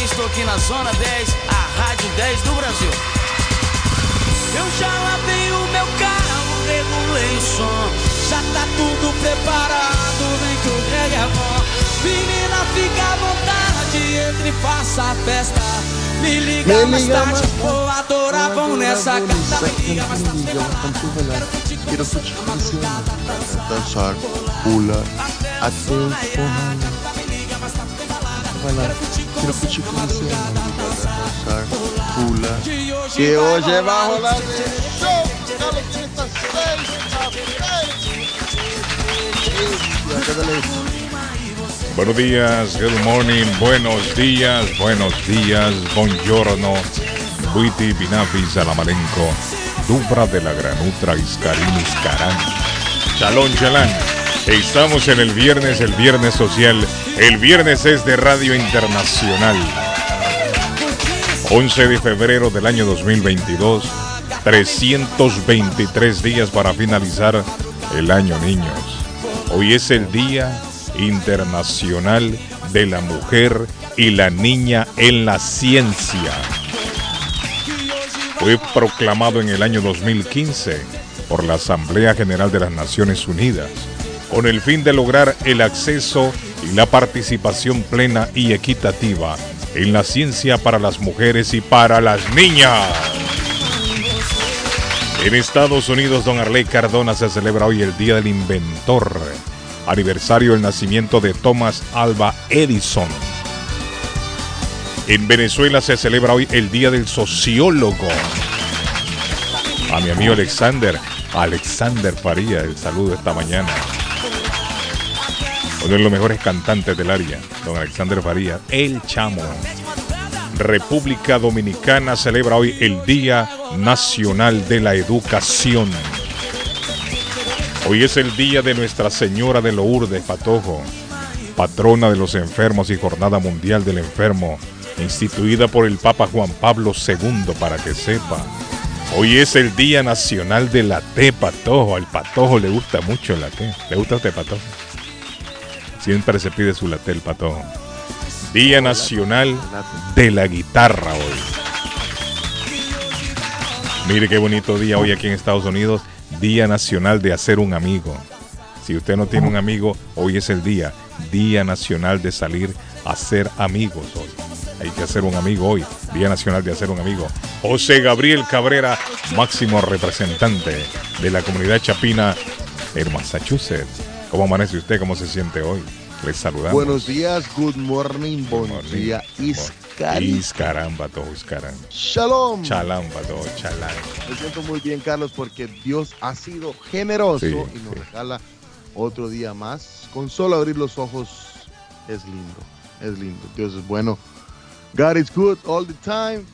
também estou aqui na Zona 10, a Rádio 10 do Brasil. Eu já lavei o meu carro, regulei o som, já tá tudo preparado, vem que o reggae é bom. Menina, fica à vontade, entre e faça a festa. Me liga mais tarde, vou adorar, vão nessa carta. Me liga mais tarde, Quiero escuchar danzar, pular, até o forró. Vai lá, Que hoje vai rolar show! Buenos días, good morning, buenos días, buenos días, buongiorno, buiti, binafi, salamalenco, dubra de la granutra, iscarín, iscarán, chalón, chalán. Estamos en el viernes, el viernes social, el viernes es de Radio Internacional. 11 de febrero del año 2022, 323 días para finalizar el año, niños. Hoy es el Día Internacional de la Mujer y la Niña en la Ciencia. Fue proclamado en el año 2015 por la Asamblea General de las Naciones Unidas con el fin de lograr el acceso y la participación plena y equitativa en la ciencia para las mujeres y para las niñas. En Estados Unidos, don Arley Cardona se celebra hoy el Día del Inventor, aniversario del nacimiento de Thomas Alba Edison. En Venezuela se celebra hoy el Día del Sociólogo. A mi amigo Alexander, Alexander Faría, el saludo esta mañana. Uno de los mejores cantantes del área, don Alexander Faría, el chamo. República Dominicana celebra hoy el Día Nacional de la Educación. Hoy es el día de Nuestra Señora de Lourdes, Patojo, patrona de los enfermos y Jornada Mundial del Enfermo, instituida por el Papa Juan Pablo II, para que sepa. Hoy es el Día Nacional de la Té, Patojo. Al Patojo le gusta mucho la té. ¿Le gusta a usted, Patojo? Siempre se pide su latte el Patojo. Día Nacional de la Guitarra hoy. Mire qué bonito día hoy aquí en Estados Unidos. Día Nacional de hacer un amigo. Si usted no tiene un amigo, hoy es el día. Día Nacional de salir a ser amigos hoy. Hay que hacer un amigo hoy. Día Nacional de hacer un amigo. José Gabriel Cabrera, máximo representante de la comunidad chapina en Massachusetts. ¿Cómo amanece usted? ¿Cómo se siente hoy? Les saludamos. Buenos días, good morning, bon morning. día, Iscari. Iscaramba, todo Iscaramba. Shalom. Chalamba, todo chalán. Me siento muy bien, Carlos, porque Dios ha sido generoso Sí, y nos sí. regala otro día más. Con solo abrir los ojos es lindo, es lindo. Dios es bueno. God is good all the time.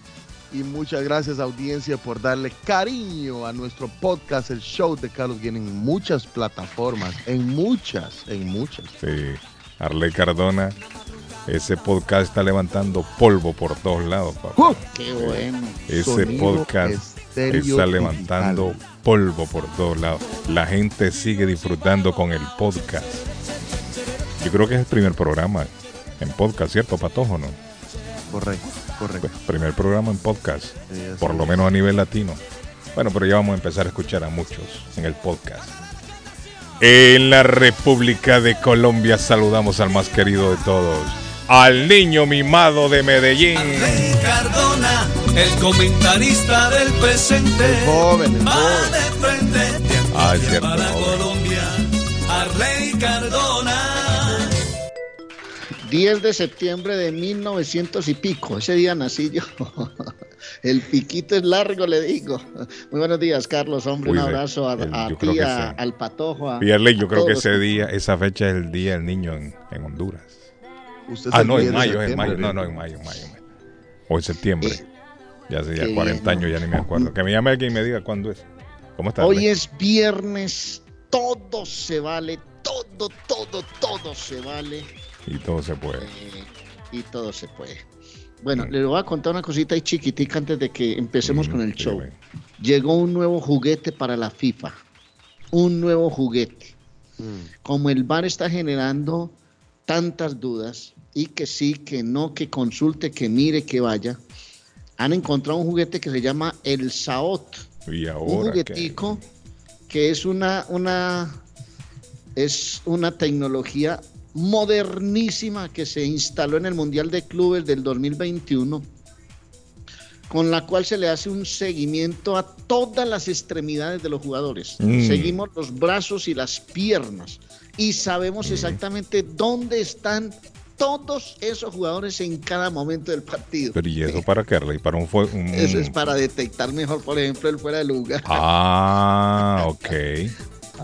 Y muchas gracias, audiencia, por darle cariño a nuestro podcast, el show de Carlos Guillén, en muchas plataformas, en muchas, en muchas. Sí, Arley Cardona. Ese podcast está levantando polvo por todos lados, papá. ¡Uh! Qué bueno. Ese Sonido podcast está levantando digital. polvo por todos lados. La gente sigue disfrutando con el podcast. Yo creo que es el primer programa en podcast, ¿cierto, Patojo, no? Correcto, correcto. Pues, primer programa en podcast, Sí, por lo es. menos a nivel latino. Bueno, pero ya vamos a empezar a escuchar a muchos en el podcast. En la República de Colombia saludamos al más querido de todos, al niño mimado de Medellín. Cardona, el comentarista del presente. El joven, el Va joven. de frente, de Ah, cierto, joven. 10 de septiembre de 1900 y pico. Ese día nací yo. El piquito es largo, le digo. Muy buenos días, Carlos. Hombre, Uy, un abrazo a, a ti, que al patojo. A, yo a creo que todos. ese día, esa fecha es el día del niño en, en Honduras. Usted Ah, no, 10 en mayo, es en mayo. No, no, en mayo, en mayo. O en septiembre. Eh, Ya hace ya qué 40 bien, años, ya ni me acuerdo. Que me llame alguien y me diga cuándo es. ¿Cómo estás? Hoy es viernes. Todo se vale. Todo, todo, todo se vale. Y todo se puede. eh, y todo se puede. Bueno, Mm. le voy a contar una cosita ahí chiquitica antes de que empecemos Mm, con el show. Llegó un nuevo juguete para la FIFA. Un nuevo juguete. Mm. Como el VAR está generando tantas dudas y que sí, que no, que consulte, que mire, que vaya, han encontrado un juguete que se llama el Saot. Y Un ahora que juguetico que es una, una, es una tecnología modernísima que se instaló en el Mundial de Clubes del 2021, con la cual se le hace un seguimiento a todas las extremidades de los jugadores. Mm. Seguimos los brazos y las piernas y Mm. sabemos exactamente dónde están todos esos jugadores en cada momento del partido. Pero ¿y eso para qué, Rey? Para un, un- Eso es para detectar mejor, por ejemplo, el fuera de lugar. Ah, ok.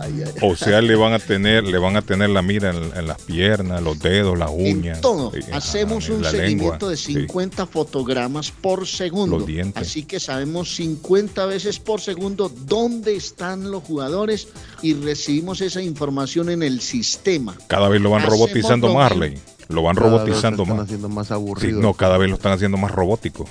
Ay, ay, O sea, le van a tener, le van a tener la mira en, en las piernas, los dedos, las En uñas. todo. Sí, Hacemos ajá, un seguimiento lengua, de sí. 50 fotogramas por segundo. Los dientes. Así que sabemos 50 veces por segundo dónde están los jugadores y recibimos esa información en el sistema. Cada vez lo van Hacemos robotizando lo más, mismo. Ley. Lo van Cada vez robotizando se están más. haciendo más Sí, aburrido. no, cada vez lo están haciendo más robótico,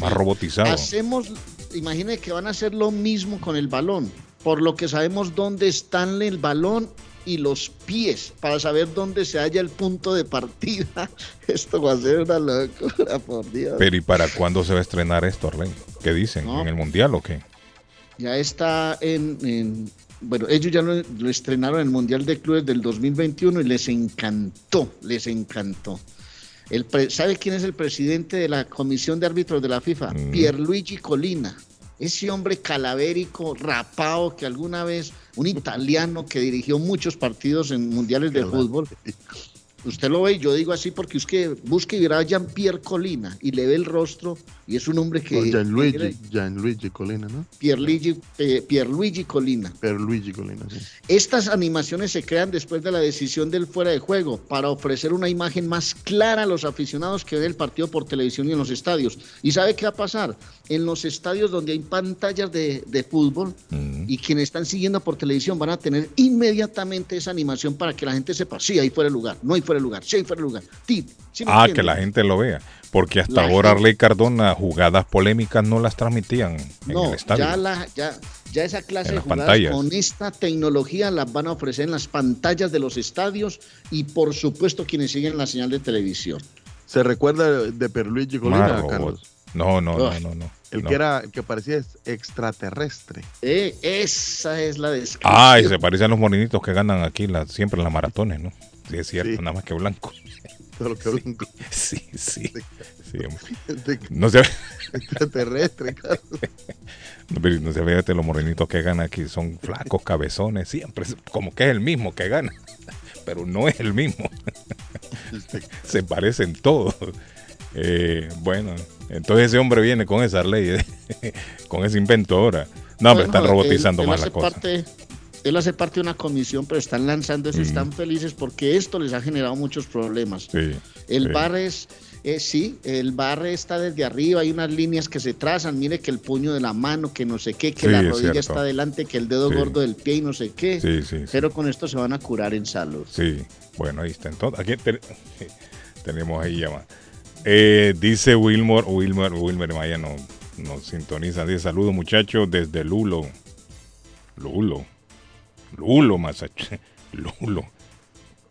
más Sí. robotizado. Hacemos, imagine que van a hacer lo mismo con el balón, por lo que sabemos dónde están el balón y los pies, para saber dónde se halla el punto de partida. Esto va a ser una locura, por Dios. Pero ¿y para cuándo se va a estrenar esto, Rey? ¿Qué dicen? No. ¿En el mundial o qué? ya está en, en- bueno, ellos ya lo, lo estrenaron en el Mundial de Clubes del 2021 y les encantó, les encantó. El pre- ¿Sabe quién es el presidente de la Comisión de Árbitros de la FIFA? Mm. Pierluigi Colina. Ese hombre calavérico, rapado, que alguna vez, un italiano que dirigió muchos partidos en mundiales de fútbol. Usted lo ve, y yo digo así porque usted busque y verá a Jean-Pierre Colina y le ve el rostro y es un hombre que... O Gianluigi, Gianluigi Colina, ¿no? Pierluigi, eh, Pierluigi Colina. Pero Luigi Colina, sí. Estas animaciones se crean después de la decisión del fuera de juego para ofrecer una imagen más clara a los aficionados que ven el partido por televisión y en los estadios. ¿Y sabe qué va a pasar? En los estadios donde hay pantallas de, de fútbol y quienes están siguiendo por televisión van a tener inmediatamente esa animación para que la gente sepa, sí, ahí fuera el lugar, no hay fuera el lugar, hay fuera el lugar. Sí, ¿sí me Ah, que la gente lo vea. Porque hasta La ahora gente- Arley Cardona, jugadas polémicas no las transmitían en No, el estadio. ya, la, ya, ya esa clase En de jugadas pantallas. con esta tecnología las van a ofrecer en las pantallas de los estadios y por supuesto quienes siguen la señal de televisión. ¿Se recuerda de Pierluigi Más Colina. Carlos? No, no, no, no, no. El no. que era, el que parecía es- extraterrestre. Eh, esa es la descripción. Ah, y se parecen a los morenitos que ganan aquí la- siempre en las maratones, ¿no? Sí, es cierto, Sí. nada más que blanco. Todo lo que blanco. Sí, sí. sí no se ve, extraterrestre, Carlos. no, pero no se ve de los morenitos que ganan aquí, son flacos, cabezones, siempre, como que es el mismo que gana, pero no es el mismo. Este, se parecen todos. Eh, bueno, entonces ese hombre viene con esa ley, con ese invento ahora. No, Bueno, están robotizando él- él más la hace cosa. parte- él hace parte de una comisión, pero están lanzando eso, Mm. están felices porque esto les ha generado muchos problemas. Sí, El sí. bar es, eh, sí, el bar está desde arriba, hay unas líneas que se trazan, mire que el puño de la mano, que no sé qué, que Sí, la rodilla está adelante, que el dedo gordo del pie y no sé qué. Sí, sí. Pero con esto se van a curar en salud. Sí, bueno, ahí está. Entonces, aquí te- tenemos ahí llama. Eh, dice Wilmer, Wilmer, Wilmer Maya nos, nos sintoniza. Dice saludos muchachos desde Lulo. Lulo. Lulo, Massachusetts. Lulo.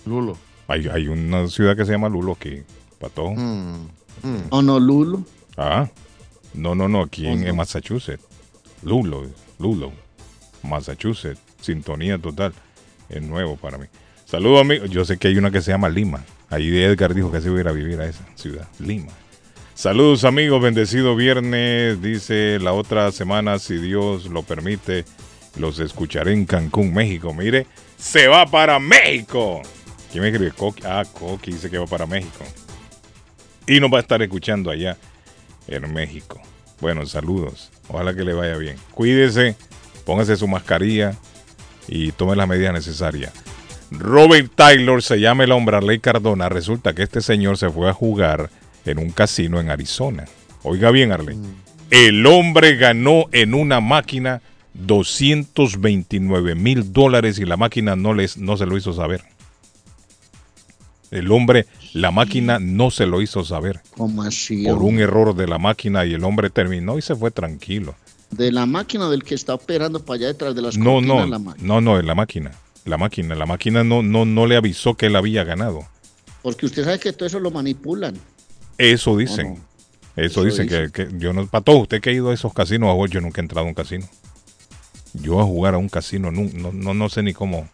Lulo. Hay, hay una ciudad que se llama Lulo aquí, Pato. Mm, mm. Honolulu. Ah, no, no, no, aquí en, Oh, no. en Massachusetts. Lulo. Lulo, Massachusetts. Sintonía total. Es nuevo para mí. Saludos amigos. Yo sé que hay una que se llama Lima. Ahí Edgar dijo que se iba a ir a vivir a esa ciudad. Lima. Saludos amigos, bendecido viernes. Dice la otra semana, si Dios lo permite, los escucharé en Cancún, México. Mire, se va para México. ¿Quién me escribe? Coqui. Ah, Coqui dice que va para México. Y nos va a estar escuchando allá en México. Bueno, saludos. Ojalá que le vaya bien. Cuídese, póngase su mascarilla y tome las medidas necesarias. Robert Taylor se llama el hombre Arley Cardona. Resulta que este señor se fue a jugar en un casino en Arizona. Oiga bien, Arley. El hombre ganó en una máquina 229 mil dólares y la máquina no, les, no se lo hizo saber. El hombre, la máquina no se lo hizo saber. ¿Cómo así? Por un error de la máquina y el hombre terminó y se fue tranquilo. De la máquina del que está operando para allá detrás de las No, cortinas, no, la máquina. no, no, en la máquina. La máquina, la máquina no, no, no le avisó que él había ganado. Porque usted sabe que todo eso lo manipulan. Eso dicen. Eso, Eso dicen que, que yo no. Para todos, usted que ha ido a esos casinos, yo nunca he entrado a un casino. Yo a jugar a un casino, no, no, no, no sé ni cómo.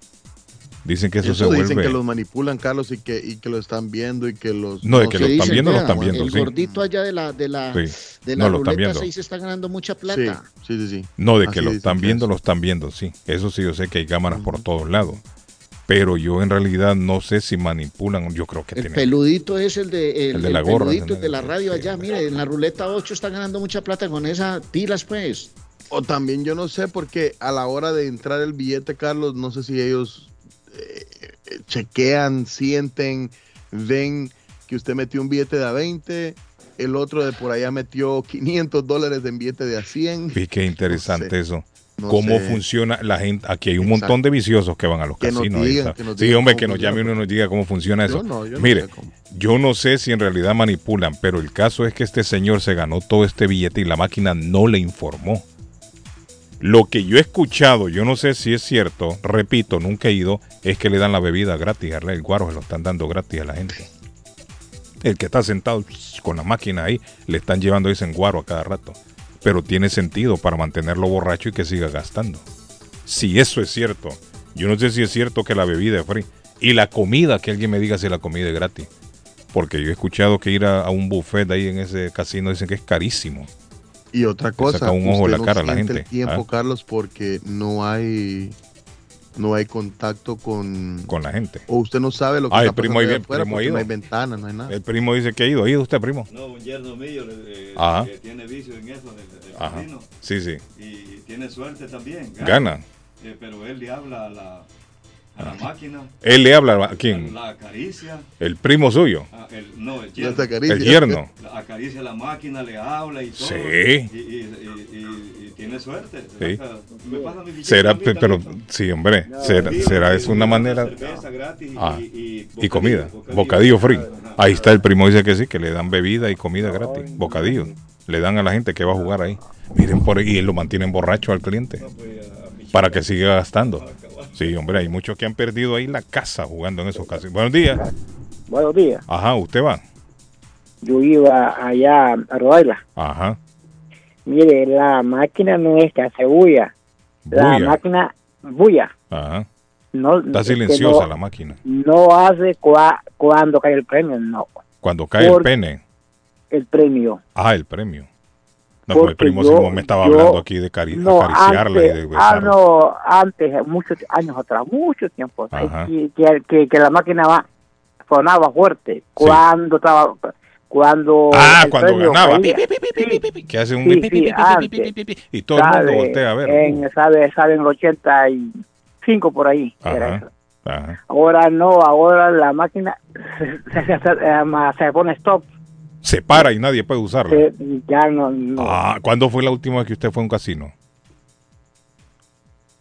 Dicen que eso, Eso se dicen vuelve. que los manipulan, Carlos, y que, y que lo están viendo y que los... No, de que lo están dicen, viendo, lo están viendo, El sí. gordito allá de la, de la, Sí. de la No, lo están ruleta viendo. ahí se está ganando mucha Sí, plata. sí, sí, sí. No, de que Así lo están que viendo, es. lo están viendo, sí. Eso sí, yo sé que hay cámaras por todos lados. Pero yo en realidad no sé si manipulan. Yo creo que El tienen. peludito es el de, el, El de la gorra, peludito el de la radio allá. Mire, en la ruleta 8 está ganando mucha plata con esa pilas, pues. O también yo no sé porque a la hora de entrar el billete, Carlos, no sé si ellos eh, eh, chequean, sienten, ven que usted metió un billete de a 20, el otro de por allá metió 500 dólares en billete de a 100. Sí, qué interesante sé. eso. No ¿Cómo sé. funciona la gente? Aquí hay un Exacto. montón de viciosos que van a los Que casinos. digan, que sí, hombre, que nos llame uno y nos diga cómo funciona eso. No, yo Mire, yo no sé si en realidad manipulan, pero el caso es que este señor se ganó todo este billete y la máquina no le informó. Lo que yo he escuchado, yo no sé si es cierto, repito, nunca he ido, es que le dan la bebida gratis, el guaro se lo están dando gratis a la gente. El que está sentado con la máquina ahí, le están llevando ese guaro a cada rato. Pero tiene sentido para mantenerlo borracho y que siga gastando. Si eso es cierto, yo no sé si es cierto que la bebida es free. Y la comida, que alguien me diga si la comida es gratis. Porque yo he escuchado que ir a, a un buffet ahí en ese casino dicen que es carísimo. Y otra cosa, saca un ojo usted la no cara a la gente, el tiempo, ¿ah? Carlos, porque no hay no hay contacto con con la gente. o usted no sabe lo que Ah, el está primo pasando ahí afuera primo ha ido. no hay ventana, no hay nada. El primo dice que ha ido. ¿Ha ido usted, primo? No, un yerno mío eh, Ajá. que tiene vicio en eso del, del Ajá. casino Sí, sí. y tiene suerte también. Gana. Eh, pero él le habla a la, a la máquina, Él le habla a quién? la acaricia, El primo suyo. a- el, no, el No yerno. El yerno. La- acaricia la máquina, le habla y todo. Sí. Y, y- y- y- y tiene suerte. Sí. Me pasa mi Será, a mí pero también. sí, hombre. Será, Sí, será sí, es una manera. cerveza gratis y- Ah, y, Y comida. bocadillo, Bocadillo free. Ajá. Ahí está el primo dice que sí, que le dan bebida y comida gratis. Bocadillo. Le dan a la gente que va a jugar ahí. Miren por ahí y lo mantienen borracho al cliente. Para que siga gastando. Sí, hombre, hay muchos que han perdido ahí la casa jugando en esos casinos. Buenos días. Buenos días. Ajá, usted va. Yo iba allá a rodarla. Ajá. Mire, la máquina no es que hace bulla. La Bulla. máquina bulla. Ajá. No, Está silenciosa no- la máquina. No hace cua- cuando cae el premio, no. Cuando cae el pene. El premio. Ah, el premio. No, como el Porque primo yo- sí como me estaba yo- hablando aquí de cari- No, acariciarla antes, y de ah, besarla. no, antes, muchos años atrás, mucho tiempo, Ajá. que, que, que- la máquina va, sonaba fuerte. Cuando estaba, cuando. Ah, cuando premio ganaba. Pi, pi, pi, Que hace un Sí, sí, antes. y todo el mundo Sabe, voltea a ver. En, sabe, sabe, en el 85 por ahí. era eso. Ajá, ajá. Ahora no, ahora la máquina se, se- se- eh, se pone stop. Se para y nadie puede usarla. Se- ya no, no. Ah, ¿cuándo fue la última vez que usted fue a un casino?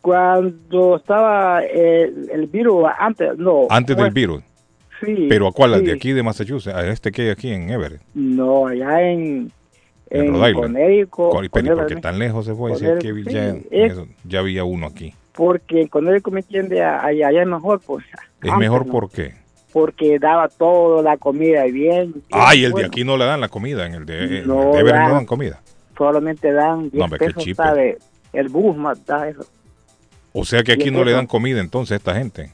Cuando estaba el, el virus, antes, no. Antes del virus. Sí. ¿Pero a cuál? ¿Al sí. de aquí de Massachusetts? ¿A este que hay aquí en Everett? No, allá en, En en Rhode Island. Con- pero ¿y ¿Por qué Connecticut, tan lejos se fue? Ya, sí, es- eso- ya había uno aquí. Porque en Connecticut me entiende, allá, allá es mejor, pues. ¿Es antes mejor no, por qué? Porque daba toda la comida bien. bien Ah, y el de bueno. aquí no le dan la comida. En el de, el No de Everett no dan. dan comida. Solamente dan 10 No, pesos. ¿sabe? el bus más da eso. O sea que aquí no le pesos. dan comida entonces a esta gente.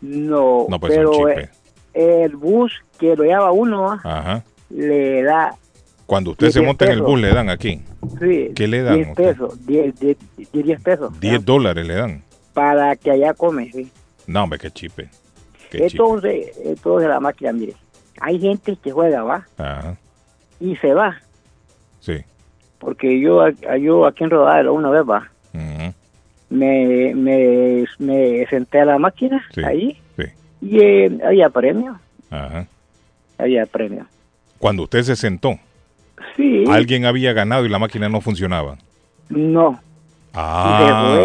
No, No, pues pero eh, el bus que lo lleva uno ah, Ajá. le da, Cuando usted se monta en el pesos. bus le dan aquí. sí, ¿Qué le dan 10 a usted? pesos, 10, 10, 10 pesos. 10 dólares le dan. Para que allá come, sí. No, hombre, qué chipe. Qué. Entonces, entonces la máquina, mire, hay gente que juega, va, Ajá. y se va. Sí. Porque yo, yo aquí en Rodadero una vez, va, me, me, me senté a la máquina, Sí. ahí, Sí. y eh, había premio, Ajá. había premio. Cuando usted se sentó, Sí, alguien había ganado y la máquina no funcionaba. no. Y Ah.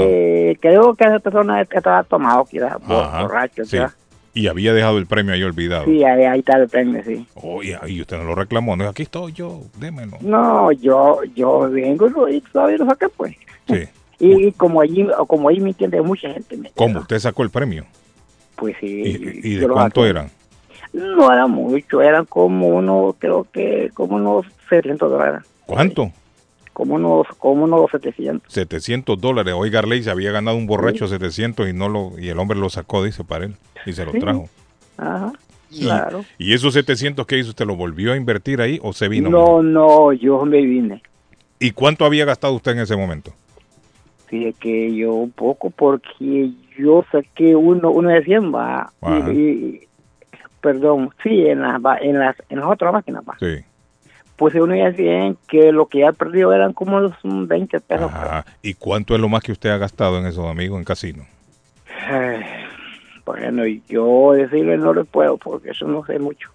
creo que esa persona estaba tomado, que era bo- Ajá. borracho, Sí. ¿verdad? Y había dejado el premio ahí olvidado. Sí, ahí, ahí está el premio, sí. Oh, y, y usted no lo reclamó. No, aquí estoy yo, démelo. No, yo, yo vengo y todavía lo saqué, pues. Sí. Y, y como allí, como ahí me entiende mucha gente, me- ¿Cómo? ¿Usted sacó el premio? pues sí. ¿Y, y de cuánto eran? No era mucho, eran como unos, creo que, como unos 700 dólares. ¿Cuánto? Como unos, como unos 700. 700 dólares. Hoy Garley se había ganado un borracho 700 y no lo y el hombre lo sacó, dice, para él. Y se lo Sí. trajo. Ajá, Y, claro. ¿Y esos 700 que hizo? ¿Usted lo volvió a invertir ahí o se vino? No, no, yo me vine. ¿Y cuánto había gastado usted en ese momento? Fíjate que yo un poco porque yo saqué uno, uno de 100 va. Y, y- perdón, sí, en las, en las, en las otras máquinas va. Sí. Pues uno de 100 que lo que ya perdió eran como unos 20 pesos. Ajá. ¿Y cuánto es lo más que usted ha gastado en esos amigos en casino? Ay, Bueno, yo decirle no le puedo porque eso no sé mucho.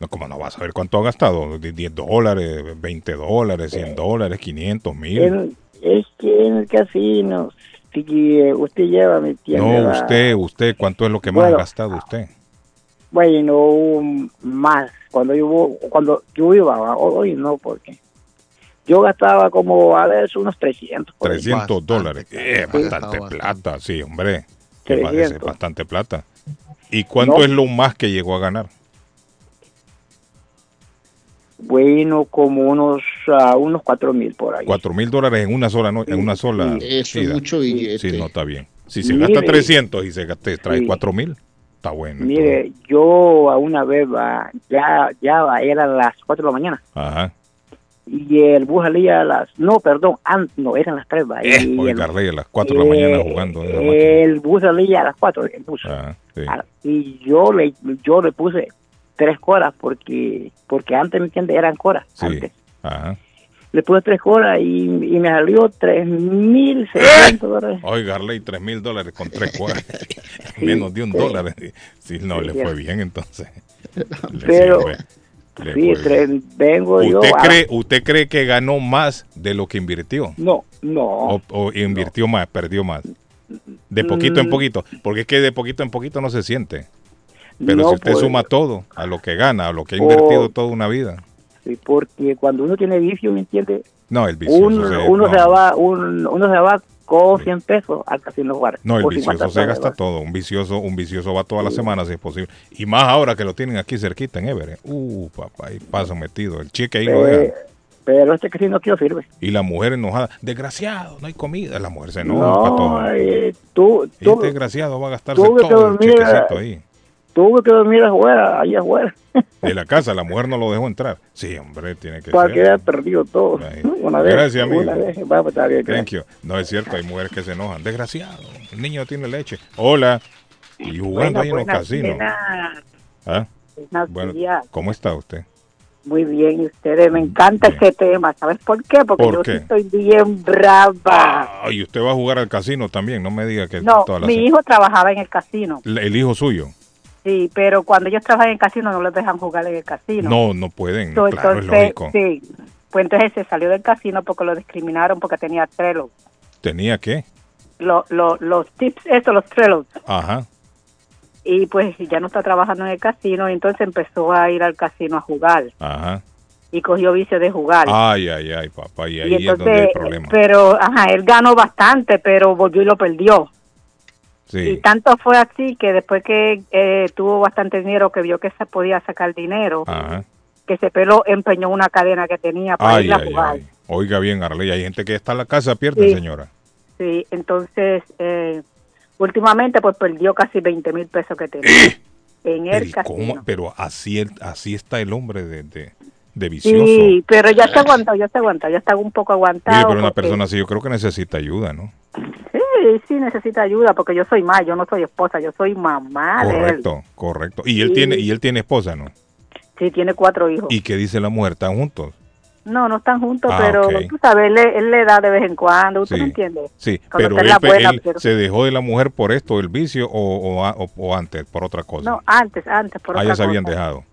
No, ¿Cómo no va a saber cuánto ha gastado? ¿Die- ¿10 dólares, 20 dólares, 100 dólares, 500, mil? En- es que en el casino, si eh, usted lleva, ¿me entiende? No, usted, usted, ¿cuánto es lo que más Bueno. ha gastado usted? Bueno, más. Cuando yo, cuando yo iba, hoy no, porque yo gastaba como a veces unos 300. por ahí. 300 dólares. Eh, Sí. bastante plata, sí, hombre. Que va- es 300. bastante plata. ¿Y cuánto No. es lo más que llegó a ganar? Bueno, como unos, ah, unos 4 mil por ahí. 4 mil dólares en una sola no- en una sola Eso es mucho billete. Sí, no está bien. Si se Mire. gasta 300 y se gasta, trae Sí. 4 mil, está bueno. Mire, yo a una vez va, ya, ya va, eran las 4 de la mañana. Ajá. Y el bus salía a las, no, perdón, an- no, eran las 3, va. Eh, y el, a las 4 de la mañana eh, jugando. el bus salía a las 4, el bus. Ajá, sí. Ah, y yo le yo le puse tres coras porque porque antes me entiende eran coras Sí. antes Ajá. Le puse tres coras y, y me salió tres mil ¡Eh! seiscientos dólares Oye, Garley, 3 mil dólares con 3 cuadras. Menos de un dólar. Sí, no, le fue bien entonces. Le- Pero- sí, fue- tres- vengo yo ¿Usted a- cree, ¿Usted cree que ganó más de lo que invirtió? no no O, o invirtió más, perdió más. De poquito en Mm. poquito. Porque es que de poquito en poquito no se siente. Pero no, si usted pues, suma todo, a lo que gana, a lo que ha Oh. invertido toda una vida. Sí, porque cuando uno tiene vicio me entiende No, el vicioso uno, se- uno no. se va un- uno se va con 100 pesos al casino jugar No, el o 50 vicioso se gasta todo. Un vicioso, un vicioso va todas las semanas si es posible. Y más ahora que lo tienen aquí cerquita en Everett. Uh, papá, ahí pasa metido. El cheque ahí lo Pe- dejan. pero este casino aquí no sirve Y la mujer enojada. Desgraciado, no hay comida. La mujer se enoja para no todo. eh, tú, Y este desgraciado va a gastarse todo el chequecito ahí. Tuve que dormir afuera, ahí afuera, De la casa, la mujer no lo dejó entrar. Sí, hombre, tiene que para que ser. haya perdido todo. Una vez, Gracias, amigo. una vez, va, pues, está bien, Thank you. No es cierto, hay mujeres que se enojan. Desgraciado, el niño tiene leche. Hola. Y jugando ahí en los casinos. ¿Ah? buenos Bueno, días. ¿cómo está usted? Muy bien, y ustedes, me encanta ese tema. ¿Sabes por qué? Porque ¿Por yo qué? estoy bien brava. Ah, y usted va a jugar al casino también, no me diga que No, toda la mi se- hijo trabajaba en el casino. el hijo suyo. Sí, pero cuando ellos trabajan en el casino no les dejan jugar en el casino. No, no pueden, So, claro, es entonces, lógico. sí. Pues entonces se salió del casino porque lo discriminaron porque tenía trelos. ¿Tenía qué? Lo, lo- los tips, eso, los trelos. Ajá. Y pues ya no está trabajando en el casino, y entonces empezó a ir al casino a jugar. Ajá. Y cogió vicio de jugar. Ay, ay, ay, papá, y ahí y es donde hay entonces, problema. pero, ajá, él ganó bastante, pero volvió y lo perdió. Y tanto fue así que después que eh, tuvo bastante dinero, que vio que se podía sacar dinero, Ajá. que se pelo empeñó una cadena que tenía para Ay, ir a ay, jugar. ay. Oiga bien, Arley, hay gente que está en la casa, pierde, Sí. señora. Sí, entonces, eh, últimamente pues perdió casi 20 mil pesos que tenía en el Pero, ¿y casino. Pero así, el- así está el hombre de, de, de vicioso. Sí, pero ya se aguantó, ya se aguantó, ya está un poco aguantado. Pero una porque- persona así yo creo que necesita ayuda, ¿no? Sí, sí, necesita ayuda porque yo soy más, yo no soy esposa, yo soy mamá de él. Correcto, correcto. Y él Sí. tiene y él tiene esposa, ¿no? Sí, tiene cuatro hijos. ¿Y qué dice la mujer? ¿Están juntos? No, no están juntos, Ah, pero ok. tú sabes, él, le- él le da de vez en cuando, ¿usted Sí. me entiende? Sí, pero él, la pe- buena, él pero- se dejó de la mujer por esto, el vicio, o, o, a- o- o antes, por otra cosa. No, antes, antes, por ah, otra ya se habían cosa. dejado.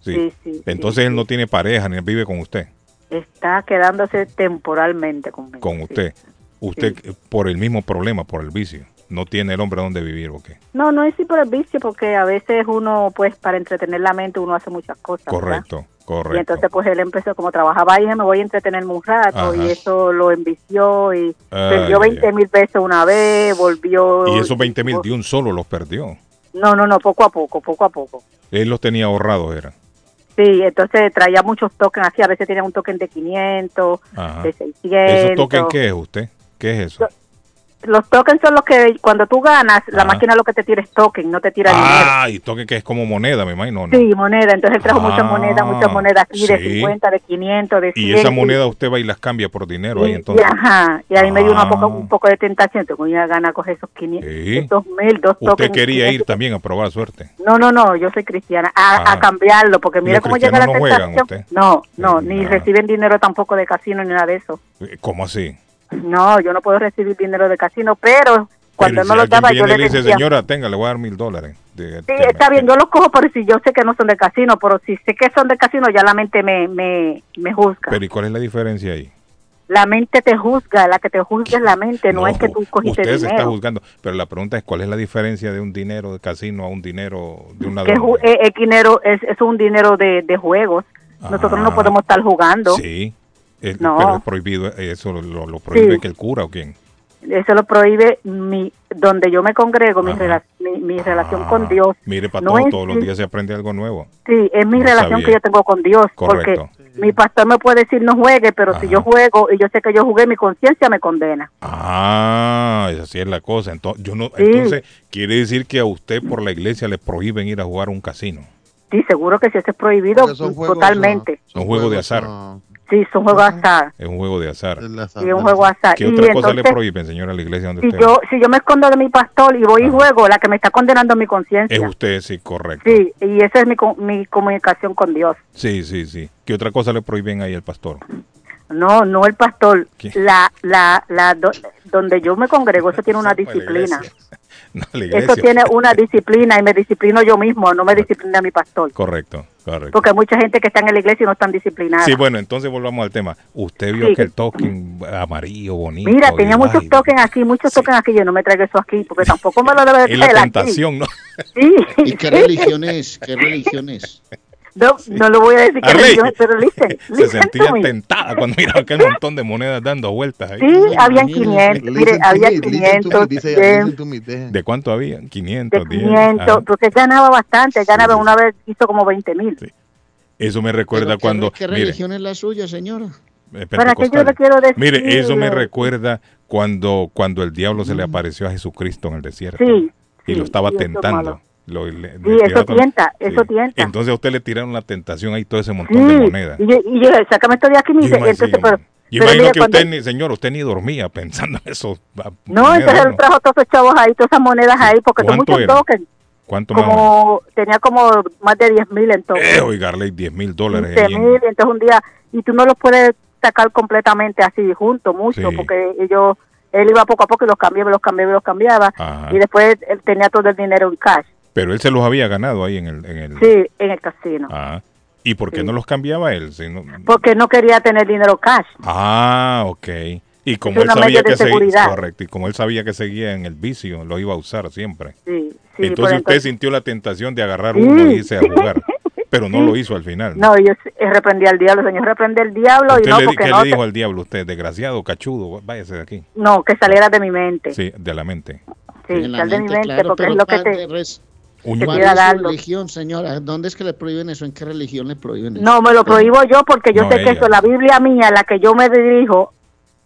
Sí. Sí, sí, Entonces él no tiene pareja ni vive con usted, Está quedándose temporalmente conmigo. con usted. Usted por el mismo problema, por el vicio. No tiene el hombre donde vivir, ¿o qué? No, no es sí por el vicio, porque a veces uno, pues, para entretener la mente, uno hace muchas cosas. ¿verdad? Correcto, correcto. Y entonces, pues, él empezó, como trabajaba dije, me voy a entretenerme un rato, Ajá. y eso lo envició, y Ay, perdió 20 mil pesos una vez, volvió... y esos 20 mil de un solo los perdió. No, no, no, poco a poco, poco a poco. Él los tenía ahorrados, era. Sí, entonces traía muchos tokens así, a veces tenía un token de 500, Ajá. de 600. ¿Esos tokens qué es usted? ¿Qué es eso? Los tokens son los que cuando tú ganas, la Ajá. máquina lo que te tira es token, no te tira Ah, y token que es como moneda, me imagino. ¿no? dinero. Sí, moneda. Entonces él trajo muchas Ah, monedas, muchas monedas aquí de sí. 50, de 500, de 100. Y esa moneda usted va y las cambia por dinero ahí y, entonces. y, ajá, y ahí me dio una Ah. poco, un poco de tentación. Tengo una gana de coger esos 500, Sí. esos mil, dos Usted tokens. quería ir 500. también a probar suerte. No, no, no, yo soy cristiana. A, Ah. a cambiarlo, porque mira Los cómo llega la no juegan, tentación. usted. No, no, ni Ah. reciben dinero tampoco de casino ni nada de eso. Eh, ¿Cómo así? No, yo no puedo recibir dinero de casino, pero cuando Pero no si los daba yo le le dice, decía, señora, tenga, le voy a dar mil dólares. De- sí, me- está bien, yo los cojo, pero si yo sé que no son de casino, pero si sé que son de casino, ya la mente me, me, me juzga. Pero ¿y cuál es la diferencia ahí? La mente te juzga, la que te juzga es la mente, no, es que tú cogiste Usted se está dinero. juzgando. Pero la pregunta es, ¿cuál es la diferencia de un dinero de casino a un dinero de un Que ju- eh, eh, dinero es, es un dinero de, de juegos. Nosotros Ah. no podemos estar jugando. Sí, eh, No. pero es prohibido, eh, eso lo, lo prohíbe Sí. que el cura o quién. Eso lo prohíbe mi, donde yo me congrego, mi, rela- mi, mi relación con Dios. Ah, Mire, para No todo, todos los días se aprende algo nuevo. Sí, es mi No relación sabía. que yo tengo con Dios. Correcto. Porque mi pastor me puede decir no juegue, pero si yo juego y yo sé que yo jugué, mi conciencia me condena. Ah, esa sí es la cosa. Entonces, yo no, Sí. entonces, quiere decir que a usted por la iglesia le prohíben ir a jugar a un casino. Sí, seguro que si eso es prohibido totalmente. un juego de azar. Sí, son juegos azar. Es un juego de azar. Sí, un juego azar. ¿Qué Y otra cosa le prohíben, señora, a la iglesia donde Si usted yo, si yo me escondo de mi pastor y voy y juego, la que me está condenando es mi Es conciencia. usted, sí, correcto. Sí, y esa es mi, co- mi comunicación con Dios. Sí, sí, sí. ¿Qué otra cosa le prohíben ahí al pastor? No, no el pastor. ¿Qué? La, la, la, do- donde yo me congrego, eso tiene una disciplina. No, la Eso tiene una disciplina y me disciplino yo mismo, no me disciplina mi pastor. Correcto, correcto. Porque hay mucha gente que está en la iglesia y no están disciplinadas. Sí, bueno, entonces volvamos al tema. Usted vio Sí. que el token amarillo, bonito. Mira, tenía muchos ay, tokens aquí, muchos tokens aquí. Yo no me traigo eso aquí porque tampoco me lo debe de Es la traer aquí. tentación, ¿no? Sí. ¿Y qué religión es? ¿Qué religión No, no lo voy a decir que religión pero listen, Se listen sentía to me. tentada cuando miraba aquel montón de monedas dando vueltas ahí. Sí, habían 500, mire, había 500, de, ¿De cuánto había? 500, de 10. 500, Ajá. porque ganaba bastante, ganaba una vez, hizo como 20 mil. Eso me recuerda ¿Qué, cuando... ¿Qué mire, religión es la suya, señora? eh, ¿Para qué yo le quiero decir? Mire, eso me recuerda cuando, cuando el diablo se le apareció a Jesucristo en el desierto. Sí, y lo estaba tentando. Lo- le- Sí, le eso tienta, eso tienta. Entonces a usted le tiraron la tentación ahí todo ese Sí, montón de monedas. y yo, y yo sácame esto de aquí, me dice, entonces, pero, Yo pero imagino mire, que cuando- usted, ni, señor, usted ni dormía pensando en eso. ah, no, entonces él trajo todos esos chavos ahí, todas esas monedas ahí, porque son ¿Cuánto muchos era? tokens. ¿Cuánto más? Como, tenía como más de 10 mil en tokens. Eh, oigarle 10 mil dólares. 15 ahí en- mil, entonces un día, y tú no los puedes sacar completamente así juntos, mucho, Sí. porque ellos, él iba poco a poco y los cambiaba, los cambiaba, los cambiaba, Ajá. y después él tenía todo el dinero en cash, Pero él se los había ganado ahí en el... En el sí, en el casino, Ah. ¿Y por qué Sí. no los cambiaba él? Si no- porque no quería tener dinero cash. Ah, ok. Y como Es él sabía que seguía, correcto, y como él sabía que seguía en el vicio, lo iba a usar siempre. Sí, sí, entonces usted entonces- sintió la tentación de agarrar Sí. uno y irse a jugar, pero no Sí. lo hizo al final. No, yo sí, eh, reprendí al diablo, señor, reprendí al diablo y ¿Usted no, le, porque ¿Qué no, le te- dijo al diablo usted? Desgraciado, cachudo, váyase de aquí. no, que saliera de mi mente. Sí, de la mente. Sí, la sal de mi mente, claro, porque es lo que te... res- Uña. ¿Cuál quiera es su darlo. religión, señora? ¿Dónde es que le prohíben eso? ¿En qué religión le prohíben eso? No, me lo prohíbo yo porque yo No, sé que ella. eso, la Biblia mía, la que yo me dirijo,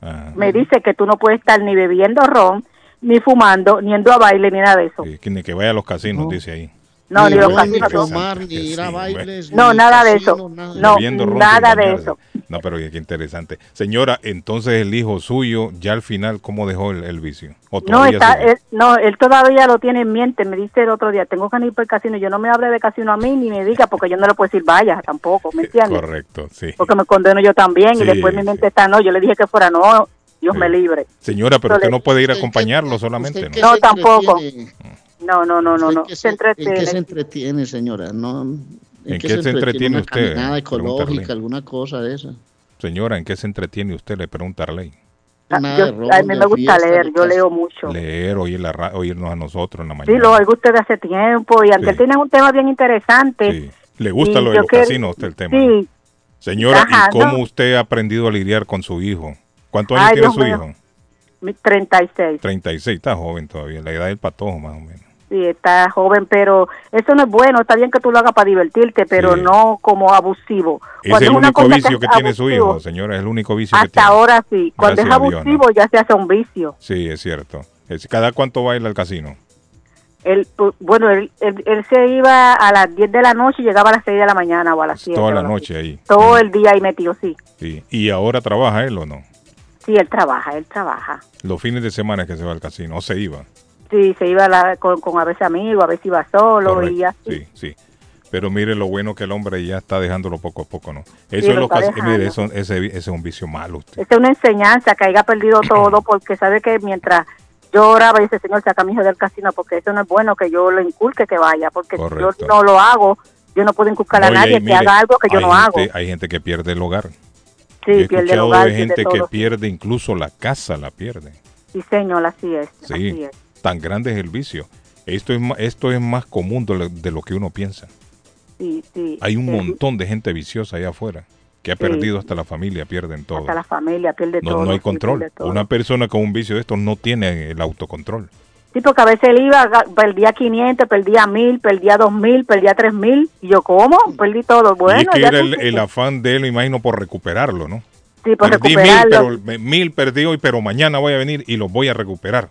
Ah, me dice que tú no puedes estar ni bebiendo ron, ni fumando, ni yendo a baile, ni nada de eso. sí, que ni que vaya a los casinos, dice ahí. No, ni ni los ni casinos. no. fumar, ni Que ir a sí, bailes. No, ni nada de eso. nada. No, nada de eso. No, pero qué interesante. Señora, entonces el hijo suyo, ya al final, ¿cómo dejó el, el vicio? ¿O No, está, él, no, él todavía lo tiene en mente. Me dice el otro día, tengo que ir para el casino. Yo no me hable de casino a mí ni me diga porque yo no le puedo decir vaya tampoco, ¿me entiendes? Correcto, sí. Porque me condeno yo también Sí, y después mi sí. mente está, no, yo le dije que fuera, no, Dios me libre. Señora, pero usted no puede ir a ¿Usted qué- acompañarlo solamente, ¿no? No, tampoco. entretiene? No, no, no, no, ¿Usted no. qué Se ¿En qué se entretiene. entretiene, señora? No, ¿En qué se entretiene Una usted? Pregúntale. ecológica, alguna cosa de esa. Señora, ¿en qué se entretiene usted? Le pregunta a Arley. Ah, Nada yo- a mí me gusta fiesta, leer, yo leo mucho. Leer, oír la ra- oírnos a nosotros en la Sí, mañana. lo oigo usted de hace tiempo y aunque Sí. tiene un tema bien interesante. Sí. ¿Le gusta lo de los que- casinos a usted el tema? Sí, Señora, Ajá, ¿y cómo no. usted ha aprendido a lidiar con su hijo? ¿Cuántos años Ay, tiene Dios su mío. hijo? mi 36. 36, está joven todavía, la edad del patojo más o menos. Sí, está joven, pero eso no es bueno. Está bien que tú lo hagas para divertirte, pero Sí. no como abusivo. Es Cuando el único vicio que es tiene su hijo, señora, es el único vicio que Hasta tiene. ahora sí. Cuando Gracias es Dios, abusivo ¿no? ya se hace un vicio. Sí, es cierto. Es- ¿Cada cuánto va a ir al casino? Él, bueno, él, él, él se iba a las 10 de la noche y llegaba a las 6 de la mañana o a las 7. Toda la así. noche ahí. Todo el día ahí metido, sí. Sí. ¿Y ahora trabaja él o no? Sí, él trabaja, él trabaja. Los fines de semana que se va al casino, o se iba. Sí, se iba a la- con, con a veces amigos, a veces iba solo Correcto, y así. Sí, sí. Pero mire lo bueno que el hombre ya está dejándolo poco a poco, ¿no? Sí, Eso es lo que mire, dejando. eso, ese, ese es un vicio malo usted. Esta es una enseñanza que haya perdido todo porque sabe que mientras yo oraba y dice, Señor, saca a mi hijo del casino porque eso no es bueno que yo lo inculque que vaya, porque si yo no lo hago, yo no puedo inculcar a Oye, nadie que mire, haga algo que yo hay no hago. gente- Hay gente que pierde el hogar. Sí, He pierde el hogar, pierde gente que pierde incluso la casa, la pierde. Sí, señor, así es. Así Sí, es. Tan grande es el vicio. Esto es, esto es más común de lo, de lo que uno piensa. Sí, sí. Hay un Sí, montón de gente viciosa allá afuera que ha perdido hasta la familia, pierden todo. Hasta la familia pierde No, todo. no hay control. Una persona con un vicio de estos no tiene el autocontrol. Sí, porque a veces él iba, perdía 500, perdía 1000, perdía 2000, perdía 3000. Y yo, ¿cómo? Perdí todo. Bueno, y es que ya era el, afán de él, me imagino, por recuperarlo, ¿no? Sí, por Perdí mil, recuperarlo. pero mil perdí hoy, pero mañana voy a venir y los voy a recuperar.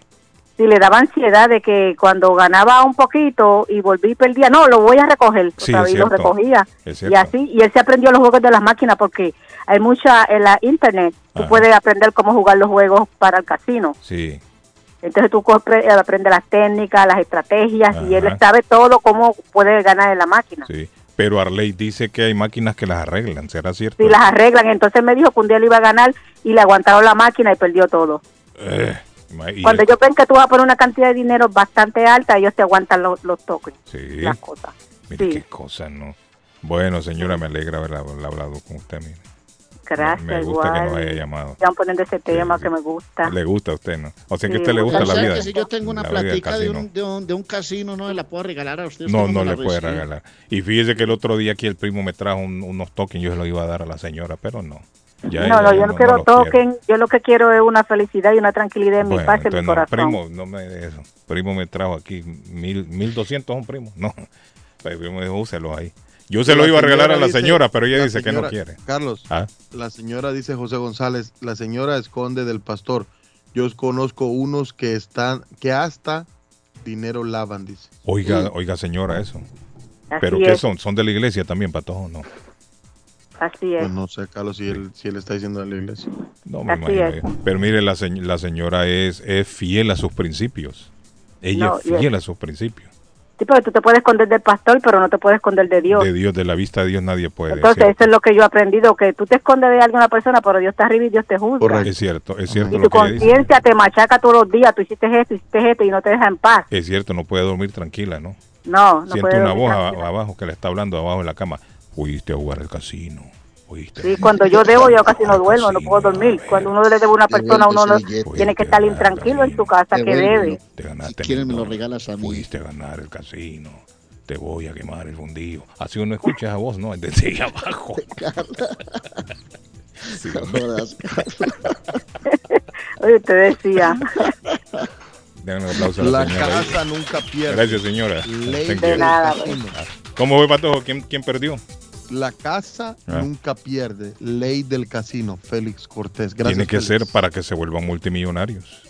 Sí, le daba ansiedad de que cuando ganaba un poquito y volví y perdía, no, lo voy a recoger. Sí, lo cierto. recogía. Y así, y él se aprendió los juegos de las máquinas porque hay mucha en la internet. Tú Ajá. puedes aprender cómo jugar los juegos para el casino. Sí. Entonces tú aprendes las técnicas, las estrategias y él sabe todo cómo puede ganar en la máquina. Sí. Pero Arley dice que hay máquinas que las arreglan, ¿será cierto? Si las arreglan, entonces me dijo que un día le iba a ganar y le aguantaron la máquina y perdió todo. Eh, y Cuando el- ellos ven que tú vas a poner una cantidad de dinero bastante alta, ellos te aguantan los, los tokens, Sí. las cosas. Mire sí. qué cosa, ¿no? Bueno, señora, me alegra haber haber hablado con usted. Mire. Gracias, Me gusta que nos haya llamado. Ya poniendo ese tema que me gusta. Le gusta a usted, ¿no? O sea que a Sí, usted le gusta O la vida. que si yo tengo una platica de un, de, un, de un casino, no se la puedo regalar a usted. No, no le puede regalar. Y fíjese que el otro día aquí el primo me trajo un- unos tokens, yo se los iba a dar a la señora, pero no. Ya no, ella no, yo no, quiero token, yo lo que quiero es una felicidad y una tranquilidad en mi paz y en mi no, corazón. primo, no me de eso. Primo me trajo aquí mil, mil doscientos un primo. No, el primo dijo, úselos ahí. Yo se lo iba a regalar a la dice- señora, pero ella la dice que no quiere. Carlos, Ah. la señora dice José González, la señora esconde del pastor. Yo conozco unos que están, que hasta dinero lavan, dice. Oiga, oiga señora, eso. Así ¿Pero qué es, son? ¿Son de la iglesia también, patojo? No, Así es. Pues no sé, Carlos, si él, si él está diciendo de la iglesia. no me Así imagino. es. Pero mire, la, se- la señora es, es fiel a sus principios. Ella No, es fiel a sus principios. Sí, pero tú te puedes esconder del pastor, pero no te puedes esconder de Dios. De Dios, de la vista de Dios nadie puede. Entonces, ¿cierto? eso es lo que yo he aprendido, que tú te escondes de alguna persona, pero Dios está arriba y Dios te juzga. Correcto. Es cierto, es cierto Y lo tu conciencia te machaca todos los días, tú hiciste esto, hiciste esto y no te deja en paz. Es cierto, no puede dormir tranquila, ¿no? No, no Siente puede una dormir voz a- tranquila. abajo que le está hablando abajo en la cama. Fuiste a jugar al casino. Sí, cuando yo debo, yo casi no duermo, no puedo dormir. Cuando uno le debe a una persona, uno no, tiene que estar intranquilo en su casa que debe. Te ganaste Si quieres, me lo regalas a mí. Fuiste a ganar el casino. Te voy a quemar el fundido. Así uno escucha esa voz, ¿no? Desde ahí abajo. Sí. Oye, te decía. Denle un aplauso a la, La señora. casa nunca pierde. Gracias, señora. Ley Thank del you. casino. ¿Cómo fue, Patojo? ¿Quién, quién perdió? La casa Ah. nunca pierde. Ley del casino. Félix Cortés. Gracias. Tiene que Félix. ser para que se vuelvan multimillonarios.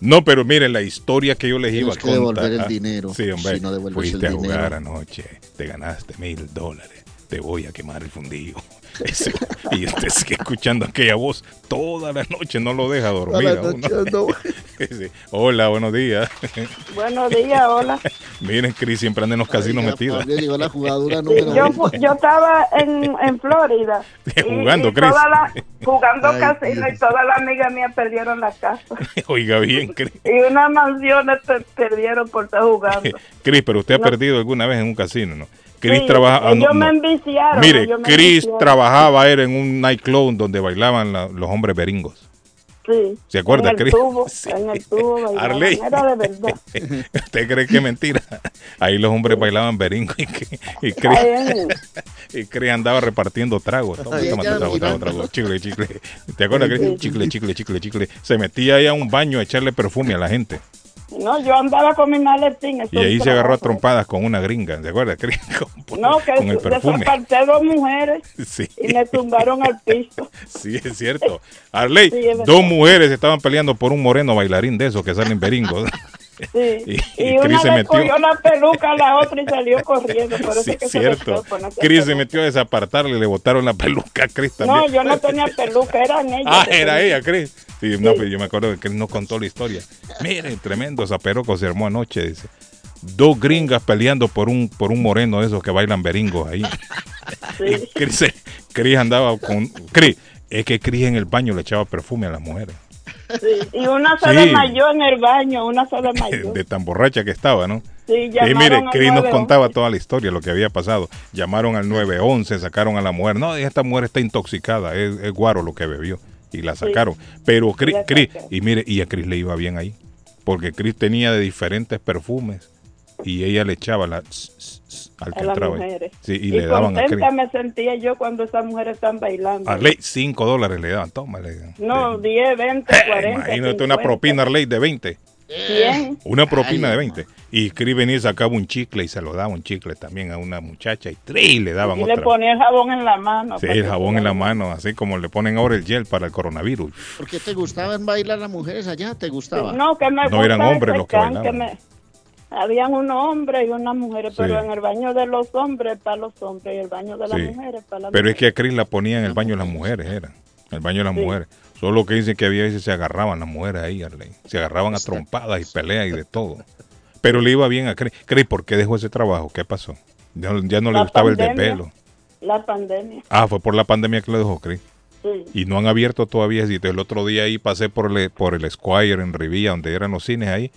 No, pero miren la historia que yo les iba a Tienes que contar. devolver el dinero. Sí, hombre. Si no devuelves Fuiste el a jugar dinero. anoche, te ganaste mil dólares. Te voy a quemar el fundido. Ese- y usted sigue escuchando aquella voz toda la noche, no lo deja dormir. Toda la a uno. noche, no. Sí. Hola, buenos días. Buenos días, hola. Miren, Cris siempre anda en los casinos metida. La número Yo, estaba en, en Florida. y- Jugando, y Cris. toda la- jugando Ay, casino Dios. y todas las amigas mías perdieron la casa. Oiga bien, Cris. Y unas mansiones per- perdieron por estar jugando. Cris, pero usted ha perdido alguna vez en un casino, ¿no? Cris Sí, trabaja. ah, no, me no. enviciaron. Mire, ellos me Chris enviciaron. trabajaba era en un nightclub donde bailaban la- los hombres beringos. Sí. ¿Se acuerda, en el Cris? tubo, Sí. En el tubo. Arley. Era de verdad. ¿Usted cree que es mentira? Ahí los hombres bailaban beringo y, que- y Chris, y Chris andaba repartiendo tragos. Trago, trago, trago. Chicle, chicle. ¿Te acuerdas, Chris? Chicle, chicle, chicle, chicle. Se metía ahí a un baño a echarle perfume a la gente. No, yo andaba con mi maletín. Y ahí se agarró a trompadas con una gringa. ¿Se acuerda, Chris? Con, No, que con el perfume. desaparté dos mujeres Sí. y me tumbaron al piso. Sí, es cierto. Arley, Sí, es verdad. dos mujeres estaban peleando por un moreno bailarín de esos que salen beringos. Sí. Y- Y, una se metió. cogió la peluca a la otra y salió corriendo. Por eso Sí, es que cierto. Chris se metió a desapartarle y le botaron la peluca a Chris también. No, yo no tenía peluca, eran ellas. Ah, era ella, Chris. Sí, no, pero yo me acuerdo que Chris nos contó la historia. Miren, tremendo zaperoco se armó anoche, dice. Dos gringas peleando por un por un moreno de esos que bailan beringos ahí. Y Chris, Chris andaba con... Chris, es que Chris en el baño le echaba perfume a las mujeres. Sí, Y una Sí. desmayó en el baño, una se desmayó. De tan borracha que estaba, ¿no? Sí, Y mire, al Chris nos 911. contaba toda la historia, lo que había pasado. Llamaron al 911, sacaron a la mujer. No, esta mujer está intoxicada, es, es guaro lo que bebió. Y la sacaron. Pero Chris, La Chris- y mire, y a Chris le iba bien ahí. Porque Chris tenía de diferentes perfumes y ella le echaba la, al que a entraba. Sí, y, le daban a Chris. me sentía yo cuando esas mujeres están bailando. Arley, 5 dólares le daban, tómale. No, 10, 20, 40. Imagínate una 50, propina, Arley, de 20. 100. Una propina Ay, de 20. Y Chris venía y sacaba un chicle y se lo daba un chicle también a una muchacha y ¡tri! le daban Y le otra. ponía el jabón en la mano. Sí, el que jabón en la mano, así como le ponen ahora el gel para el coronavirus. ¿Por qué te gustaban bailar las mujeres allá? ¿Te gustaba? No, que me No eran hombres los que bailaban. me- Habían unos hombres y unas mujeres, Sí. pero en el baño de los hombres para los hombres y el baño de las Sí. mujeres para las Pero es mujeres. que a Chris la ponía en el baño de las mujeres, era. El baño de las Sí. mujeres. Solo que dice que había veces se agarraban las mujeres ahí, Arley. Se agarraban a trompadas y peleas y de todo. Pero le iba bien a Chris. Chris, ¿por qué dejó ese trabajo? ¿Qué pasó? Ya, ya no le gustaba el pandemia. desvelo. La pandemia, Ah, fue por la pandemia que lo dejó Chris. sí. Y no han abierto todavía. El otro día ahí pasé por el, por el Squire en Rivilla, donde eran los cines ahí,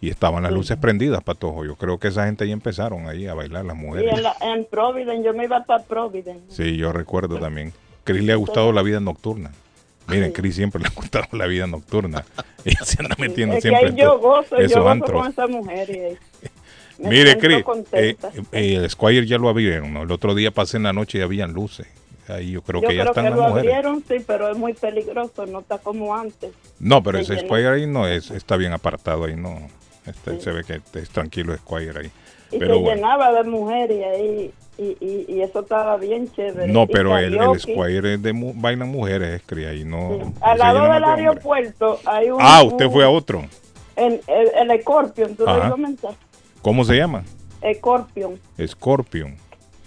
y estaban las luces prendidas, Patojo. Yo creo que esa gente ahí empezaron ahí a bailar, las Y mujeres. en, la, en Providence, yo me iba para Providence. Sí, yo recuerdo también. Chris le ha gustado la vida nocturna. Miren, Chris siempre le ha gustado la vida nocturna. Ella se anda metiendo es que siempre en yo gozo, yo esos gozo antros. con esa mujer. Y ahí Mire, Chris, eh, eh, el Squire ya lo abrieron, ¿no? El otro día pasé en la noche y habían luces. Ahí yo creo yo que ya están que las lo mujeres. abrieron, sí, pero es muy peligroso, no está como antes. No, pero Se ese. Squire ahí no es, está bien apartado ahí, no. Este, Se ve que es tranquilo el Squire ahí. Y Pero se bueno. llenaba de mujeres y ahí, y, y, y eso estaba bien chévere. No, Y pero el, el. Squire es de mu- bailan mujeres, es cría, ahí no. Al lado del aeropuerto hay un... Ah, usted fue a otro. En, el, el Scorpion, tú mensaje. ¿Cómo se llama? Scorpion, Scorpion.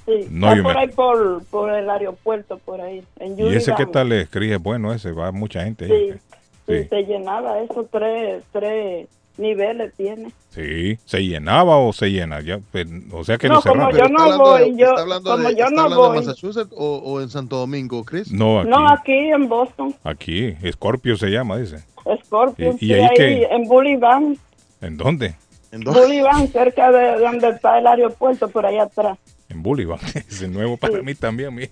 sí. No, está yo por me- ahí por, por el aeropuerto, por ahí. En ¿Y ese qué tal es? Bueno ese, va mucha gente ahí. Sí. sí, se llenaba eso, tres, tres niveles tiene. Sí, ¿se llenaba o se llena? Ya, pues, o sea que No, lo como cerraron. yo ¿Está no voy, de- yo- ¿Está hablando, como de, yo no voy. Massachusetts o, o en Santo Domingo, Chris? No, aquí. No, aquí en Boston, Aquí, Scorpio se llama, dice. Scorpion, ¿Y- y sí, ahí ahí, qué? en Bullivan, ¿En dónde? ¿En? Bullivan, cerca de donde está el aeropuerto, por allá atrás. En Bullivan. Es nuevo para mí también. Mire,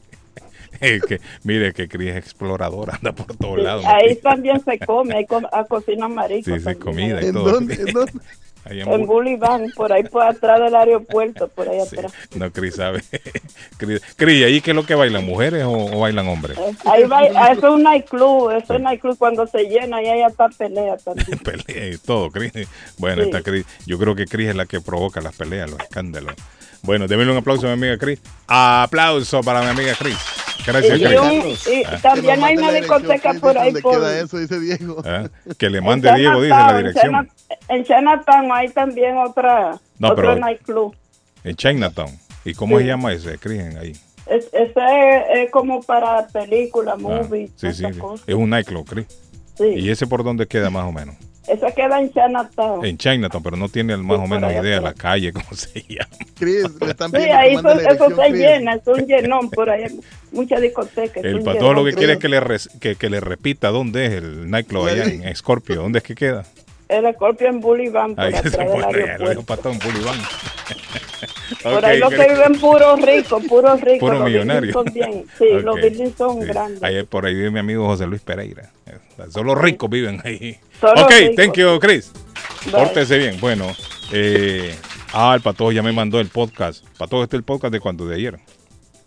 que, mire que Cris es explorador, anda por todos Sí, lados. ahí también se come, hay co- a cocina marico. Sí, sí, comida y ¿En todo. dónde? ¿En dónde? Ahí en En Bu- Bully Van, por ahí por atrás del aeropuerto, por ahí atrás. No, Cris sabe. Cris, Cris, ¿ahí qué es lo que bailan? ¿Mujeres o, o bailan hombres? Ahí va, ah, eso es un nightclub, eso es nightclub cuando se llena y hay hasta pelea también. Pelea y todo, Cris. Bueno, Sí. esta Cris, yo creo que Cris es la que provoca las peleas, los escándalos. Bueno, démele un aplauso a mi amiga Cris. Aplauso para mi amiga Cris. Gracias, Y, Cris. un- y también hay una discoteca por ahí ¿Dónde por... queda eso? Dice Diego. Ah, Que le mande Diego, dice la dirección. En Chinatown hay también otra, No, otro pero- nightclub. En Chinatown. ¿Y cómo Sí. se llama ese, Cris, ahí? Es, ese es, como para películas, Ah, movies, sí, sí, sí. cosas. Es un nightclub, Cris. Sí. ¿Y ese por dónde queda más o menos? Ese queda en Chinatown. En Chinatown, pero no tiene más o menos idea de la calle, cómo se llama. Chris, le están Sí, ahí eso, mande la eso se Chris. llena, es un llenón por ahí, muchas discotecas. El pato lo que quiere es que le, res- que, que le repita dónde es el nightclub allá en Scorpio. ¿Dónde es que queda? El Scorpion Boulevard por Ahí se del pone, lo dijo Patón Bulibán. Por ahí los que viven puros ricos, puros ricos. Puro los millonario. buildings son bien, sí, los buildings son Sí. grandes. Ahí por ahí vive mi amigo José Luis Pereira. Solo ricos viven ahí. Solo ok, ricos. thank you, Chris. Bye. Pórtese bien. Bueno, eh, ah, el Pato ya me mandó el podcast. Pato, este es el podcast de cuando de ayer.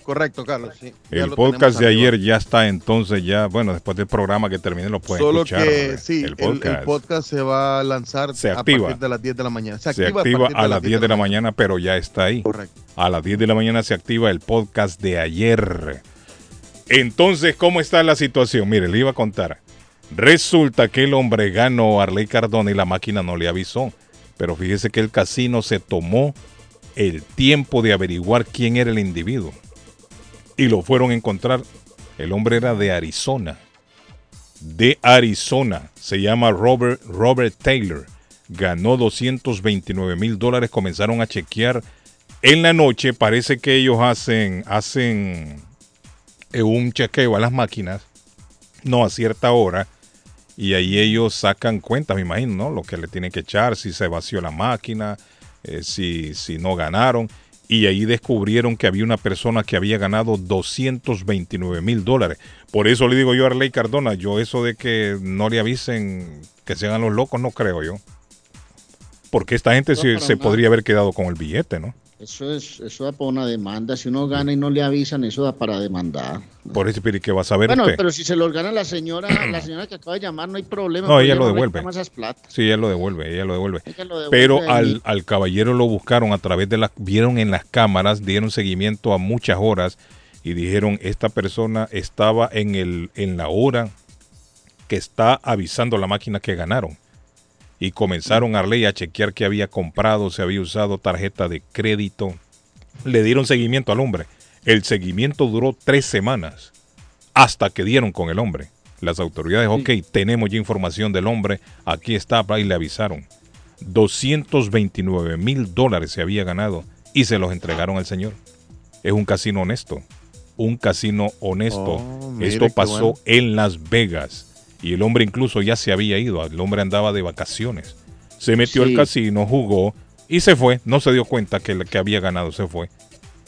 Correcto, Carlos. Sí, El podcast de ayer ya está entonces ya, bueno, después del programa que termine lo pueden Solo escuchar. que sí, el el, el podcast. podcast se va a lanzar Se a activa. partir de las 10 de la mañana. Se se activa, a las 10 de la mañana, pero ya está ahí. Correcto. A las 10 de la mañana se activa el podcast de ayer. Entonces, ¿cómo está la situación? Mire, le iba a contar. Resulta que el hombre ganó a Arley Cardona y la máquina no le avisó. Pero fíjese que el casino se tomó el tiempo de averiguar quién era el individuo. Y lo fueron a encontrar. El hombre era de Arizona. De Arizona. Se llama Robert, Robert Taylor. Ganó 229 mil dólares. Comenzaron a chequear en la noche. Parece que ellos hacen, hacen eh, un chequeo a las máquinas. No a cierta hora. Y ahí ellos sacan cuentas, me imagino, ¿no? Lo que le tienen que echar, si se vació la máquina, eh, si, si no ganaron. Y ahí descubrieron que había una persona que había ganado 229 mil dólares. Por eso le digo yo a Arley Cardona, yo eso de que no le avisen que se hagan los locos, no creo yo. Porque esta gente No, se, podría haber quedado con el billete, ¿no? Eso es, eso da para una demanda. Si uno gana y no le avisan, eso da para demandar. Por eso, pero ¿y ¿qué va a saber Bueno, usted? pero si se los gana la señora, la señora que acaba de llamar, no hay problema. No, ella lo devuelve. esas plata. Sí, ella lo devuelve, ella lo devuelve. Ella lo devuelve Pero al, al caballero lo buscaron a través de las, vieron en las cámaras, dieron seguimiento a muchas horas y dijeron, esta persona estaba en, el, en la hora que está avisando la máquina que ganaron. Y comenzaron a ley a chequear que había comprado, se había usado tarjeta de crédito. Le dieron seguimiento al hombre. El seguimiento duró tres semanas hasta que dieron con el hombre. Las autoridades, ok, tenemos ya información del hombre, aquí está, y le avisaron. 229 mil dólares se había ganado y se los entregaron al señor. Es un casino honesto, un casino honesto. Oh, Esto pasó bueno. en Las Vegas y el hombre incluso ya se había ido, el hombre andaba de vacaciones. Se metió al casino, jugó y se fue, no se dio cuenta que, que había ganado, se fue.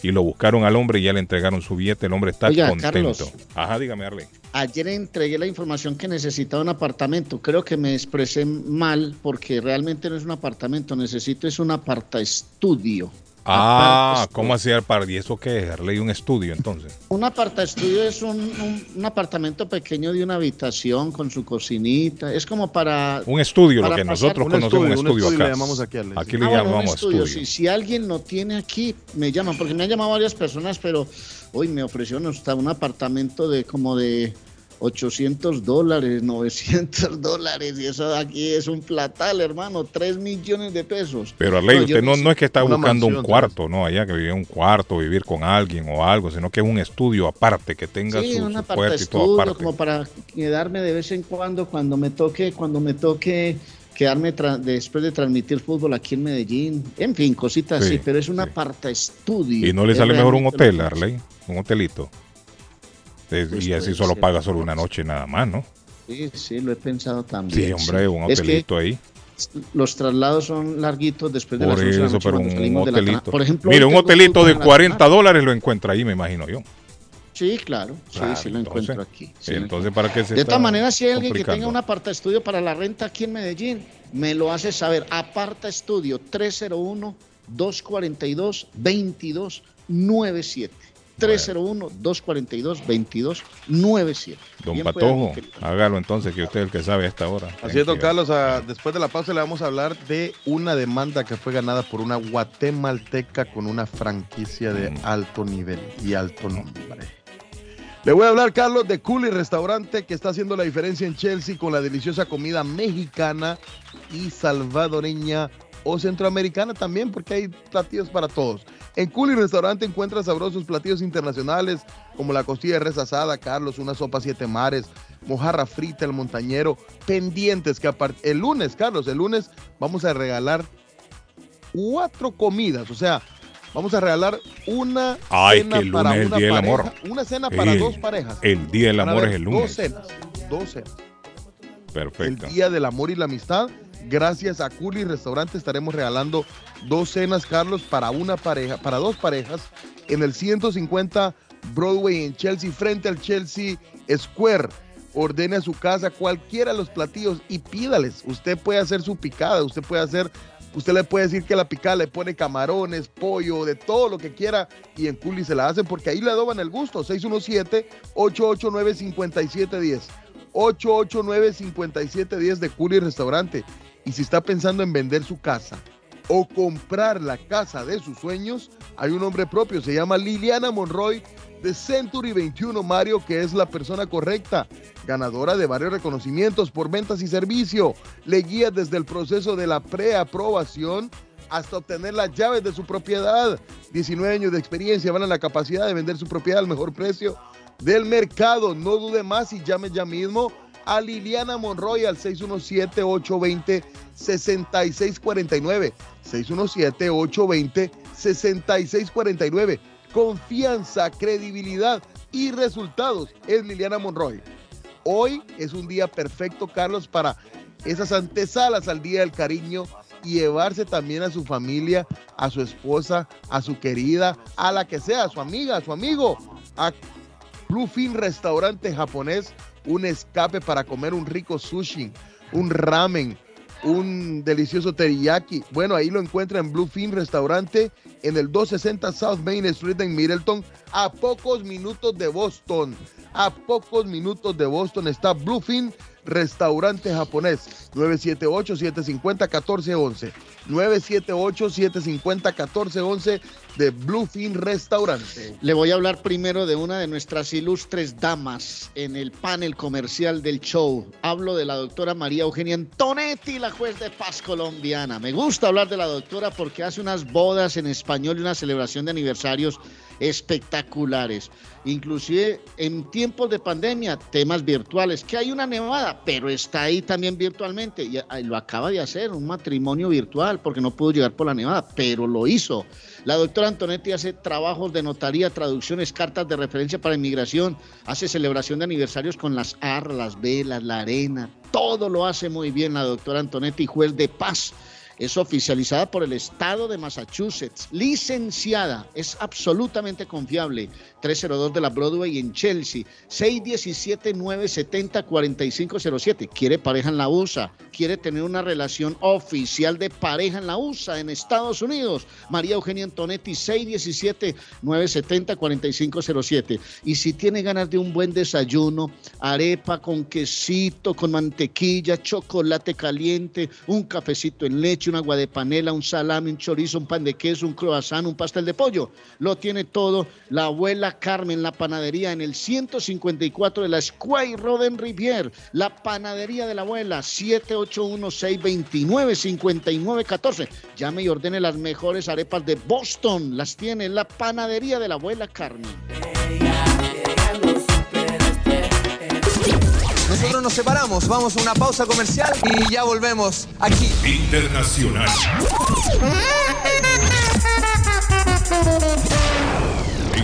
Y lo buscaron al hombre y ya le entregaron su billete, el hombre está Oiga, contento. Carlos. Ajá, dígame, Arley. Ayer entregué la información que necesitaba un apartamento. Creo que me expresé mal porque realmente no es un apartamento, necesito es un apartaestudio. Ah, ¿cómo hacía para ¿Y eso qué es? Un estudio entonces. Un apartaestudio es un, un- un apartamento pequeño de una habitación con su cocinita. Es como para... Un estudio, lo que nosotros Un conocemos estudio, un un estudio estudio acá. le llamamos aquí, Aquí le Ah, bueno, un llamamos estudio. estudio. Si, si alguien lo tiene aquí, me llaman, porque me han llamado varias personas, pero hoy me ofrecieron hasta un apartamento de como de 800 dólares, 900 dólares, y eso aquí es un platal, hermano, 3 millones de pesos. Pero Arley, No, usted no, no es que está Una buscando un cuarto, no, allá que vivir un cuarto, vivir con alguien o algo, sino que es un estudio aparte, que tenga Sí, su, un su puerta y todo apartaestudio aparte. como para quedarme de vez en cuando cuando me toque, cuando me toque quedarme después de transmitir fútbol aquí en Medellín, en fin, cositas Sí, así, pero es un sí. apartaestudio. Y no le Es sale mejor un hotel, una- Arley, un hotelito. Pues y así solo ser. paga solo una noche nada más, ¿no? Sí, sí, lo he pensado también. Sí, hombre, un hotelito ahí. los traslados son larguitos después de Por las 11 de la eso, pero un salimos de la hotelito. Por ejemplo, Mire, hoy un hotelito de en la 40 tarde. dólares lo encuentra ahí, me imagino yo. Sí, claro. Sí, Claro, sí lo entonces- encuentro aquí. sí Entonces, ¿para qué se De está todas maneras, si hay alguien que tenga un aparta estudio para la renta aquí en Medellín, me lo hace saber. Aparta estudio 301-242-2297. 301-242-2297. Don Bien Patojo, hágalo entonces, que usted es el que sabe a esta hora. Así es, don Thank you. Carlos. ah, después de la pausa le vamos a hablar de una demanda que fue ganada por una guatemalteca con una franquicia de Mm. alto nivel y alto nombre. Le voy a hablar, Carlos, de Cooley Restaurante que está haciendo la diferencia en Chelsea con la deliciosa comida mexicana y salvadoreña o centroamericana también, porque hay platillos para todos. En Cooley Restaurante encuentras sabrosos platillos internacionales como la costilla de res asada, Carlos, una sopa siete mares, mojarra frita, el montañero, pendientes que el lunes, Carlos, el lunes vamos a regalar cuatro comidas, o sea, vamos a regalar una Ay, cena que el para el una del pareja, Amor. una cena para dos parejas. El Día del Amor es el Dos lunes. cenas, dos cenas. El Día del Amor y la Amistad. Gracias a Cooley Restaurante estaremos regalando dos cenas, Carlos, para una pareja, para dos parejas, en el 150 Broadway en Chelsea, frente al Chelsea Square. Ordene a su casa cualquiera de los platillos y pídales. Usted puede hacer su picada, usted puede hacer, usted le puede decir que la picada le pone camarones, pollo, de todo lo que quiera y en Cooley se la hacen porque ahí le adoban el gusto. 617-889-5710. 889-5710 de Cooley Restaurante. Y si está pensando en vender su casa o comprar la casa de sus sueños, hay un nombre propio, se llama Liliana Monroy de Century 21 Mario, que es la persona correcta, ganadora de varios reconocimientos por ventas y servicio. Le guía desde el proceso de la preaprobación hasta obtener las llaves de su propiedad. 19 años de experiencia van a la capacidad de vender su propiedad al mejor precio del mercado. No dude más y llame ya mismo a Liliana Monroy al 617-820-6649. 617-820-6649. Confianza, credibilidad y resultados es Liliana Monroy. Hoy es un día perfecto, Carlos, para esas antesalas al Día del Cariño y llevarse también a su familia, a su esposa, a su querida, a la que sea, a su amiga, a su amigo, a Bluefin Restaurante Japonés, un escape para comer un rico sushi, un ramen, un delicioso teriyaki. Bueno, ahí lo encuentra en Bluefin Restaurante en el 260 South Main Street en Middleton, a pocos minutos de Boston. A pocos minutos de Boston está Bluefin Restaurante Japonés. 978-750-1411. 978-750-1411 de Bluefin Restaurante. Le voy a hablar primero de una de nuestras ilustres damas en el panel comercial del show. Hablo de la doctora María Eugenia Antonetti, la juez de paz colombiana. Me gusta hablar de la doctora porque hace unas bodas en español y una celebración de aniversarios espectaculares. Inclusive en tiempos de pandemia, temas virtuales, que hay una nevada, pero está ahí también virtualmente. Y lo acaba de hacer, un matrimonio virtual, porque no pudo llegar por la nevada, pero lo hizo. La doctora Antonetti hace trabajos de notaría, traducciones, cartas de referencia para inmigración, hace celebración de aniversarios con las arras, las velas, la arena, todo lo hace muy bien la doctora Antonetti, juez de paz. Es oficializada por el estado de Massachusetts, licenciada, es absolutamente confiable. 302 de la Broadway en Chelsea, 617-970-4507. ¿Quiere pareja en la USA? ¿Quiere tener una relación oficial de pareja en la USA en Estados Unidos? María Eugenia Antonetti, 617-970-4507. Y si tiene ganas de un buen desayuno, arepa con quesito, con mantequilla, chocolate caliente, un cafecito en leche, un agua de panela, un salami, un chorizo, un pan de queso, un croissant, un pastel de pollo. Lo tiene todo la abuela Carmen, la panadería en el 154 de la Square Roden Rivier. La panadería de la abuela, 781-629-5914. Llame y ordene las mejores arepas de Boston. Las tiene la panadería de la abuela Carmen. Nosotros nos separamos, vamos a una pausa comercial y ya volvemos aquí. Internacional.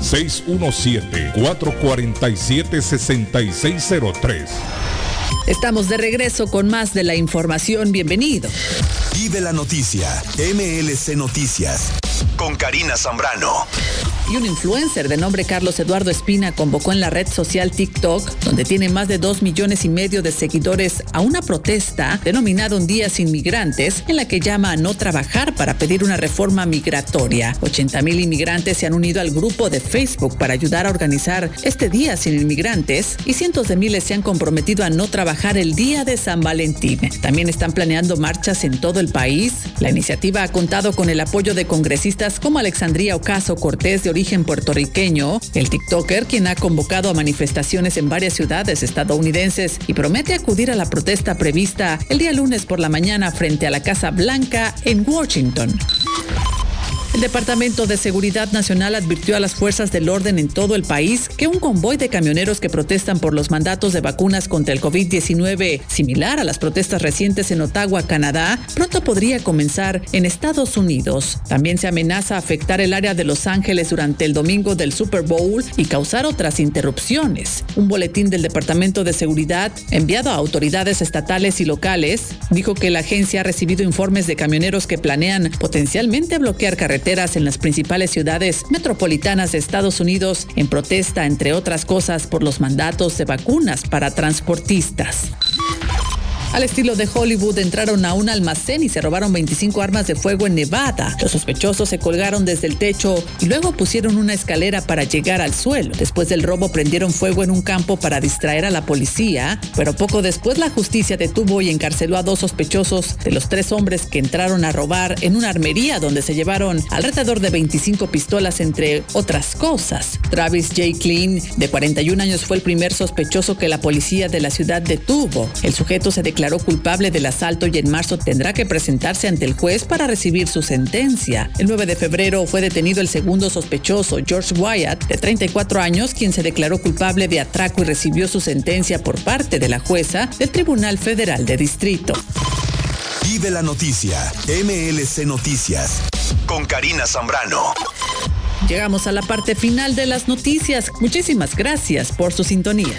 617-447-6603. Estamos de regreso con más de la información. Bienvenido. Vive la noticia. MLC Noticias. Con Karina Zambrano. Y un influencer de nombre Carlos Eduardo Espina convocó en la red social TikTok, donde tiene más de dos millones y medio de seguidores, a una protesta denominada Un Día Sin Migrantes, en la que llama a no trabajar para pedir una reforma migratoria. 80 mil inmigrantes se han unido al grupo de Facebook para ayudar a organizar este Día Sin Inmigrantes y cientos de miles se han comprometido a no trabajar el día de San Valentín. También están planeando marchas en todo el país. La iniciativa ha contado con el apoyo de congresistas como Alexandria Ocaso Cortés de origen puertorriqueño, el TikToker quien ha convocado a manifestaciones en varias ciudades estadounidenses y promete acudir a la protesta prevista el día lunes por la mañana frente a la Casa Blanca en Washington. El Departamento de Seguridad Nacional advirtió a las fuerzas del orden en todo el país que un convoy de camioneros que protestan por los mandatos de vacunas contra el COVID-19, similar a las protestas recientes en Ottawa, Canadá, pronto podría comenzar en Estados Unidos. También se amenaza afectar el área de Los Ángeles durante el domingo del Super Bowl y causar otras interrupciones. Un boletín del Departamento de Seguridad enviado a autoridades estatales y locales dijo que la agencia ha recibido informes de camioneros que planean potencialmente bloquear carreteras en las principales ciudades metropolitanas de Estados Unidos en protesta, entre otras cosas, por los mandatos de vacunas para transportistas. Al estilo de Hollywood entraron a un almacén y se robaron 25 armas de fuego en Nevada. Los sospechosos se colgaron desde el techo y luego pusieron una escalera para llegar al suelo. Después del robo prendieron fuego en un campo para distraer a la policía, pero poco después la justicia detuvo y encarceló a dos sospechosos de los tres hombres que entraron a robar en una armería donde se llevaron alrededor de 25 pistolas entre otras cosas. Travis J. Clean, de 41 años, fue el primer sospechoso que la policía de la ciudad detuvo. El sujeto se declaró culpable del asalto y en marzo tendrá que presentarse ante el juez para recibir su sentencia. El 9 de febrero fue detenido el segundo sospechoso, George Wyatt, de 34 años, quien se declaró culpable de atraco y recibió su sentencia por parte de la jueza del Tribunal Federal de Distrito. Vive la noticia. MLC Noticias. Con Karina Zambrano. Llegamos a la parte final de las noticias. Muchísimas gracias por su sintonía.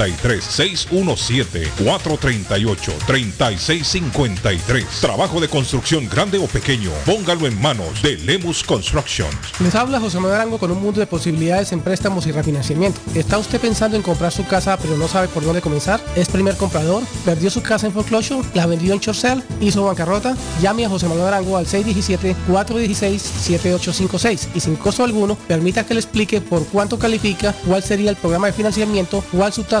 617-438-3653. Trabajo de construcción grande o pequeño, póngalo en manos de Lemus Construction. Les habla José Manuel Arango con un mundo de posibilidades en préstamos y refinanciamiento. ¿Está usted pensando en comprar su casa pero no sabe por dónde comenzar? ¿Es primer comprador? ¿Perdió su casa en foreclosure? ¿La vendió en Chorcel? ¿Hizo bancarrota? Llame a José Manuel Arango al 617-416-7856 y sin costo alguno permita que le explique por cuánto califica, cuál sería el programa de financiamiento, cuál su tasa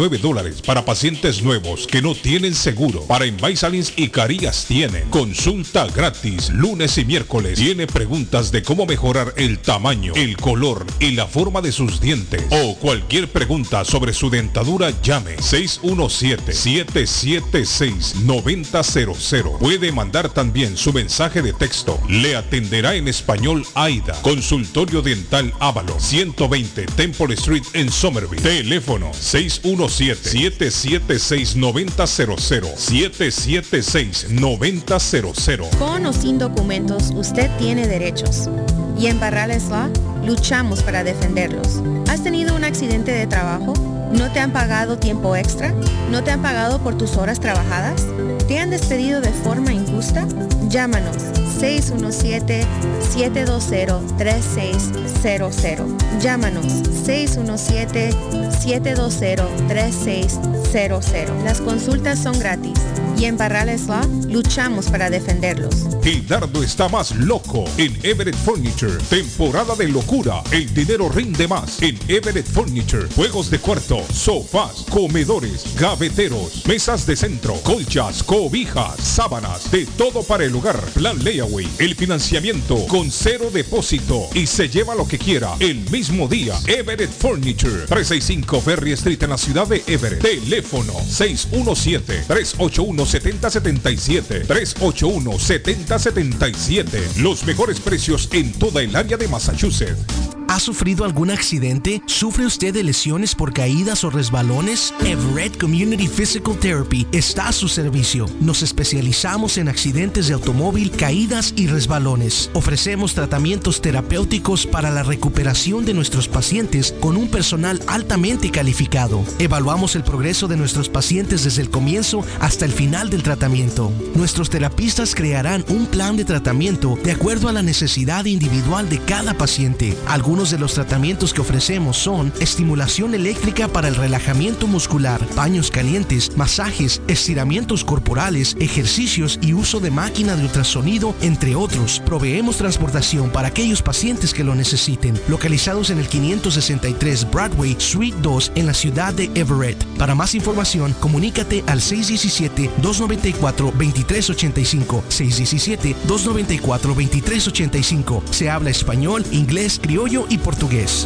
99 dólares para pacientes nuevos que no tienen seguro. Para Invisalins y Carías tienen consulta gratis lunes y miércoles. Tiene preguntas de cómo mejorar el tamaño, el color y la forma de sus dientes o cualquier pregunta sobre su dentadura llame 617-776-9000. Puede mandar también su mensaje de texto. Le atenderá en español AIDA. Consultorio Dental Ávalo 120 Temple Street en Somerville. Teléfono 617-776-9000. 776-9000. Con o sin documentos, usted tiene derechos. Y en Barrales Law luchamos para defenderlos. ¿Has tenido un accidente de trabajo? ¿No te han pagado tiempo extra? ¿No te han pagado por tus horas trabajadas? ¿Te han despedido de forma injusta? Llámanos 617-720-3600. Llámanos 617-720-3600. Las consultas son gratis y en Barrales Law luchamos para defenderlos. El dardo está más loco en Everett Furniture. Temporada de locura. El dinero rinde más en Everett Furniture. Juegos de cuarto, sofás, comedores, gaveteros, mesas de centro, colchas, cobijas, sábanas, de todo para el hogar. Plan Layaway. El financiamiento con cero depósito y se lleva lo que quiera el mismo día. Everett Furniture. 365 Ferry Street en la ciudad de Everett. Teléfono 617 381 7077 381 7077 Los mejores precios en toda el área de Massachusetts. ¿Ha sufrido algún accidente? ¿Sufre usted de lesiones por caídas o resbalones? Everett Community Physical Therapy está a su servicio. Nos especializamos en accidentes de automóvil, caídas y resbalones. Ofrecemos tratamientos terapéuticos para la recuperación de nuestros pacientes con un personal altamente calificado. Evaluamos el progreso de nuestros pacientes desde el comienzo hasta el final del tratamiento. Nuestros terapistas crearán un plan de tratamiento de acuerdo a la necesidad individual de cada paciente. Algunos de los tratamientos que ofrecemos son estimulación eléctrica para el relajamiento muscular, baños calientes, masajes, estiramientos corporales, ejercicios y uso de máquina de ultrasonido, entre otros. Proveemos transportación para aquellos pacientes que lo necesiten, localizados en el 563 Broadway, Suite 2 en la ciudad de Everett. Para más información, comunícate al 617-294-2385. 617-294-2385. Se habla español, inglés, criollo y portugués.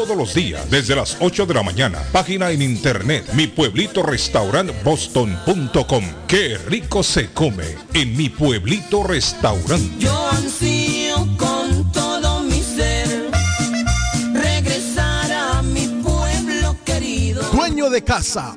todos los días desde las 8 de la mañana. Página en internet mi pueblito restaurant boston.com. Qué rico se come en mi pueblito restaurante. Yo ansío con todo mi ser regresar a mi pueblo querido. Dueño de casa,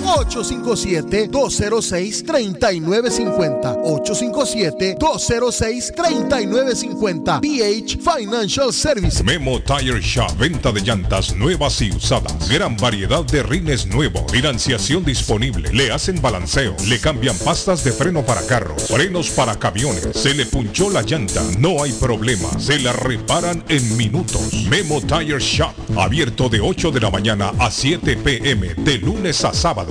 857-206-3950. 857-206-3950. BH Financial Services. Memo Tire Shop, venta de llantas nuevas y usadas. Gran variedad de rines nuevos. Financiación disponible. Le hacen balanceo. Le cambian pastas de freno para carros. Frenos para camiones. Se le punchó la llanta. No hay problema. Se la reparan en minutos. Memo Tire Shop. Abierto de 8 de la mañana a 7 pm. De lunes a sábado.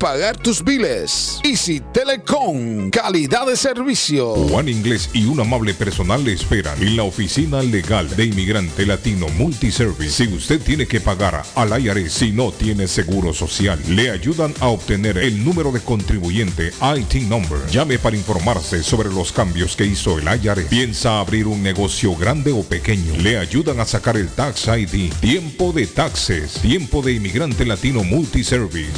pagar tus biles. Easy Telecom, calidad de servicio. Juan Inglés y un amable personal le esperan en la oficina legal de inmigrante latino Multiservice. Si usted tiene que pagar al IRS si no tiene seguro social, le ayudan a obtener el número de contribuyente IT number. Llame para informarse sobre los cambios que hizo el IRS. Piensa abrir un negocio grande o pequeño. Le ayudan a sacar el Tax ID. Tiempo de taxes. Tiempo de inmigrante latino Multiservice.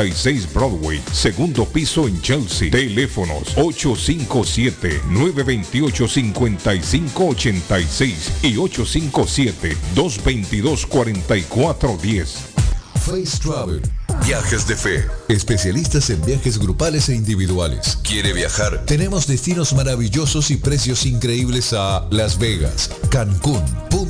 276 Broadway, segundo piso en Chelsea. Teléfonos 857-928-5586 y 857-222-4410. Face Travel. Viajes de fe. Especialistas en viajes grupales e individuales. ¿Quiere viajar? Tenemos destinos maravillosos y precios increíbles a Las Vegas, Cancún, Punta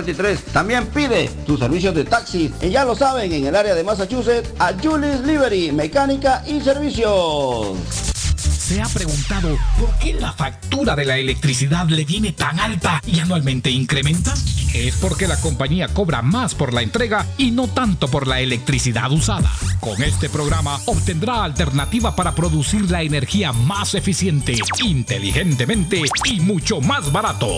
También pide tus servicios de taxi, y ya lo saben, en el área de Massachusetts, a Julius Liberty, mecánica y servicios. ¿Se ha preguntado por qué la factura de la electricidad le viene tan alta y anualmente incrementa? Es porque la compañía cobra más por la entrega y no tanto por la electricidad usada. Con este programa obtendrá alternativa para producir la energía más eficiente, inteligentemente y mucho más barato.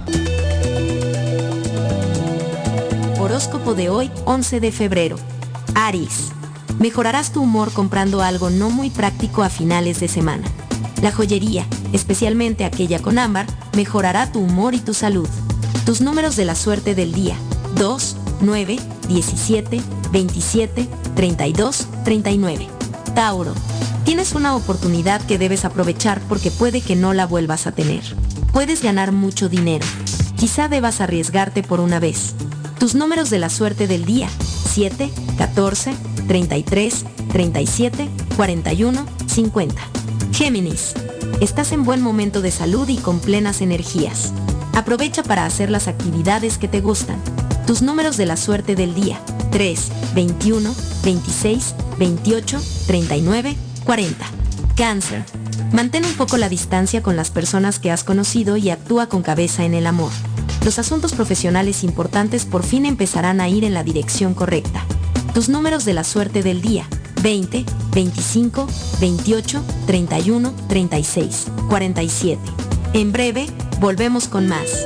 Horóscopo de hoy, 11 de febrero. Aries. Mejorarás tu humor comprando algo no muy práctico a finales de semana. La joyería, especialmente aquella con ámbar, mejorará tu humor y tu salud. Tus números de la suerte del día. 2, 9, 17, 27, 32, 39. Tauro. Tienes una oportunidad que debes aprovechar porque puede que no la vuelvas a tener. Puedes ganar mucho dinero. Quizá debas arriesgarte por una vez. Tus números de la suerte del día. 7, 14, 33, 37, 41, 50. Géminis. Estás en buen momento de salud y con plenas energías. Aprovecha para hacer las actividades que te gustan. Tus números de la suerte del día. 3, 21, 26, 28, 39, 40. Cáncer. Mantén un poco la distancia con las personas que has conocido y actúa con cabeza en el amor. Los asuntos profesionales importantes por fin empezarán a ir en la dirección correcta. Tus números de la suerte del día. 20 25 28 31 36 47. En breve, volvemos con más.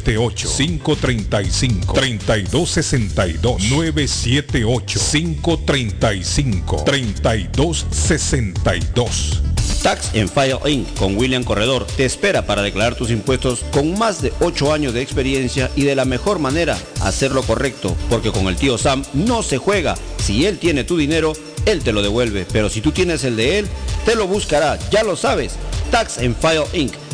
978-535-3262. 978-535-3262. Tax and File Inc. con William Corredor te espera para declarar tus impuestos con más de 8 años de experiencia y de la mejor manera hacerlo correcto, porque con el tío Sam no se juega. Si él tiene tu dinero, él te lo devuelve, pero si tú tienes el de él, te lo buscará, ya lo sabes. Tax and File Inc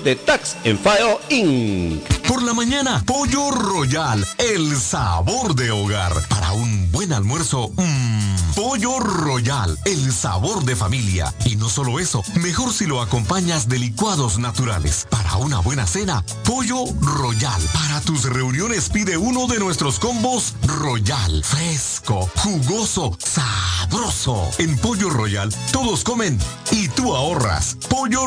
de Tax en File Inc. Por la mañana, Pollo Royal, el sabor de hogar. Para un buen almuerzo, mmm, Pollo Royal, el sabor de familia. Y no solo eso, mejor si lo acompañas de licuados naturales. Para una buena cena, Pollo Royal. Para tus reuniones pide uno de nuestros combos Royal. Fresco, jugoso, sabroso. En Pollo Royal, todos comen y tú ahorras. Pollo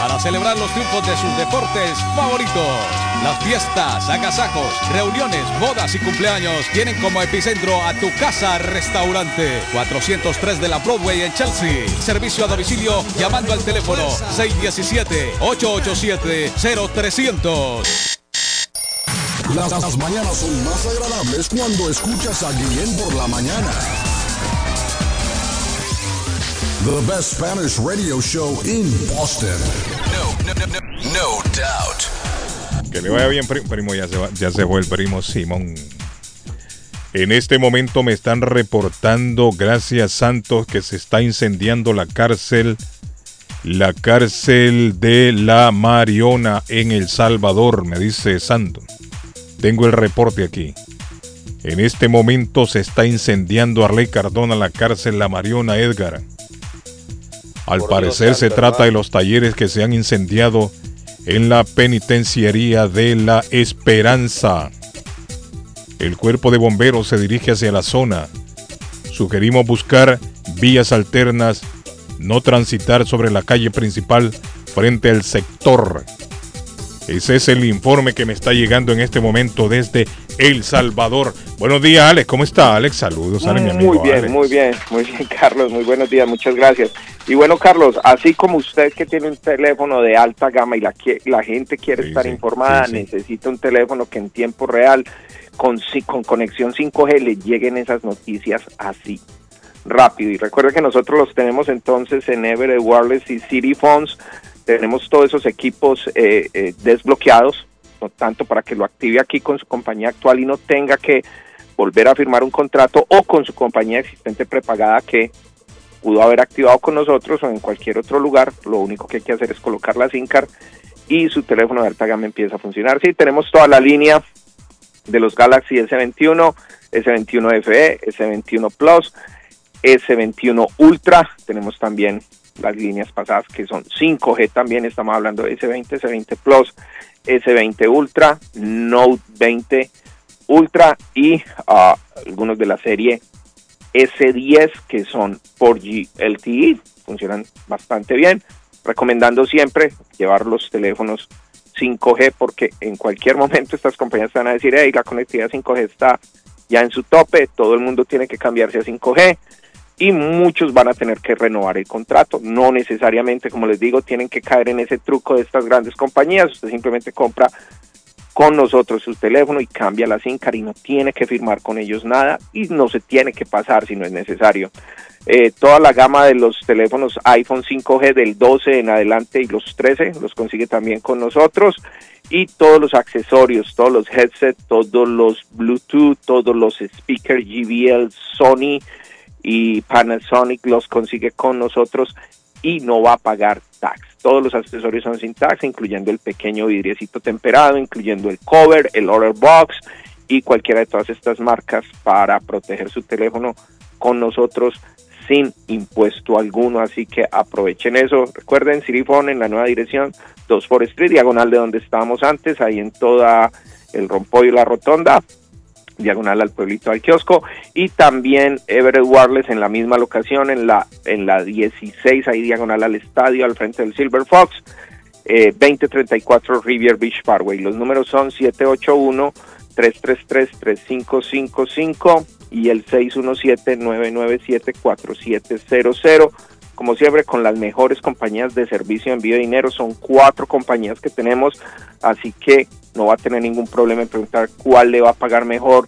para celebrar los triunfos de sus deportes favoritos. Las fiestas, agasajos, reuniones, bodas y cumpleaños tienen como epicentro a tu casa restaurante 403 de la Broadway en Chelsea. Servicio a domicilio llamando al teléfono 617-887-0300. Las, mañanas son más agradables cuando escuchas a Guillén por la mañana. The best Spanish radio show in Boston. No, no, no, no, no doubt. Que le vaya bien, primo. primo ya, se va, ya se fue el primo Simón. En este momento me están reportando, gracias Santos, que se está incendiando la cárcel, la cárcel de la Mariona en El Salvador, me dice Santos. Tengo el reporte aquí. En este momento se está incendiando Arley Cardona la cárcel La Mariona Edgar. Al parecer se trata de los talleres que se han incendiado en la penitenciaría de la Esperanza. El cuerpo de bomberos se dirige hacia la zona Sugerimos buscar vías alternas, no transitar sobre la calle principal frente al sector. Ese es el informe que me está llegando en este momento desde El Salvador. Buenos días, Alex. ¿Cómo está, Alex? Saludos a mi amigo Muy bien, Alex. muy bien, muy bien, Carlos. Muy buenos días, muchas gracias. Y bueno, Carlos, así como usted que tiene un teléfono de alta gama y la, la gente quiere estar informada, necesita un teléfono que en tiempo real, con, con conexión 5G, le lleguen esas noticias así, rápido. Y recuerde que nosotros los tenemos entonces en Everett Wireless y City Phones. Tenemos todos esos equipos eh, eh, desbloqueados, no tanto para que lo active aquí con su compañía actual y no tenga que volver a firmar un contrato o con su compañía existente prepagada que pudo haber activado con nosotros o en cualquier otro lugar. Lo único que hay que hacer es colocar la SIM card y su teléfono de alta gama empieza a funcionar. Sí, tenemos toda la línea de los Galaxy S21, S21 FE, S21 Plus, S21 Ultra. Tenemos también las líneas pasadas que son 5G también. Estamos hablando de S20, S20 Plus, S20 Ultra, Note 20 Ultra y ah, algunos de la serie S10 que son 4G LTE, funcionan bastante bien. Recomendando siempre llevar los teléfonos 5G porque en cualquier momento estas compañías van a decir, hey, la conectividad 5G está ya en su tope, todo el mundo tiene que cambiarse a 5G y muchos van a tener que renovar el contrato. No necesariamente, como les digo, tienen que caer en ese truco de estas grandes compañías. Usted simplemente compra con nosotros su teléfono y cambia la SIM y no tiene que firmar con ellos nada y no se tiene que pasar si no es necesario. Eh, toda la gama de los teléfonos iPhone 5G del 12 en adelante y los 13 los consigue también con nosotros y todos los accesorios, todos los headsets, todos los Bluetooth, todos los speakers JBL, Sony y Panasonic los consigue con nosotros y no va a pagar tax. Todos los accesorios son sin tax, incluyendo el pequeño vidriecito temperado, incluyendo el cover, el order box y cualquiera de todas estas marcas para proteger su teléfono con nosotros sin impuesto alguno, así que aprovechen eso. Recuerden, Sirifone en la nueva dirección, 2 for Street, diagonal de donde estábamos antes, ahí en toda el rompollo y la rotonda, diagonal al pueblito al kiosco y también Everett Wireless en la misma locación en la en la 16 ahí diagonal al estadio al frente del Silver Fox eh, 2034 Rivier Beach Parkway. Los números son 781 333 3555 y el 617 997 4700 como siempre con las mejores compañías de servicio de envío de dinero son cuatro compañías que tenemos así que no va a tener ningún problema en preguntar cuál le va a pagar mejor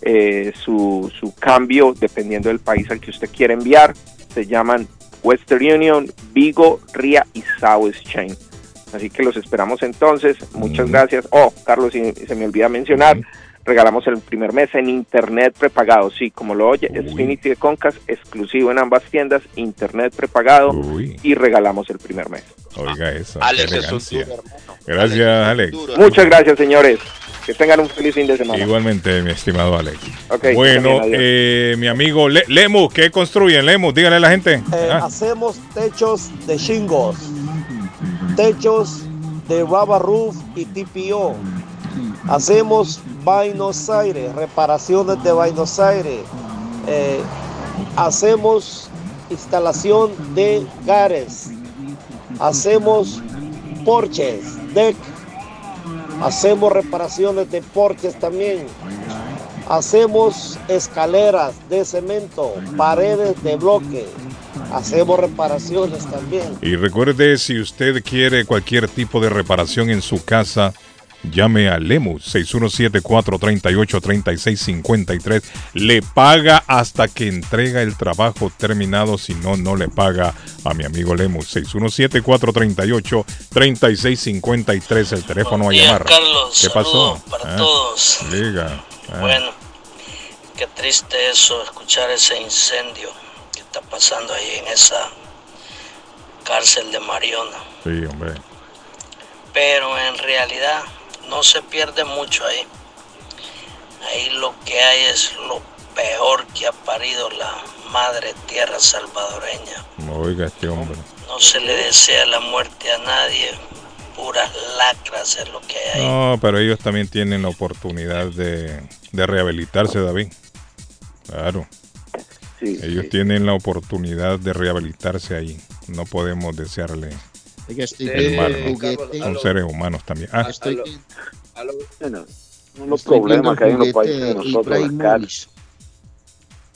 eh, su, su cambio dependiendo del país al que usted quiere enviar. Se llaman Western Union, Vigo, RIA y South Exchange. Así que los esperamos entonces. Muchas gracias. Oh, Carlos, se me olvida mencionar, regalamos el primer mes en internet prepagado. Sí, como lo oye, es Xfinity de Concas, exclusivo en ambas tiendas, internet prepagado y regalamos el primer mes. Oiga eso. Alex es un duro, Gracias, Alex. Muchas gracias, señores. Que tengan un feliz fin de semana. Igualmente, mi estimado Alex. Bueno, también, eh, mi amigo Le- Lemus, ¿qué construyen? Lemus, dígale a la gente. Eh, Ah, Hacemos techos de shingles, techos de rubber roof y TPO. Hacemos Buenos Aires, reparaciones de Buenos Aires. Eh, hacemos instalación de gares. Hacemos porches, deck. Hacemos reparaciones de porches también. Hacemos escaleras de cemento, paredes de bloque. Hacemos reparaciones también. Y recuerde, si usted quiere cualquier tipo de reparación en su casa, llame a Lemus 617-438-3653. Le paga hasta que entrega el trabajo terminado. Si no, no le paga a mi amigo Lemus 617-438-3653. El teléfono a Buenos días, llamar. Carlos. ¿Qué pasó? Para Ah, todos. Diga. Ah, Bueno, qué triste eso, escuchar ese incendio que está pasando ahí en esa cárcel de Mariona. Sí, hombre. Pero en realidad no se pierde mucho ahí. Ahí lo que hay es lo peor que ha parido la madre tierra salvadoreña. Oiga, este hombre. No se le desea la muerte a nadie. Puras lacras es lo que hay ahí. No, pero ellos también tienen la oportunidad de, de rehabilitarse, David. Claro. Ellos tienen la oportunidad de rehabilitarse ahí. No podemos desearle Oiga, estoy el viendo mal. el juguete. Son seres humanos también. Ah, Estoy, Los estoy viendo problemas el que hay en los juguete países de de nosotros.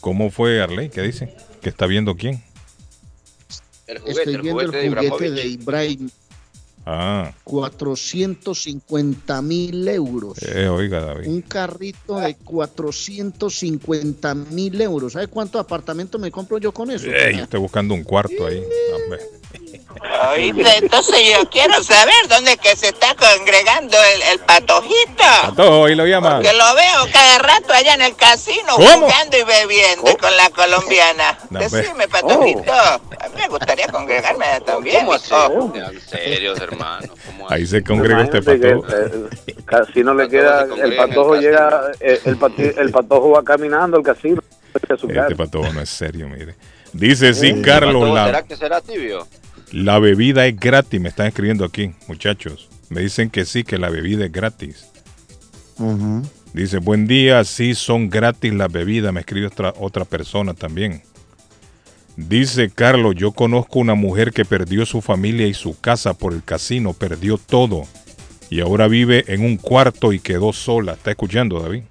¿Cómo fue Arley? ¿Qué dice? ¿Que está viendo quién? Estoy viendo el juguete de Ibrahim. Ah, 450 mil euros. eh, oiga David. Un carrito de 450 mil euros. ¿Sabe cuánto apartamento me compro yo con eso? Ey, estoy buscando un cuarto ahí. Hombre. Oíste, entonces yo quiero saber dónde es que se está congregando el, el patojito. Pato, hoy lo llaman. Que lo veo cada rato allá en el casino ¿Cómo? jugando y bebiendo con la colombiana. No, ve. Decime, patojito. A mí me gustaría congregarme también. mijo. En serio, hermano. ¿Cómo Ahí se congrega este Imagínate pato. que, eh, casino le queda, el patojo llega, eh, el, pati- el patojo va caminando al casino. Este patojo no es serio, mire. Dice sí, Carlos, ¿Será la, que será tibio? La bebida es gratis. Me están escribiendo aquí, muchachos. Me dicen que sí, que la bebida es gratis. Dice, buen día, sí son gratis las bebidas. Me escribe otra, otra persona también. Dice Carlos, yo conozco una mujer que perdió su familia y su casa por el casino, perdió todo. Y ahora vive en un cuarto y quedó sola. ¿Está escuchando, David?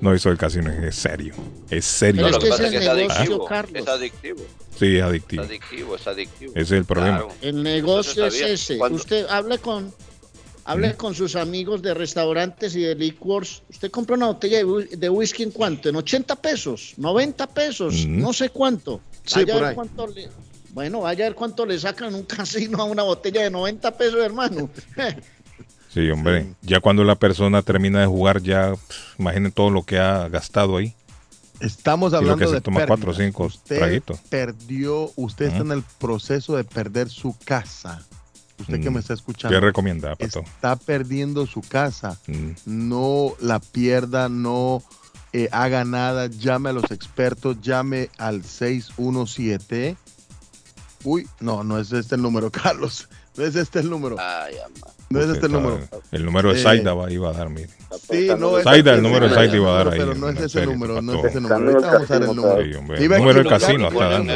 No, eso del casino es serio. Es serio. No, lo que pasa es que el es negocio, adictivo. Carlos. Es adictivo. Sí, es adictivo. Es adictivo, es adictivo. Ese es el problema. Claro. El negocio es ese. Usted hable con hable Mm. con sus amigos de restaurantes y de licores. Usted compra una botella de, whi- de whisky en cuánto? En 80 pesos, 90 pesos, Mm. no sé cuánto. Sí, Vaya a ver ahí. cuánto le- bueno, vaya a ver cuánto le sacan un casino a una botella de 90 pesos, hermano. Sí, hombre. Ya cuando la persona termina de jugar, ya pff, imaginen todo lo que ha gastado ahí. Estamos Y lo hablando que se de toma cuatro o cinco Usted traguitos. perdió, usted está en el proceso de perder su casa. Usted que Mm. me está escuchando. ¿Qué recomienda, Pato? Está perdiendo su casa. Mm. No la pierda, no eh, haga nada. Llame a los expertos, llame al 617. Uy, no, no es este el número, Carlos. No es este el número. Ay, ama. No es este el número. El número de Eh, Zaida va- iba a dar, mire. Sí, no es Zaida, ese el número de Zaida iba a dar ahí. Pero no es ese número, no es ese número. Ahorita vamos a dar el número. Sí, hombre, Iba el a número del casino está a- dando.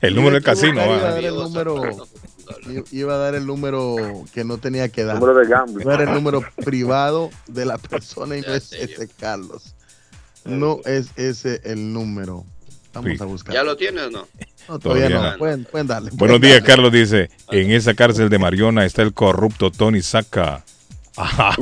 El número del casino Iba a va. dar el número, iba a dar el número que no tenía que dar. Número de gambling. Iba a dar el número privado de la persona y no es ese, Carlos. No es ese el número. Vamos Sí. a buscar. ¿Ya lo tienes o no? No, todavía, Todavía no. Pueden, pueden darle. Buenos pueden días, darle. Carlos dice. En esa cárcel de Mariona está el corrupto Tony Saca.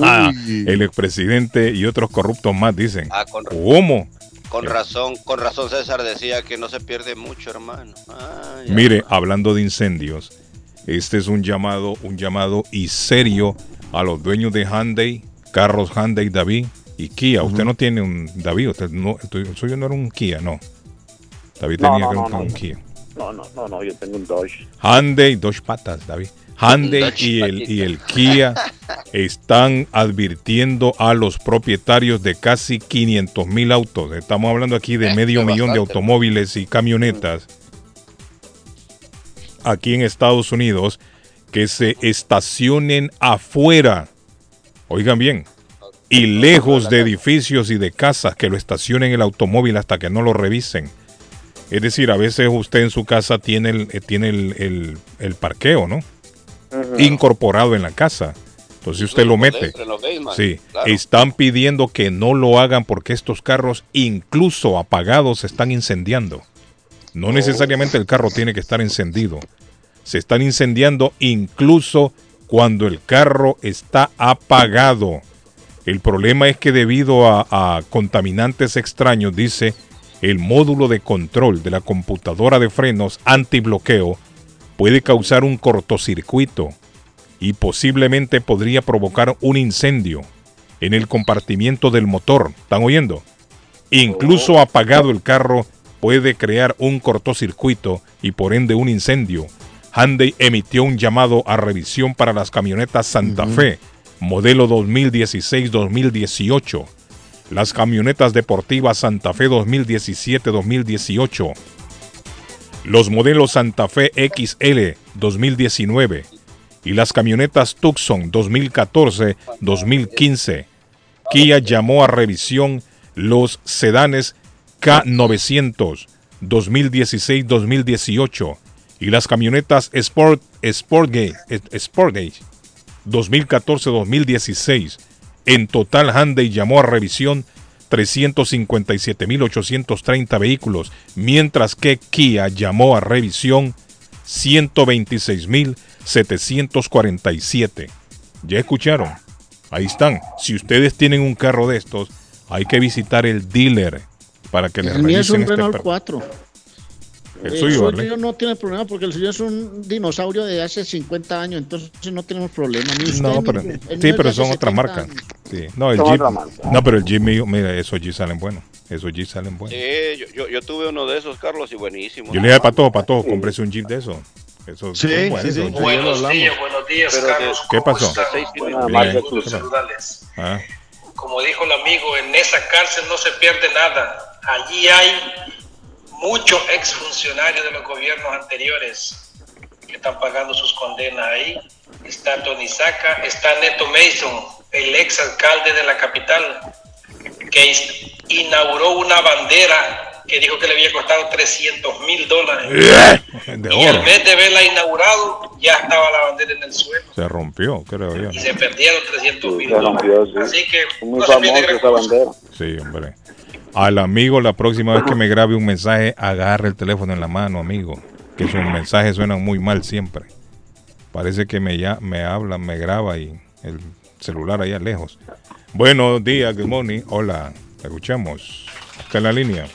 El expresidente y otros corruptos más, dicen. Ah, con, ¿Cómo? con razón, con razón César decía que no se pierde mucho, hermano. Ay, Mire, hablando de incendios, este es un llamado, un llamado y serio a los dueños de Hyundai, carros Hyundai David y Kia. Usted no tiene un David, usted no, el suyo no era un Kia, no. David No, tenía no, que no, un, no. un Kia. No, no, no, no, yo tengo un Dodge. Hyundai, dos patas, David. Hyundai y el, y el Kia están advirtiendo a los propietarios de casi 500 mil autos. Estamos hablando aquí de Eh, medio es millón de automóviles y camionetas aquí en Estados Unidos que se estacionen afuera. Oigan bien. Y lejos de edificios y de casas que lo estacionen el automóvil hasta que no lo revisen. Es decir, a veces usted en su casa tiene el, eh, tiene el, el- el parqueo, ¿no? Incorporado en la casa. Entonces usted lo mete. Sí, claro. están pidiendo que no lo hagan porque estos carros, incluso apagados, se están incendiando. No necesariamente el carro tiene que estar encendido. Se están incendiando incluso cuando el carro está apagado. El problema es que debido a, a contaminantes extraños, dice, el módulo de control de la computadora de frenos antibloqueo puede causar un cortocircuito y posiblemente podría provocar un incendio en el compartimiento del motor. ¿Están oyendo? Incluso apagado el carro puede crear un cortocircuito y por ende un incendio. Hyundai emitió un llamado a revisión para las camionetas Santa Fe, modelo 2016-2018. Las camionetas deportivas Santa Fe 2017-2018. Los modelos Santa Fe XL 2019 y las camionetas Tucson 2014-2015. Kia llamó a revisión los sedanes K900 2016-2018 y las camionetas Sport Sportgate, Sportgate 2014-2016. En total, Hyundai llamó a revisión 357.830 vehículos, mientras que Kia llamó a revisión 126.747. ¿Ya escucharon? Ahí están. Si ustedes tienen un carro de estos, hay que visitar el dealer para que les El mío es un revisen este Renault per- 4. El El suyo, suyo no tiene problema porque el suyo es un dinosaurio de hace 50 años, entonces no tenemos problema. Ni usted, No, ni- pero, mío sí, pero son otras 70 marcas. años. Sí. No, el Jeep, otra marca. no, pero el Jeep mío, mira, esos Jeep salen buenos. Esos Jeep salen buenos. Sí, yo, yo, yo tuve uno de esos, Carlos, y buenísimo. Yo le dije para todo, para todo, cómprese un Jeep de esos. Esos Sí, son buenos, sí, sí. Buenos días, buenos días, Pero Carlos. ¿Qué ¿Cómo pasó? marca, gusto ¿qué saludarles. Ah, Como dijo el amigo, en esa cárcel no se pierde nada. Allí hay muchos exfuncionarios de los gobiernos anteriores que están pagando sus condenas ahí. Está Tony Saca, está Neto Mason, el ex alcalde de la capital, que inauguró una bandera que dijo que le había costado 300 mil dólares. de Y el oro. mes de haberla inaugurado, ya estaba la bandera en el suelo Se rompió, creo yo. y se perdieron 300 mil se rompió, dólares. sí. Así que Muy no famosa esa bandera. Sí, hombre. Al amigo, la próxima vez que me grabe un mensaje, agarre el teléfono en la mano, amigo. Que sus mensajes suenan muy mal siempre. Parece que me, ya, me habla, me graba y el celular allá lejos. Buenos días, good morning. Hola, te escuchamos. Está en la línea.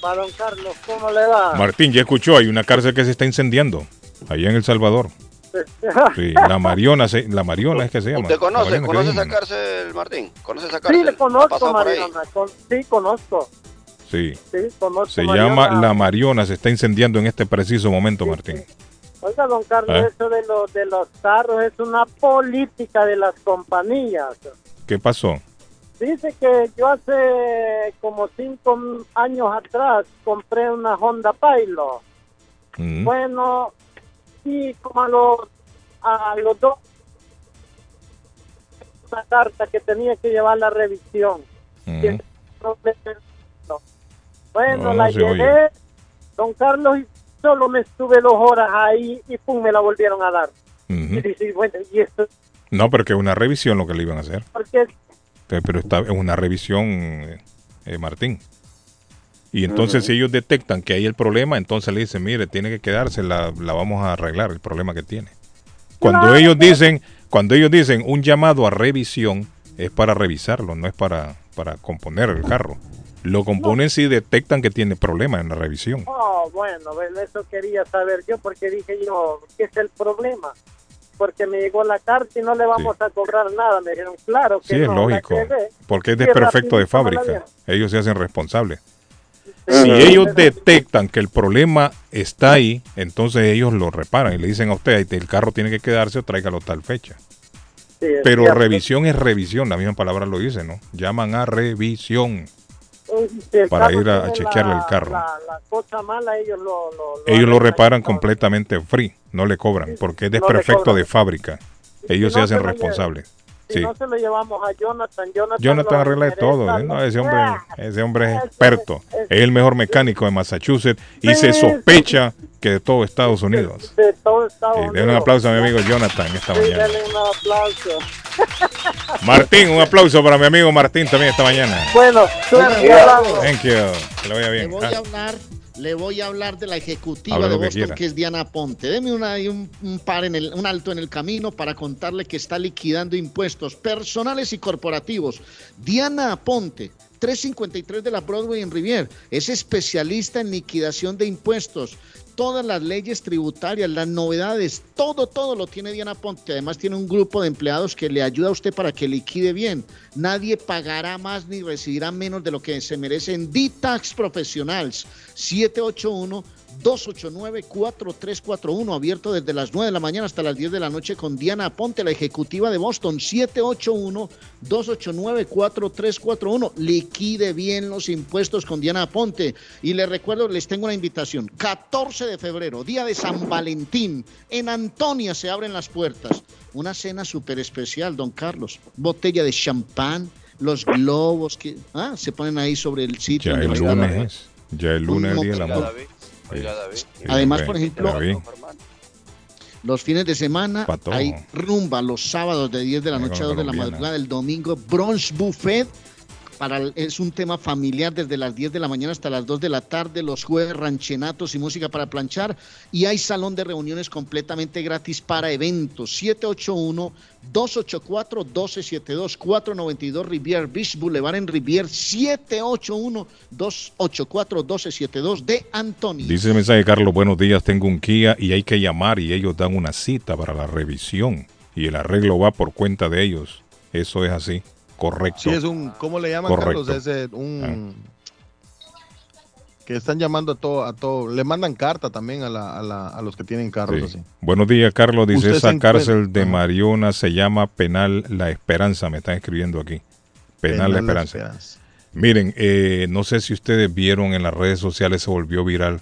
Don Carlos, ¿cómo le va? Martín, ya escuchó, hay una cárcel que se está incendiando. Allá en El Salvador. Sí, la Mariona, se- la Mariona es que se llama. ¿Usted La conoce, Mariona, conoce Martín? ¿Conoce esa cárcel? Sí, le ¿Ha conozco? Mariona. con- sí, conozco. Sí. Sí, conozco. Se llama La Mariona, se está incendiando en este preciso momento, Martín. Oiga, don Carlos, ¿Eh? eso de los, de los carros es una política de las compañías. ¿Qué pasó? Dice que yo hace como cinco años atrás compré una Honda Pilot. Mm. Bueno, y como a los, a los dos, una carta que tenía que llevar la revisión. Bueno, No, la llevé, oye. don Carlos, y solo me estuve dos horas ahí y pum, me la volvieron a dar. Y dice, bueno, y esto, No, pero que es una revisión lo que le iban a hacer. porque Pero está, es una revisión, eh, eh, Martín. Y entonces si ellos detectan que hay el problema, entonces le dicen, mire, tiene que quedarse, la, la vamos a arreglar, el problema que tiene. Cuando ellos dicen, cuando ellos dicen un llamado a revisión, es para revisarlo, no es para, para componer el carro. Lo componen si detectan que tiene problema en la revisión. Oh, bueno, eso quería saber yo porque dije yo, ¿qué es el problema? Porque me llegó la carta y no le vamos a cobrar nada. Me dijeron, claro que Sí, es lógico, porque es desperfecto de fábrica. Ellos se hacen responsables. Si ellos detectan que el problema está ahí, entonces ellos lo reparan y le dicen a usted, el carro tiene que quedarse o tráigalo tal fecha. Sí, Pero cierto. revisión es revisión, la misma palabra lo dice, ¿no? Llaman a revisión. Si el para ir a chequearle la- el carro. La, la cosa mala, ellos lo, lo, lo Ellos lo arreglan. reparan completamente free, no le cobran, porque es desperfecto de fábrica. Ellos Si se hacen responsables. Si Sí. no se lo llevamos a Jonathan, Jonathan, Jonathan arregla de todo, ¿eh? No, ese hombre, ¡Ah! ese hombre es experto. Es el mejor mecánico de Massachusetts y Sí, se sí. sospecha que de todo Estados Unidos. de todo Estados Unidos. den un aplauso a mi amigo Jonathan esta Sí, mañana. denle un aplauso. Martín, un aplauso para mi amigo Martín también esta mañana. Bueno, hablamos. Thank you. Que le vaya bien. voy Ah, a hablar, le voy a hablar de la ejecutiva Habla de que Boston, que, es Diana Ponte. Deme una, un, un par en el, un alto en el camino para contarle que está liquidando impuestos personales y corporativos. Diana Ponte. 353 de la Broadway en Rivier. Es especialista en liquidación de impuestos. Todas las leyes tributarias, las novedades, todo, todo lo tiene Diana Ponte. Además tiene un grupo de empleados que le ayuda a usted para que liquide bien. Nadie pagará más ni recibirá menos de lo que se merece en D-Tax Professionals. 781 289-4341, abierto desde las 9 de la mañana hasta las 10 de la noche con Diana Ponte, la ejecutiva de Boston, 781-289-4341. Liquide bien los impuestos con Diana Ponte. Y les recuerdo, les tengo una invitación. 14 de febrero, día de San Valentín, en Antonia se abren las puertas. Una cena súper especial, don Carlos. Botella de champán, los globos que ah, se ponen ahí sobre el sitio. Ya el donde lunes es. Ya el lunes día del amor. David. Oiga, David. Además, por ejemplo, David. Los fines de semana hay rumba los sábados de 10 de la noche a con 2 de la madrugada, el domingo brunch buffet. Para es un tema familiar desde las 10 de la mañana hasta las 2 de la tarde, los jueves ranchenatos y música para planchar y hay salón de reuniones completamente gratis para eventos 781-284-1272 492 Rivier Beach Boulevard en Rivier 781-284-1272 de Antonio. Dice el mensaje, Carlos, buenos días, tengo un Kia y hay que llamar y ellos dan una cita para la revisión y el arreglo va por cuenta de ellos. Eso es así, correcto. Sí, es un, ¿cómo le llaman, Correcto. Carlos? Es eh, un... Que están llamando a todo, a todo. Le mandan carta también a, la, a, la- a los que tienen carros Sí. así. Buenos días, Carlos. Dice, esa cárcel de Mariona se llama Penal La Esperanza. Me están escribiendo aquí. Penal, La Esperanza. Miren, eh, no sé si ustedes vieron en las redes sociales, se volvió viral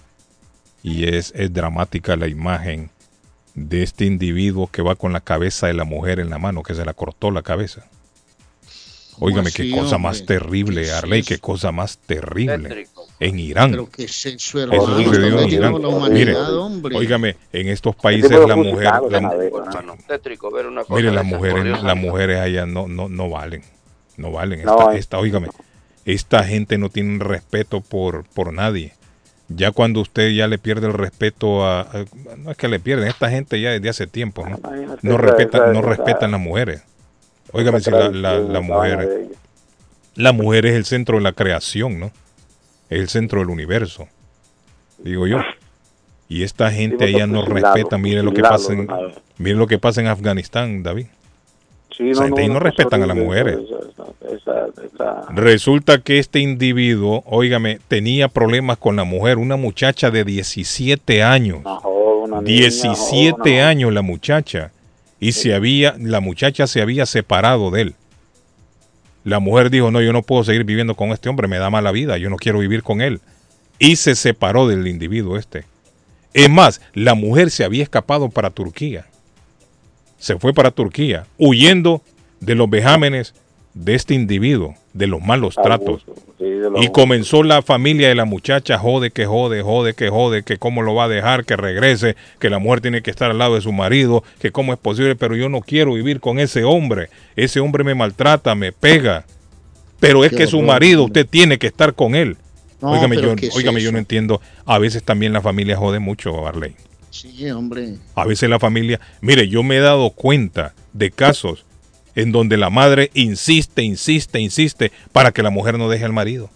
y es, es dramática la imagen de este individuo que va con la cabeza de la mujer en la mano, que se la cortó la cabeza. Óigame, qué cosa hombre? más terrible, ¿Qué es Arley, qué cosa más terrible. Tétrico. En Irán. Pero que es eso, sucedió ¿Dónde en Irán. Mire, óigame, en estos países la mujer, la, hermano. Tétrico ver una cosa Mire, las mujeres, las mujeres allá no, no, no valen. No valen. Esta, eh. esta, óigame, esta gente no tiene respeto por, por nadie. Ya cuando usted ya le pierde el respeto a, a- no es que le pierden, esta gente ya desde hace tiempo, ¿no? No esa- no respetan las mujeres. Óigame, si la, la, la esa mujer, la mujer es el centro de la creación, ¿no? Es el centro del universo, digo yo. Y esta gente Sí, allá no fusilarlo, respeta, mire lo que pasa en, ¿no? mire lo que pasa en Afganistán, David. Sí, no cosa respetan a las mujeres. esa- esa- esa- Resulta que este individuo, óigame, tenía problemas con la mujer, una muchacha de 17 años. una joda, una niña, 17 joda, una- años la muchacha. Y se había, la muchacha se había separado de él. La mujer dijo, no, yo no puedo seguir viviendo con este hombre, me da mala vida, yo no quiero vivir con él. Y se separó del individuo este. Es más, la mujer se había escapado para Turquía. Se fue para Turquía, huyendo de los vejámenes de este individuo, de los malos tratos. Sí, Y comenzó la familia de la muchacha, jode, que jode, jode, que jode, que cómo lo va a dejar, que regrese, que la mujer tiene que estar al lado de su marido, que cómo es posible, pero yo no quiero vivir con ese hombre. Ese hombre me maltrata, me pega. Pero es Qué que su horror, marido, usted tiene que estar con él. No, óigame, yo, ¿qué es óigame, yo no entiendo. A veces también la familia jode mucho, Arley. Sí, hombre. A veces la familia, mire, yo me he dado cuenta de casos en donde la madre insiste, insiste, insiste para que la mujer no deje al marido.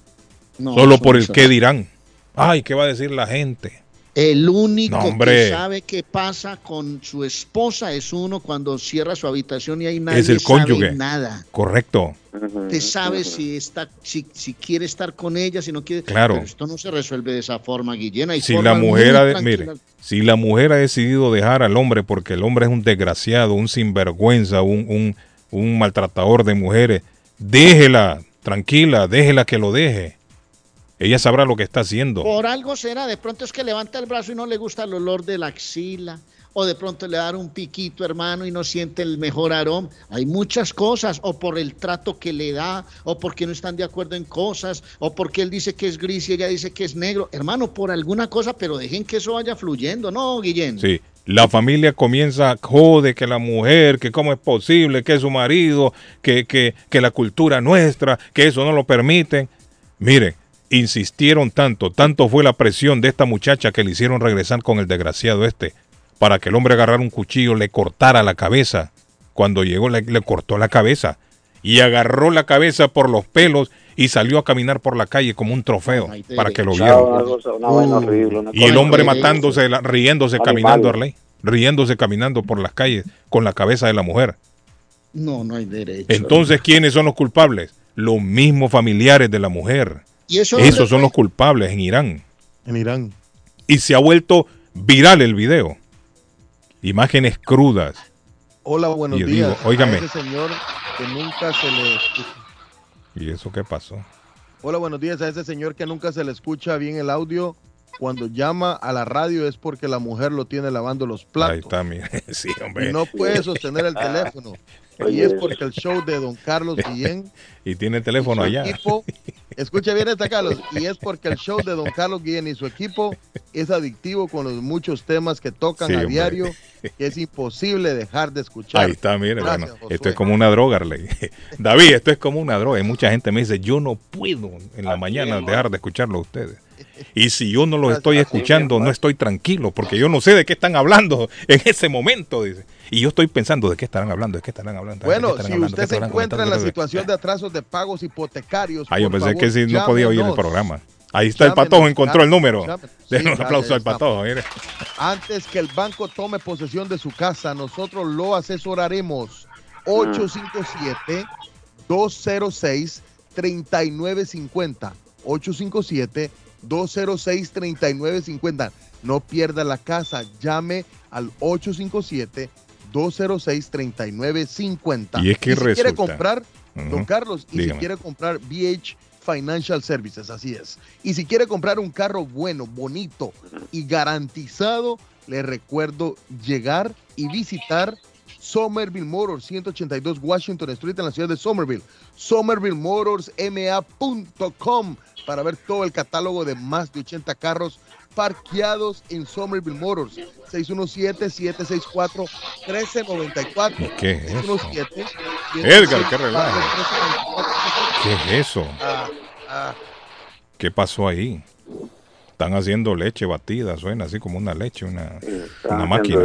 No, Solo por el qué dirán. Ay, ¿qué va a decir la gente? El único No, que sabe qué pasa con su esposa es uno cuando cierra su habitación y hay nadie es el sabe cónyuge. nada. Correcto. Usted sabe si está, si, si quiere estar con ella, si no quiere. Claro. Pero esto no se resuelve de esa forma, Guillén. Hay Si la mujer, ha mire, si la mujer ha decidido dejar al hombre porque el hombre es un desgraciado, un sinvergüenza, un, un, un maltratador de mujeres, déjela, tranquila, déjela que lo deje. Ella sabrá lo que está haciendo. Por algo será, de pronto es que levanta el brazo y no le gusta el olor de la axila, o de pronto le da un piquito, hermano, y no siente el mejor aroma. Hay muchas cosas, o por el trato que le da, o porque no están de acuerdo en cosas, o porque él dice que es gris y ella dice que es negro. Hermano, por alguna cosa, pero dejen que eso vaya fluyendo, ¿no, Guillén? Sí, la familia comienza, jode que la mujer, que cómo es posible, que su marido, que, que, que la cultura nuestra, que eso no lo permiten. Mire, insistieron tanto, tanto fue la presión de esta muchacha que le hicieron regresar con el desgraciado este, para que el hombre agarrara un cuchillo, le cortara la cabeza. Cuando llegó le, le cortó la cabeza y agarró la cabeza por los pelos y salió a caminar por la calle como un trofeo para que lo vieran. una Y el hombre matándose, la- riéndose, Animal. caminando, Arley. Riéndose, caminando por las calles con la cabeza de la mujer. No, no hay derecho. Entonces, ¿quiénes son los culpables? Los mismos familiares de la mujer. ¿Y eso Esos son los culpables en Irán. En Irán. Y se ha vuelto viral el video. Imágenes crudas. Hola, buenos Y yo días. digo, óigame. A ese señor que nunca se le. ¿Y eso qué pasó? Hola, buenos días a ese señor que nunca se le escucha bien el audio. Cuando llama a la radio es porque la mujer lo tiene lavando los platos. Ahí está, mire. Sí, hombre. Y no puede sostener el teléfono. y es porque el show de don Carlos Guillén Y tiene el teléfono allá. equipo, escucha bien esta, Carlos, y es porque el show de don Carlos Guillén y su equipo es adictivo con los muchos temas que tocan Sí, a hombre. diario, que es imposible dejar de escuchar. Ahí está, mire, Gracias, bueno, esto es como una droga, Arley. David, esto es como una droga. Y mucha gente me dice, yo no puedo en la mañana dejar de escucharlo a ustedes. Y si yo no los estoy escuchando, no estoy tranquilo, porque yo no sé de qué están hablando en ese momento, dice. Y yo estoy pensando, ¿de qué estarán hablando? ¿De qué estarán hablando? ¿De qué Bueno, estarán si usted se encuentra en la situación de atrasos de pagos hipotecarios, Ah, yo pensé favor, que sí, no podía oír el programa. Ahí está el patojo, encontró el número. Denle un Sí, aplauso al patojo, mire. Antes que el banco tome posesión de su casa, nosotros lo asesoraremos. 857-206-3950. 857-206-3950. No pierda la casa. Llame al 857-206-3950. Y es que si quiere comprar, don Carlos, y Dígame. si quiere comprar VH Financial Services, así es. Y si quiere comprar un carro bueno, bonito y garantizado, le recuerdo llegar y visitar Somerville Motors, 182 Washington Street en la ciudad de Somerville. SomervilleMotorsMA.com para ver todo el catálogo de más de 80 carros parqueados en Somerville Motors. 617-764-1394. ¿Qué es eso? 617 Edgar, qué relajo. ¿Qué es eso? Ah, ah. ¿Qué pasó ahí? Están haciendo leche batida, suena así como una leche, una, una máquina.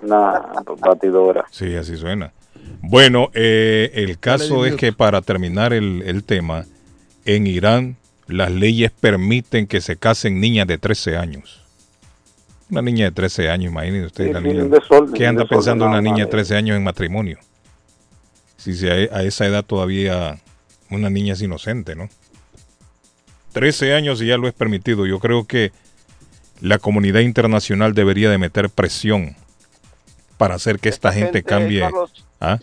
Una, batidora. Sí, así suena. Bueno, eh, el caso es que para terminar el, el tema, en Irán las leyes permiten que se casen niñas de 13 años. Una niña de 13 años, imagínense usted. Sí, la niña- desorden, ¿Qué anda desorden, pensando una niña de más. 13 años en matrimonio? Si se- a, a esa edad todavía una niña es inocente, ¿no? 13 años y ya lo es permitido. Yo creo que la comunidad internacional debería de meter presión para hacer que esta, gente, gente, cambie. Carlos, ¿Ah?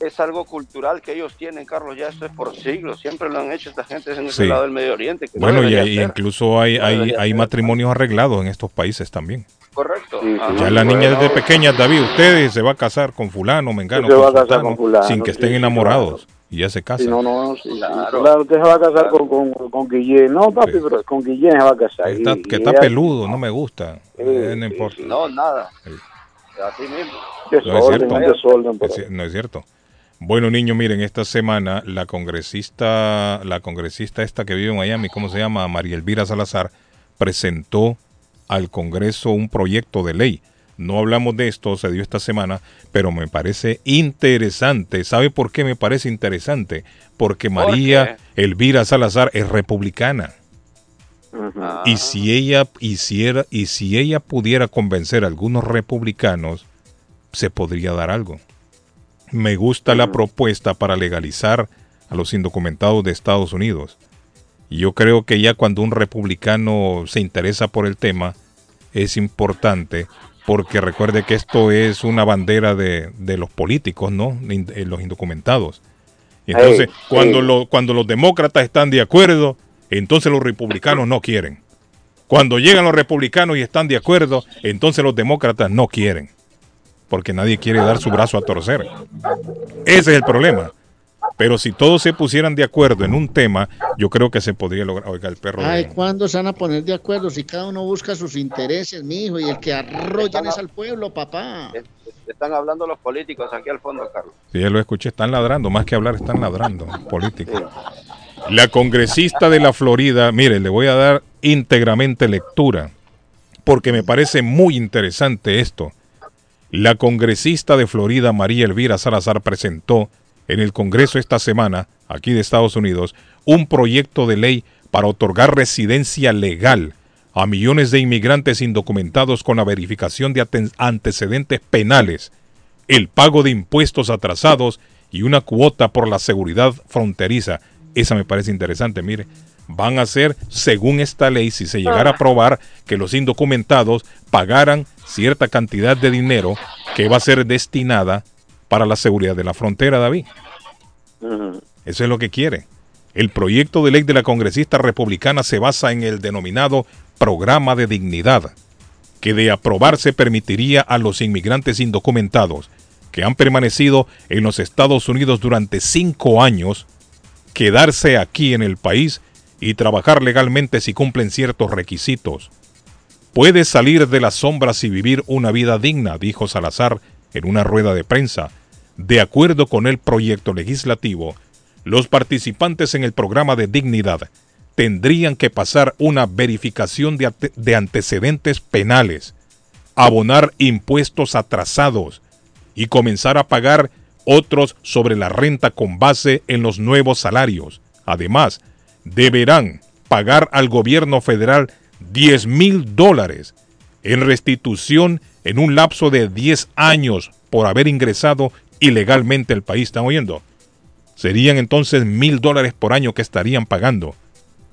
Es algo cultural que ellos tienen, Carlos, ya esto es por siglos, siempre lo han hecho esta gente en ese Sí. lado del Medio Oriente. que no Bueno, y, hay- incluso hay, No hay, hay matrimonios arreglados en estos países también. Correcto. Ya la niña desde pequeña, David, usted se va a casar con fulano, mengano, Se va a con casar sultano, con fulano, sin que estén sí, enamorados. Y ya se casan. No, no, sí, claro. usted se va a casar con, con, con Guillén. No, papi, pero con Guillén se va a casar. Está- Y- que y está ella- peludo, no me gusta. Eh, no importa. No, nada. Así mismo. No es cierto. desorden no es cierto. Bueno, niños, miren, esta semana la congresista, la congresista esta que vive en Miami, ¿cómo se llama? María Elvira Salazar, presentó al Congreso un proyecto de ley. No hablamos de esto, se dio esta semana, pero me parece interesante. ¿Sabe por qué me parece interesante? Porque María Elvira Salazar es republicana. Y si ella hiciera, y si ella pudiera convencer a algunos republicanos, se podría dar algo. Me gusta la propuesta para legalizar a los indocumentados de Estados Unidos. Y yo creo que ya cuando un republicano se interesa por el tema, es importante, porque recuerde que esto es una bandera de, de los políticos, ¿no? De eh, los indocumentados. Y entonces, Hey, cuando, hey. lo- cuando los demócratas están de acuerdo, entonces los republicanos no quieren. Cuando llegan los republicanos y están de acuerdo, entonces los demócratas no quieren. Porque nadie quiere dar su brazo a torcer. Ese es el problema. Pero si todos se pusieran de acuerdo en un tema, yo creo que se podría lograr. Oiga, el perro. de- Ay, ¿cuándo se van a poner de acuerdo? Si cada uno busca sus intereses, mi hijo, y el que arrollan es al pueblo, papá. Están hablando los políticos aquí al fondo, Carlos. Sí, ya lo escuché, están ladrando, más que hablar, están ladrando, políticos. La congresista de la Florida, mire, le voy a dar íntegramente lectura, porque me parece muy interesante esto. La congresista de Florida, María Elvira Salazar, presentó en el Congreso esta semana, aquí de Estados Unidos, un proyecto de ley para otorgar residencia legal a millones de inmigrantes indocumentados con la verificación de antecedentes penales, el pago de impuestos atrasados y una cuota por la seguridad fronteriza. Esa me parece interesante, mire. Van a ser, según esta ley, si se llegara a aprobar, que los indocumentados pagaran cierta cantidad de dinero que va a ser destinada para la seguridad de la frontera, David. Eso es lo que quiere. El proyecto de ley de la congresista republicana se basa en el denominado programa de dignidad, que de aprobarse permitiría a los inmigrantes indocumentados que han permanecido en los Estados Unidos durante cinco años quedarse aquí en el país y trabajar legalmente si cumplen ciertos requisitos. Puede salir de las sombras y vivir una vida digna, dijo Salazar en una rueda de prensa. De acuerdo con el proyecto legislativo, los participantes en el programa de dignidad tendrían que pasar una verificación de, de antecedentes penales, abonar impuestos atrasados y comenzar a pagar otros sobre la renta con base en los nuevos salarios. Además, deberán pagar al gobierno federal 10 mil dólares en restitución en un lapso de 10 años por haber ingresado ilegalmente al país. ¿Están oyendo? Serían entonces mil dólares por año que estarían pagando.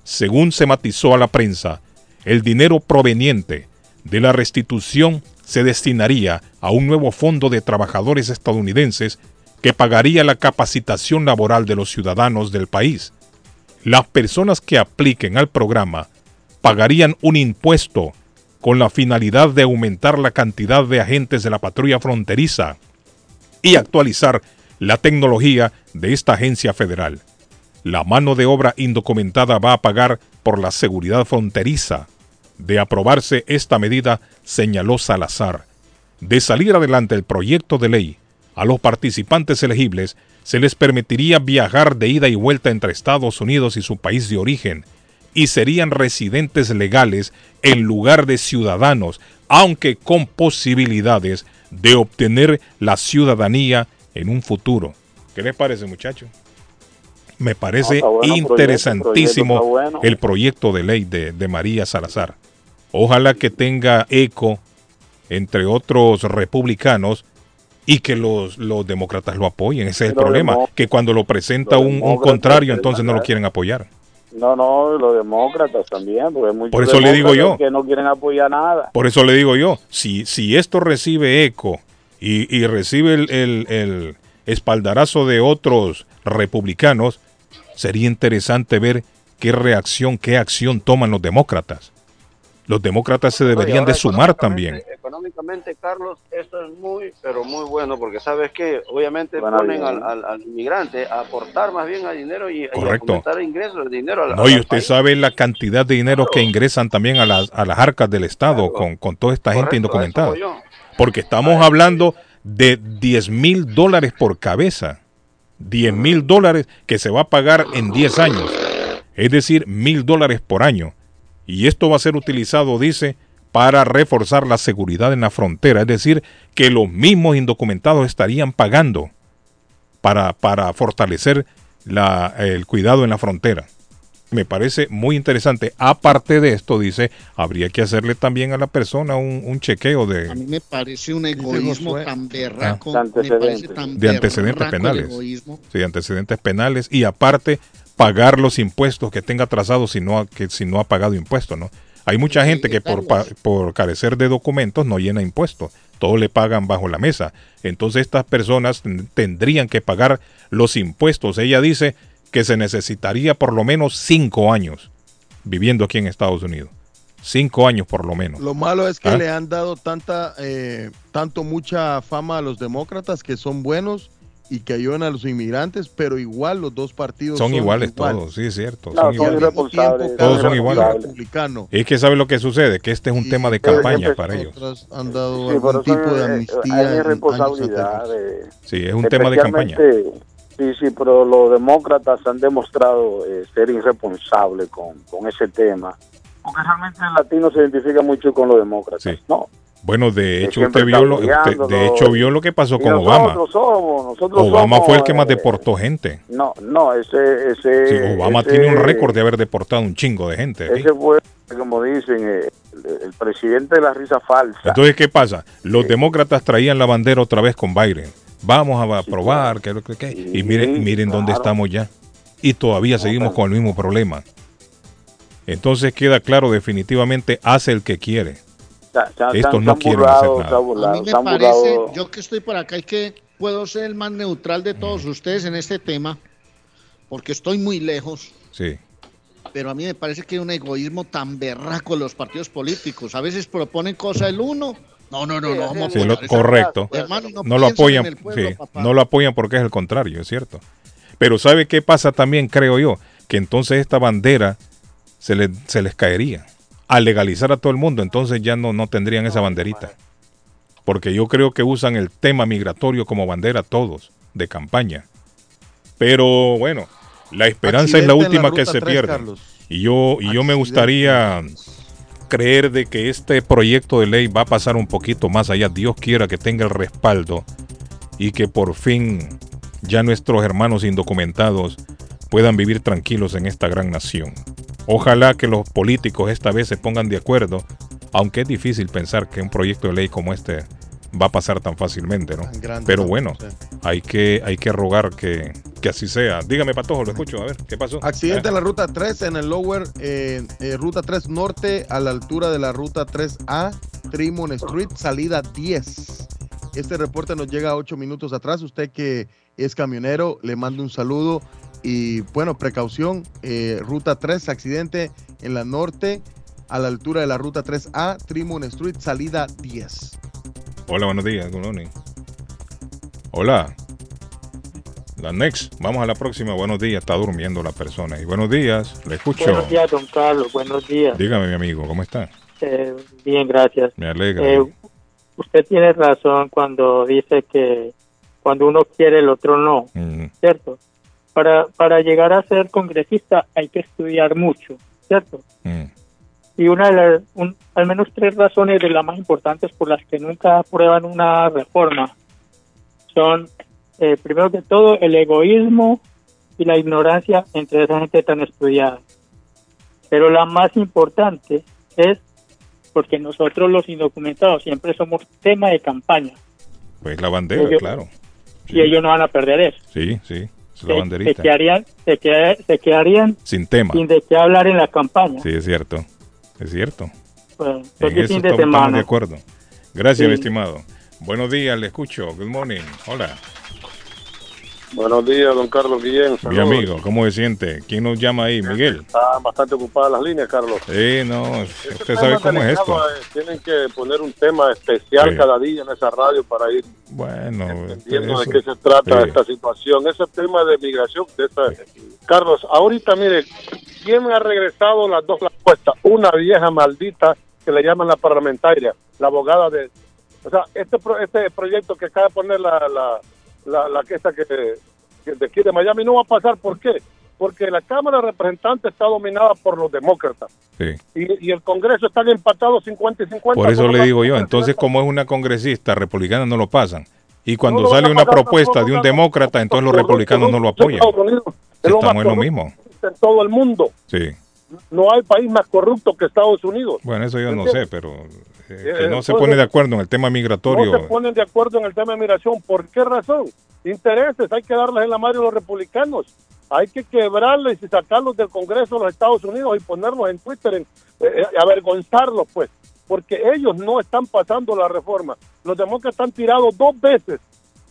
Según se matizó a la prensa, el dinero proveniente de la restitución se destinaría a un nuevo fondo de trabajadores estadounidenses que pagaría la capacitación laboral de los ciudadanos del país. Las personas que apliquen al programa pagarían un impuesto con la finalidad de aumentar la cantidad de agentes de la patrulla fronteriza y actualizar la tecnología de esta agencia federal. La mano de obra indocumentada va a pagar por la seguridad fronteriza. De aprobarse esta medida, señaló Salazar. De salir adelante el proyecto de ley, a los participantes elegibles se les permitiría viajar de ida y vuelta entre Estados Unidos y su país de origen, y serían residentes legales en lugar de ciudadanos, aunque con posibilidades de obtener la ciudadanía en un futuro. ¿Qué les parece, muchachos? Me parece interesantísimo el proyecto de ley de, de María Salazar. Ojalá que tenga eco entre otros republicanos y que los, los demócratas lo apoyen. Ese es el problema, que cuando lo presenta un, un, contrario, entonces no lo quieren apoyar. No, no, los demócratas también, porque muchos Por eso le digo yo. que no quieren apoyar nada. Por eso le digo yo, si, si esto recibe eco y, y recibe el, el, el espaldarazo de otros republicanos, sería interesante ver qué reacción, qué acción toman los demócratas. Los demócratas se deberían de sumar también. Económicamente, Carlos, esto es muy, pero muy bueno, porque sabes que obviamente ponen al, al, al, inmigrante a aportar más bien al dinero y, Correcto. y a aumentar ingresos de dinero. Al, no, y usted sabe la cantidad de dinero que ingresan también a las, a las arcas del Estado con, con toda esta gente indocumentada. Porque estamos hablando de 10 mil dólares por cabeza. 10 mil dólares que se va a pagar en 10 años. Es decir, mil dólares por año. Y esto va a ser utilizado, dice, para reforzar la seguridad en la frontera. Es decir, que los mismos indocumentados estarían pagando para, para fortalecer la, el cuidado en la frontera. Me parece muy interesante. Aparte de esto, dice, habría que hacerle también a la persona un, un chequeo de... A mí me parece un egoísmo tan berraco. Ah. Me parece tan de antecedentes penales. egoísmo. Sí, antecedentes penales. Y aparte, pagar los impuestos que tenga atrasados si no ha, que si no ha pagado impuestos, ¿no? Hay mucha gente que por, pa- por carecer de documentos no llena impuestos, todo le pagan bajo la mesa. Entonces estas personas ten- tendrían que pagar los impuestos. Ella dice que se necesitaría por lo menos cinco años viviendo aquí en Estados Unidos. Cinco años por lo menos. Lo malo es que ¿Ah? le han dado tanta, eh, tanto mucha fama a los demócratas que son buenos y que ayudan a los inmigrantes, pero igual los dos partidos Son iguales todos, sí, es cierto. No, son son iguales. irresponsables. Todos son iguales. republicanos. Es que sabe lo que sucede, que este es un tema de campaña para ellos. Han dado Sí, algún tipo de eh, amnistía. hay anteriores. de- Sí, es un tema de campaña. Sí, sí, pero los demócratas han demostrado eh, ser irresponsables con, con ese tema. Porque realmente el latino se identifica mucho con los demócratas. Sí. No, Bueno, de hecho usted vio lo, usted- de hecho vio lo que pasó con nosotros Obama. somos, nosotros Obama somos, fue el que más eh, deportó gente. No, no, ese... ese Sí, Obama ese- tiene un récord de haber deportado un chingo de gente. Ese fue, como dicen, eh, el, el presidente de la risa falsa. Entonces, ¿qué pasa? Los demócratas traían la bandera otra vez con Biden. Vamos a aprobar, que lo que, que- y miren, miren dónde estamos ya. Y todavía seguimos con el mismo problema. Entonces queda claro definitivamente hace el que quiere. Se no quieren burlado, hacer nada. burlado, A mí me parece, burlado. yo que estoy por acá, y que puedo ser el más neutral de todos ustedes en este tema, porque estoy muy lejos. Sí. pero a mí me parece que hay un egoísmo tan berraco en los partidos políticos. A veces proponen cosas el uno. No, no, no, no. Vamos Sí, a lo- correcto. Hermano, no, no lo apoyan, pueblo, sí, no lo apoyan porque es el contrario, es cierto. Pero ¿sabe qué pasa también, creo yo? Que entonces esta bandera se, le- se les caería. Al legalizar a todo el mundo, entonces ya no, no tendrían esa banderita. Porque yo creo que usan el tema migratorio como bandera todos, de campaña. Pero bueno, la esperanza es la última que se 3, pierde. Carlos. Y yo, y yo me gustaría creer de que este proyecto de ley va a pasar un poquito más allá. Dios quiera que tenga el respaldo y que por fin ya nuestros hermanos indocumentados puedan vivir tranquilos en esta gran nación. Ojalá que los políticos esta vez se pongan de acuerdo, aunque es difícil pensar que un proyecto de ley como este va a pasar tan fácilmente, ¿no? Grande, Pero ¿no? bueno, Sí. hay que, hay que rogar que, que así sea. Dígame, Patojo, lo escucho, a ver, ¿qué pasó? Accidente Eh. en la ruta 3 en el lower, eh, eh, ruta 3 norte a la altura de la ruta 3A, Trimon Street, salida 10. Este reporte nos llega a 8 minutos atrás. Usted que es camionero, le mando un saludo y bueno, precaución, eh, ruta 3, accidente en la norte a la altura de la ruta 3A, Trimon Street, salida 10. Hola, buenos días, good morning. Hola. La next, vamos a la próxima. Buenos días, está durmiendo la persona. Y buenos días, le escucho. Buenos días, don Carlos. Buenos días. Dígame, mi amigo, ¿cómo está? Eh, bien, gracias. Me alegra. Eh, usted tiene razón cuando dice que cuando uno quiere, el otro no, Mm, ¿cierto? Para, para llegar a ser congresista hay que estudiar mucho, ¿cierto? mm. Y una de las, un- al menos tres razones de las más importantes por las que nunca aprueban una reforma son, eh, primero que todo, el egoísmo y la ignorancia entre esa gente tan estudiada. Pero la más importante es porque nosotros los indocumentados siempre somos tema de campaña Pues la bandera, Ellos- claro. y ellos no van a perder eso. Sí, sí, Se, la se banderita. quedarían, se, queda- se quedarían Sin tema. sin de qué hablar en la campaña. Sí, es cierto. Es cierto. Pues, En entonces, eso de estamos, estamos semana. de acuerdo. Gracias, Sí. mi estimado. Buenos días, le escucho. Good morning. Hola. Buenos días, don Carlos Guillén. Mi amigo, ¿cómo se siente? ¿Quién nos llama ahí? Miguel. Están bastante ocupadas las líneas, Carlos. Sí, no, Este usted sabe cómo es esto. eh, Tienen que poner un tema especial Sí. cada día en esa radio para ir Bueno, viendo de qué se trata sí. esta situación. Ese tema de migración. De esa- Carlos, ahorita mire, ¿quién ha regresado las dos respuestas? Una vieja maldita que le llaman la parlamentaria, la abogada de... O sea, este, pro- este proyecto que acaba de poner la, la, la, la que esta que, que de aquí de Miami no va a pasar. ¿Por qué? Porque la Cámara de Representantes está dominada por los demócratas Sí. y, y el Congreso están empatados 50 y 50. Por eso le digo yo, entonces como es una congresista republicana no lo pasan. Y cuando No sale una propuesta de un demócrata, entonces los republicanos no lo apoyan. Estamos en lo mismo. en todo el mundo. Sí. No hay país más corrupto que Estados Unidos. Bueno, eso yo no sé, pero que Eh, no se pone de acuerdo en el tema No migratorio. se ponen de acuerdo en el tema de migración. ¿Por qué razón? Intereses. Hay que darles en la madre a los republicanos. Hay que quebrarles y sacarlos del Congreso de los Estados Unidos y ponerlos en Twitter, en, eh, eh, avergonzarlos, pues. Porque ellos no están pasando la reforma. Los demócratas han tirado dos veces.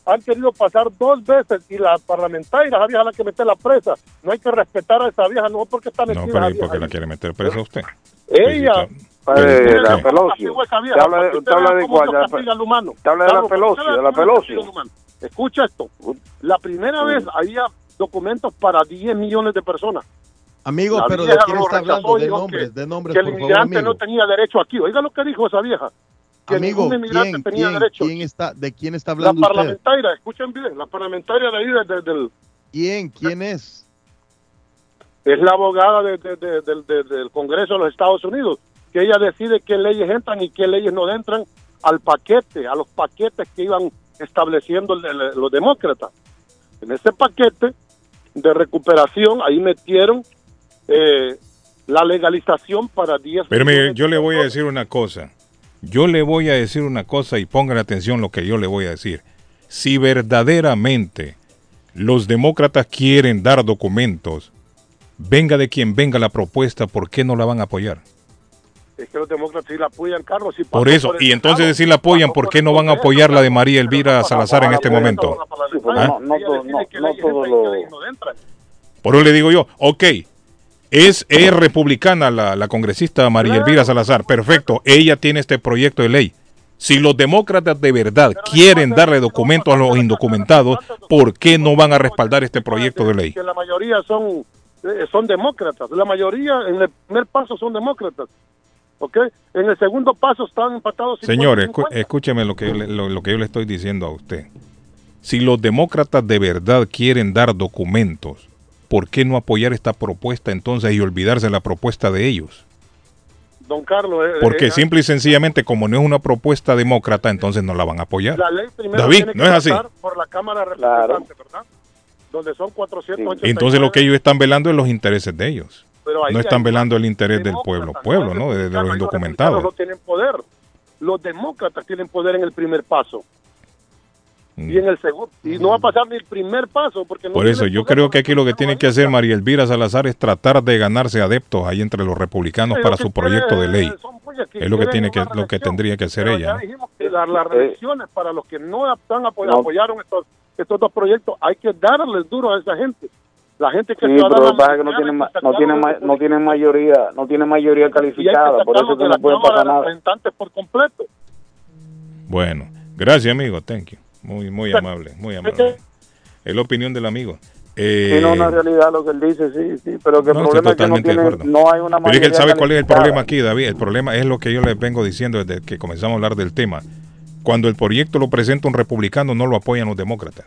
Han querido pasar dos veces y la parlamentaria, esa vieja la que mete la presa. No hay que respetar a esa vieja, no porque está No, metida pero la ¿y por qué la quiere meter presa usted? Ella. Pero- la. Pelosi. Usted habla de, habla de cuál, de la, habla de la Pelosi, de la Pelosi. Escucha esto. La primera vez había documentos para 10 millones de personas. Amigo, La pero ¿de quién está hablando? De nombres, que- de nombres, que el por inmigrante no tenía derecho aquí. Oiga lo que dijo esa vieja. Que Amigo, ningún inmigrante ¿quién, tenía quién, derecho. quién está, ¿de quién está La hablando usted? parlamentaria, escuchen bien, la parlamentaria de ahí de- de- del, ¿Quién? ¿Quién es? es la abogada de- de- de- del- de- del Congreso de los Estados Unidos, que ella decide qué leyes entran y qué leyes no entran al paquete, a los paquetes que iban estableciendo los demócratas. En ese paquete de recuperación, ahí metieron eh, la legalización para 10 Pero mire, yo le voy a decir una cosa. Yo le voy a decir una cosa y pongan atención lo que yo le voy a decir. Si verdaderamente los demócratas quieren dar documentos, venga de quien venga la propuesta, ¿por qué no la van a apoyar? Es que los demócratas sí la apoyan, Carlos. sí Por eso, y entonces si la apoyan, ¿por qué no van a apoyar la de María Elvira Salazar en este momento? Porque ¿Ah? no, no, todo- no, no todos los... Por eso le digo yo, ok, Es, es republicana la, la congresista María Elvira Salazar. Perfecto. Ella tiene este proyecto de ley. Si los demócratas de verdad quieren darle documentos a los indocumentados, ¿por qué no van a respaldar este proyecto de ley? Que la mayoría son, eh, son demócratas. La mayoría en el primer paso son demócratas. ¿Ok? En el segundo paso están empatados. 50 Señor, y escu- 50. escúcheme lo que, yo le- lo, lo que yo le estoy diciendo a usted. Si los demócratas de verdad quieren dar documentos, ¿por qué no apoyar esta propuesta entonces y olvidarse de la propuesta de ellos? Don Carlos. eh, Porque eh, simple y sencillamente, como no es una propuesta demócrata, entonces no la van a apoyar. La ley primero David, tiene que no es así. por la Cámara de Representantes, ¿verdad? Donde son 489. Entonces lo que ellos están velando es los intereses de ellos. Pero ahí No están velando el interés del pueblo, pueblo, ¿no? De, de los indocumentados. no tienen poder. Los demócratas tienen poder en el primer paso. Mm. Y en el segundo. Y no va a pasar ni el primer paso porque no Por eso yo creo que aquí lo que tiene que hacer María Elvira Salazar es tratar de ganarse adeptos ahí entre los republicanos Sí, para lo su proyecto de ley. Es lo que tiene que lo que tendría que hacer Pero ella. ya ¿no? dijimos que las, las reelecciones para los que no están apoyaron estos, estos dos proyectos, hay que darles duro a esa gente. La gente que Sí, ciudadana pero lo que pasa es que no tienen, no tienen, no tienen mayoría, no tienen mayoría calificada, por eso que no la puede Cámara pasar nada. Representantes por completo. Bueno, gracias amigo, thank you. Muy muy amable, muy amable. Es la opinión del amigo. Eh, Sí, no, es realidad lo que él dice, sí, sí, pero que el No, problema es que no, hay una Pero es que él mayoría sabe cuál es el problema aquí, David. El problema es lo que yo les vengo diciendo desde que comenzamos a hablar del tema. Cuando el proyecto lo presenta un republicano, no lo apoyan los demócratas.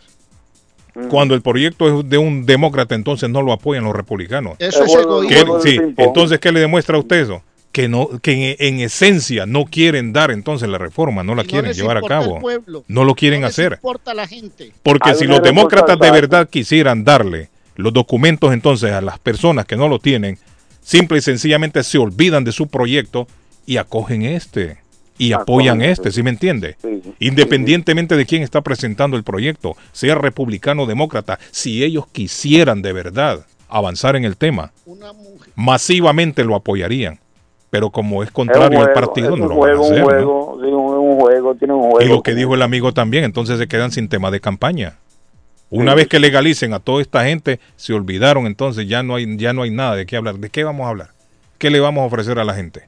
Cuando el proyecto es de un demócrata, entonces no lo apoyan los republicanos. Eso es ¿Qué- egoísmo. sí, entonces, ¿qué le demuestra a usted eso? Que, no, que en, en esencia no quieren dar entonces la reforma, no la No quieren les llevar a cabo. pueblo. No lo quieren No les hacer. importa a la gente. Porque Hay si los demócratas de verdad quisieran darle los documentos entonces a las personas que no lo tienen, simple y sencillamente se olvidan de su proyecto y acogen este y apoyan Acogen, este, sí. ¿sí me entiende? Sí, sí. Independientemente de quién está presentando el proyecto, sea republicano o demócrata, si ellos quisieran de verdad avanzar en el tema, masivamente lo apoyarían. Pero como es contrario Es al juego, partido, no lo van a juego, hacer. un ¿no? juego, sí, un, un juego, tiene un juego. Y lo que dijo el amigo también, entonces se quedan sin tema de campaña. Una Sí. vez que legalicen a toda esta gente, se olvidaron, entonces ya no hay ya no hay nada de qué hablar. ¿De qué vamos a hablar? ¿Qué le vamos a ofrecer a la gente?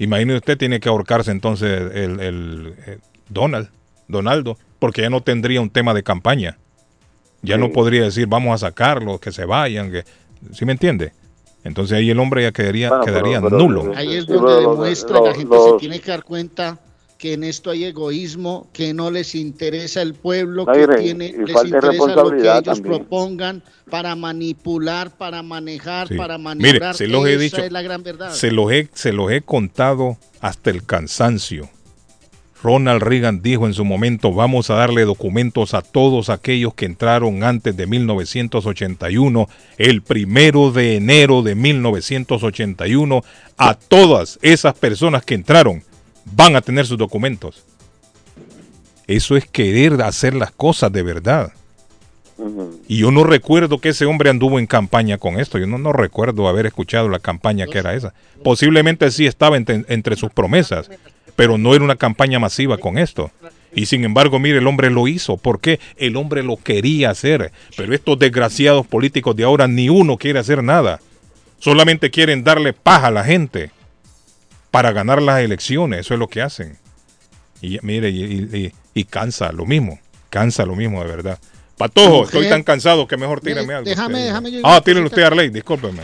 Imagine usted tiene que ahorcarse entonces el, el, eh, Donald, Donaldo, porque ya no tendría un tema de campaña. Ya no podría decir vamos a sacarlos, que se vayan, que ¿sí me entiende? Entonces ahí el hombre ya quedaría, Bueno, quedaría pero- nulo. Ahí es donde los- demuestra que la los- gente se los- tiene que dar cuenta que en esto hay egoísmo, que no les interesa el pueblo, No, que re- tiene, les interesa lo que ellos también. propongan para manipular, para manejar, Sí. para maniobrar. Mire, se los he Esa dicho, es la gran verdad. se los he, se los he contado hasta el cansancio. Ronald Reagan dijo en su momento, vamos a darle documentos a todos aquellos que entraron antes de 1981, el primero de enero de 1981, a todas esas personas que entraron van a tener sus documentos. Eso es querer hacer las cosas de verdad. Y yo no recuerdo que ese hombre anduvo en campaña con esto. Yo no, no recuerdo haber escuchado la campaña que era esa. Posiblemente sí estaba entre, entre sus promesas, pero no era una campaña masiva con esto. Y sin embargo, mire, el hombre lo hizo. ¿Por qué? El hombre lo quería hacer. Pero estos desgraciados políticos de ahora, ni uno quiere hacer nada. Solamente quieren darle paja a la gente para ganar las elecciones. Eso es lo que hacen. Y mire, y, y- cansa lo mismo. Cansa lo mismo, de verdad. Patojo, estoy tan cansado que mejor tíreme algo. déjame- déjame yo- Ah, tírele usted a Arley, discúlpeme.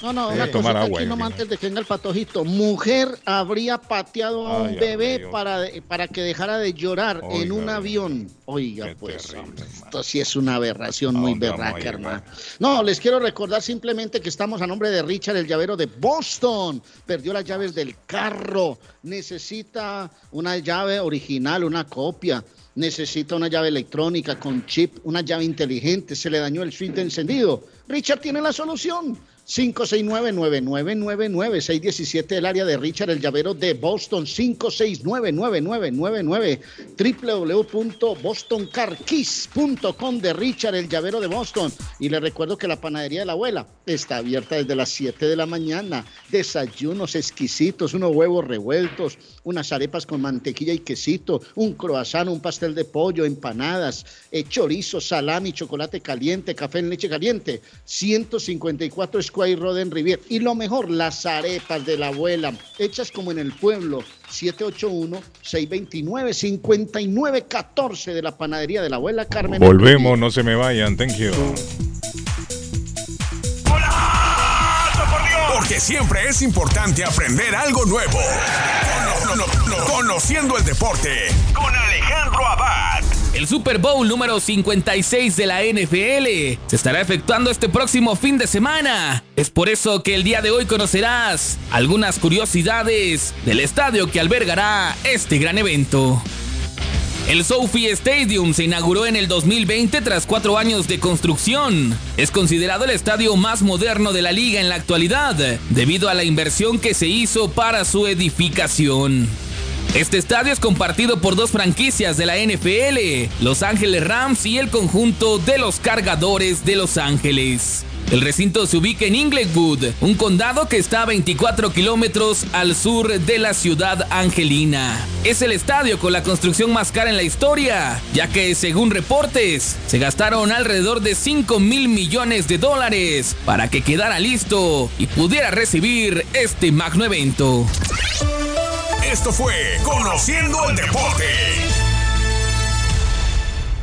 No, no, Voy una a tomar cosita agua, aquí nomás antes de que venga el patojito. Mujer habría pateado a un Ay, bebé para, para que dejara de llorar en Oiga, un avión. Oiga, pues, hombre, esto sí es una aberración muy berraca, hermano. No, les quiero recordar simplemente que estamos a nombre de Richard, el llavero de Boston. Perdió las llaves del carro. Necesita una llave original, una copia. Necesita una llave electrónica con chip, una llave inteligente. Se le dañó el switch de encendido. Richard tiene la solución. 569-9999, 617 el área de Richard, el llavero de Boston, 569-9999, www.bostoncarkeys.com de Richard, el llavero de Boston. Y le recuerdo que la panadería de la abuela está abierta desde las 7 de la mañana. Desayunos exquisitos, unos huevos revueltos, unas arepas con mantequilla y quesito, un croissant, un pastel de pollo, empanadas, eh, chorizo, salami, chocolate caliente, café en leche caliente. 154 Square Ahí Roden Rivier. Y lo mejor, las arepas de la abuela, hechas como en el pueblo. 781-629-5914 de la panadería de la abuela Carmen. Volvemos, no se me vayan. Thank you. Porque siempre es importante aprender algo nuevo. Conociendo el deporte con Alejandro Abad. El Super Bowl número 56 de la NFL se estará efectuando este próximo fin de semana. Es por eso que el día de hoy conocerás algunas curiosidades del estadio que albergará este gran evento. El Sophie Stadium se inauguró en el 2020 tras cuatro años de construcción. Es considerado el estadio más moderno de la liga en la actualidad, debido a la inversión que se hizo para su edificación. Este estadio es compartido por dos franquicias de la NFL, Los Ángeles Rams y el conjunto de los Cargadores de Los Ángeles. El recinto se ubica en Inglewood, un condado que está a 24 kilómetros al sur de la ciudad angelina. Es el estadio con la construcción más cara en la historia, ya que según reportes, se gastaron alrededor de 5 mil millones de dólares para que quedara listo y pudiera recibir este magno evento. Esto fue Conociendo el Deporte.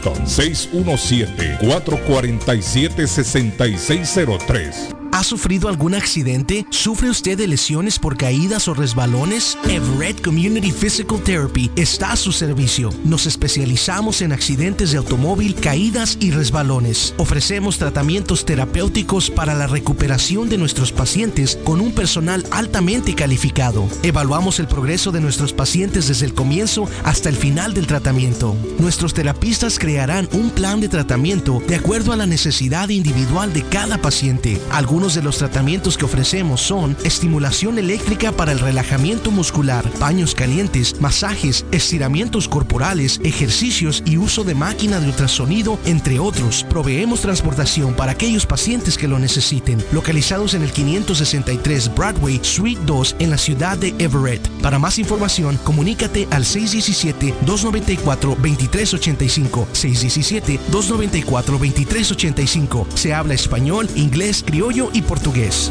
617-447-6603. ¿Ha sufrido algún accidente? ¿Sufre usted de lesiones por caídas o resbalones? Everett Community Physical Therapy está a su servicio. Nos especializamos en accidentes de automóvil, caídas y resbalones. Ofrecemos tratamientos terapéuticos para la recuperación de nuestros pacientes con un personal altamente calificado. Evaluamos el progreso de nuestros pacientes desde el comienzo hasta el final del tratamiento. Nuestros terapistas crearán un plan de tratamiento de acuerdo a la necesidad individual de cada paciente. Algunos de los tratamientos que ofrecemos son estimulación eléctrica para el relajamiento muscular, baños calientes, masajes, estiramientos corporales, ejercicios y uso de máquina de ultrasonido, entre otros. Proveemos transportación para aquellos pacientes que lo necesiten, localizados en el 563 Broadway, Suite 2 en la ciudad de Everett. Para más información, comunícate al 617-294-2385. 617-294-2385. Se habla español, inglés, criollo y portugués.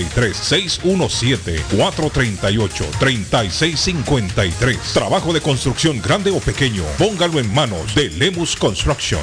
617-438-3653. Trabajo de construcción grande o pequeño, póngalo en manos de Lemus Construction.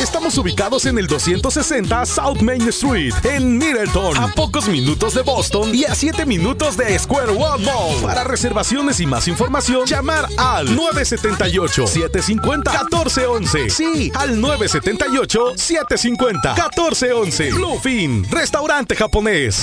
Estamos ubicados en el 260 South Main Street, en Middleton, a pocos minutos de Boston y a 7 minutos de Square One Mall. Para reservaciones y más información, llamar al 978-750-1411. Sí, al 978-750-1411. Bluefin, restaurante japonés.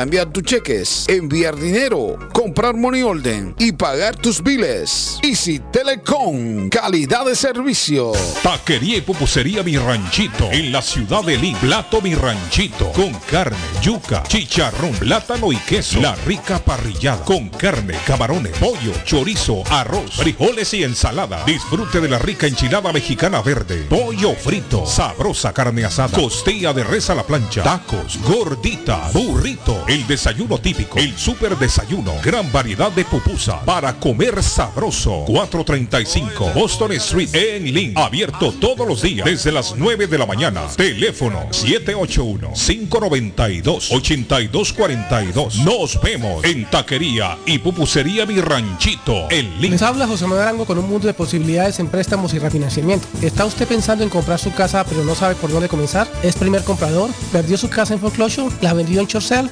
tus cheques, enviar dinero, comprar money order y pagar tus biles. Easy Telecom, calidad de servicio. Taquería y pupusería Mi Ranchito en la ciudad de Lima. Plato Mi Ranchito con carne, yuca, chicharrón, plátano y queso. La rica parrillada con carne, camarones, pollo, chorizo, arroz, frijoles y ensalada. Disfrute de la rica enchilada mexicana verde, pollo frito, sabrosa carne asada, costilla de res a la plancha, tacos, gordita, burrito, el desayuno típico, el super desayuno, gran variedad de pupusa para comer sabroso. 435 Boston Street en Lynn, abierto todos los días desde las 9 de la mañana. Teléfono 781-592-8242. Nos vemos en Taquería y Pupusería Mi Ranchito en Lynn. Les habla José Manuel Arango con un mundo de posibilidades en préstamos y refinanciamiento. ¿Está usted pensando en comprar su casa pero no sabe por dónde comenzar? ¿Es primer comprador? ¿Perdió su casa en foreclosure? ¿La vendió en Chorcel?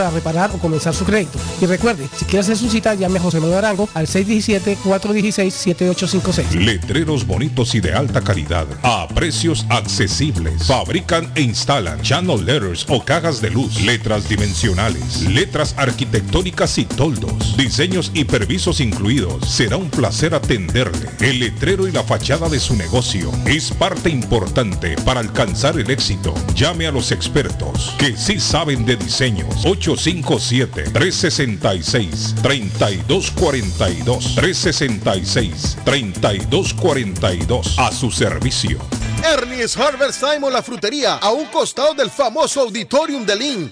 reparar o comenzar su crédito. Y recuerde, si quiere hacer su cita, llame a José Manuel Arango al 617-416-7856. Letreros bonitos y de alta calidad a precios accesibles. Fabrican e instalan channel letters o cajas de luz, letras dimensionales, letras arquitectónicas y toldos, diseños y permisos incluidos. Será un placer atenderle. El letrero y la fachada de su negocio es parte importante para alcanzar el éxito. Llame a los expertos que sí saben de diseños. 857-366-3242. 366-3242. A su servicio. Ernie's Harvest Time la frutería, a un costado del famoso Auditorium de Lynn.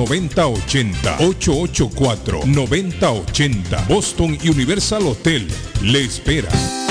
617-884-9080. 884-9080. Boston Universal Hotel. Le espera.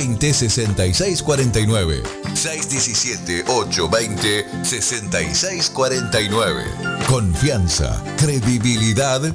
617-820-6649. 617-820-6649. Confianza, credibilidad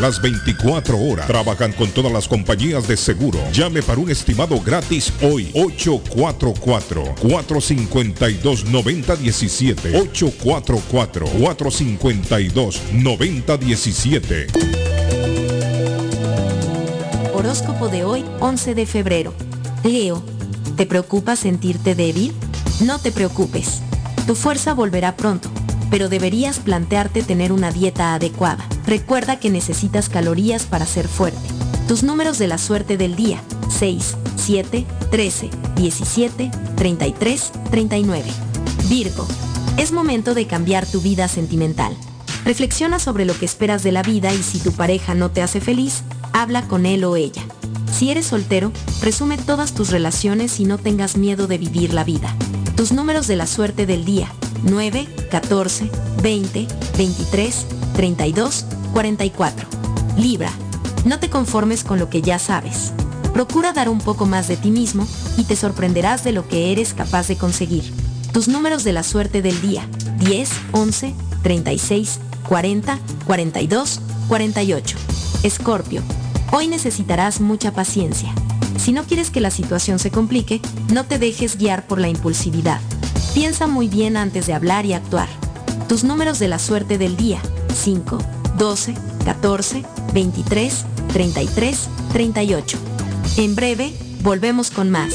las 24 horas. Trabajan con todas las compañías de seguro. Llame para un estimado gratis hoy. 844-452-9017. 844-452-9017. Horóscopo de hoy, 11 de febrero. Leo, ¿te preocupa sentirte débil? No te preocupes. Tu fuerza volverá pronto pero deberías plantearte tener una dieta adecuada. Recuerda que necesitas calorías para ser fuerte. Tus números de la suerte del día. 6, 7, 13, 17, 33, 39. Virgo. Es momento de cambiar tu vida sentimental. Reflexiona sobre lo que esperas de la vida y si tu pareja no te hace feliz, habla con él o ella. Si eres soltero, resume todas tus relaciones y no tengas miedo de vivir la vida. Tus números de la suerte del día. 9, 14, 20, 23, 32, 44. Libra. No te conformes con lo que ya sabes. Procura dar un poco más de ti mismo y te sorprenderás de lo que eres capaz de conseguir. Tus números de la suerte del día. 10, 11, 36, 40, 42, 48. Escorpio. Hoy necesitarás mucha paciencia. Si no quieres que la situación se complique, no te dejes guiar por la impulsividad. Piensa muy bien antes de hablar y actuar. Tus números de la suerte del día. 5, 12, 14, 23, 33, 38. En breve, volvemos con más.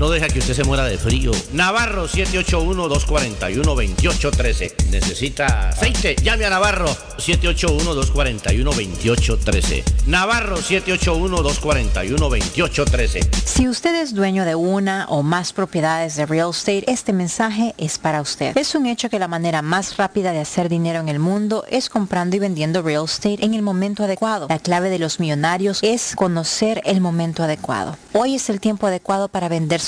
no deja que usted se muera de frío. Navarro 781-241-2813. ¿Necesita aceite? Llame a Navarro 781-241-2813. Navarro 781-241-2813. Si usted es dueño de una o más propiedades de real estate, este mensaje es para usted. Es un hecho que la manera más rápida de hacer dinero en el mundo es comprando y vendiendo real estate en el momento adecuado. La clave de los millonarios es conocer el momento adecuado. Hoy es el tiempo adecuado para vender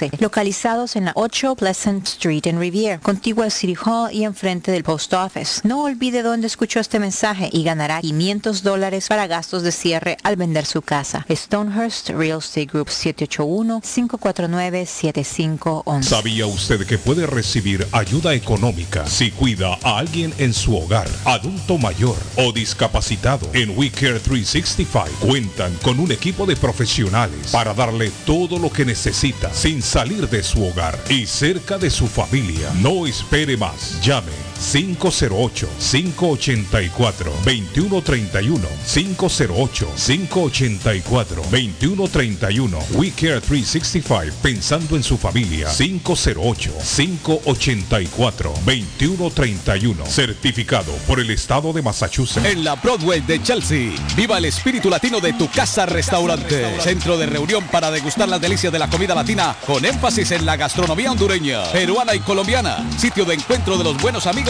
781-549-7511, localizados en la 8 Pleasant Street en Rivier, contigua al City Hall y enfrente del Post Office. No olvide dónde escuchó este mensaje y ganará 500 dólares para gastos de cierre al vender su casa. Stonehurst Real Estate Group 781-549-7511. ¿Sabía usted que puede recibir ayuda económica si cuida a alguien en su hogar, adulto mayor o discapacitado? En We Care 365 cuentan con un equipo de profesionales para darle todo lo que necesita sin salir de su hogar y cerca de su familia. No espere más. Llame 508-584-2131. 508-584-2131. We Care 365, pensando en su familia. 508-584-2131. Certificado por el Estado de Massachusetts. En la Broadway de Chelsea, viva el espíritu latino de tu casa restaurante. Centro de reunión para degustar las delicias de la comida latina con énfasis en la gastronomía hondureña, peruana y colombiana. Sitio de encuentro de los buenos amigos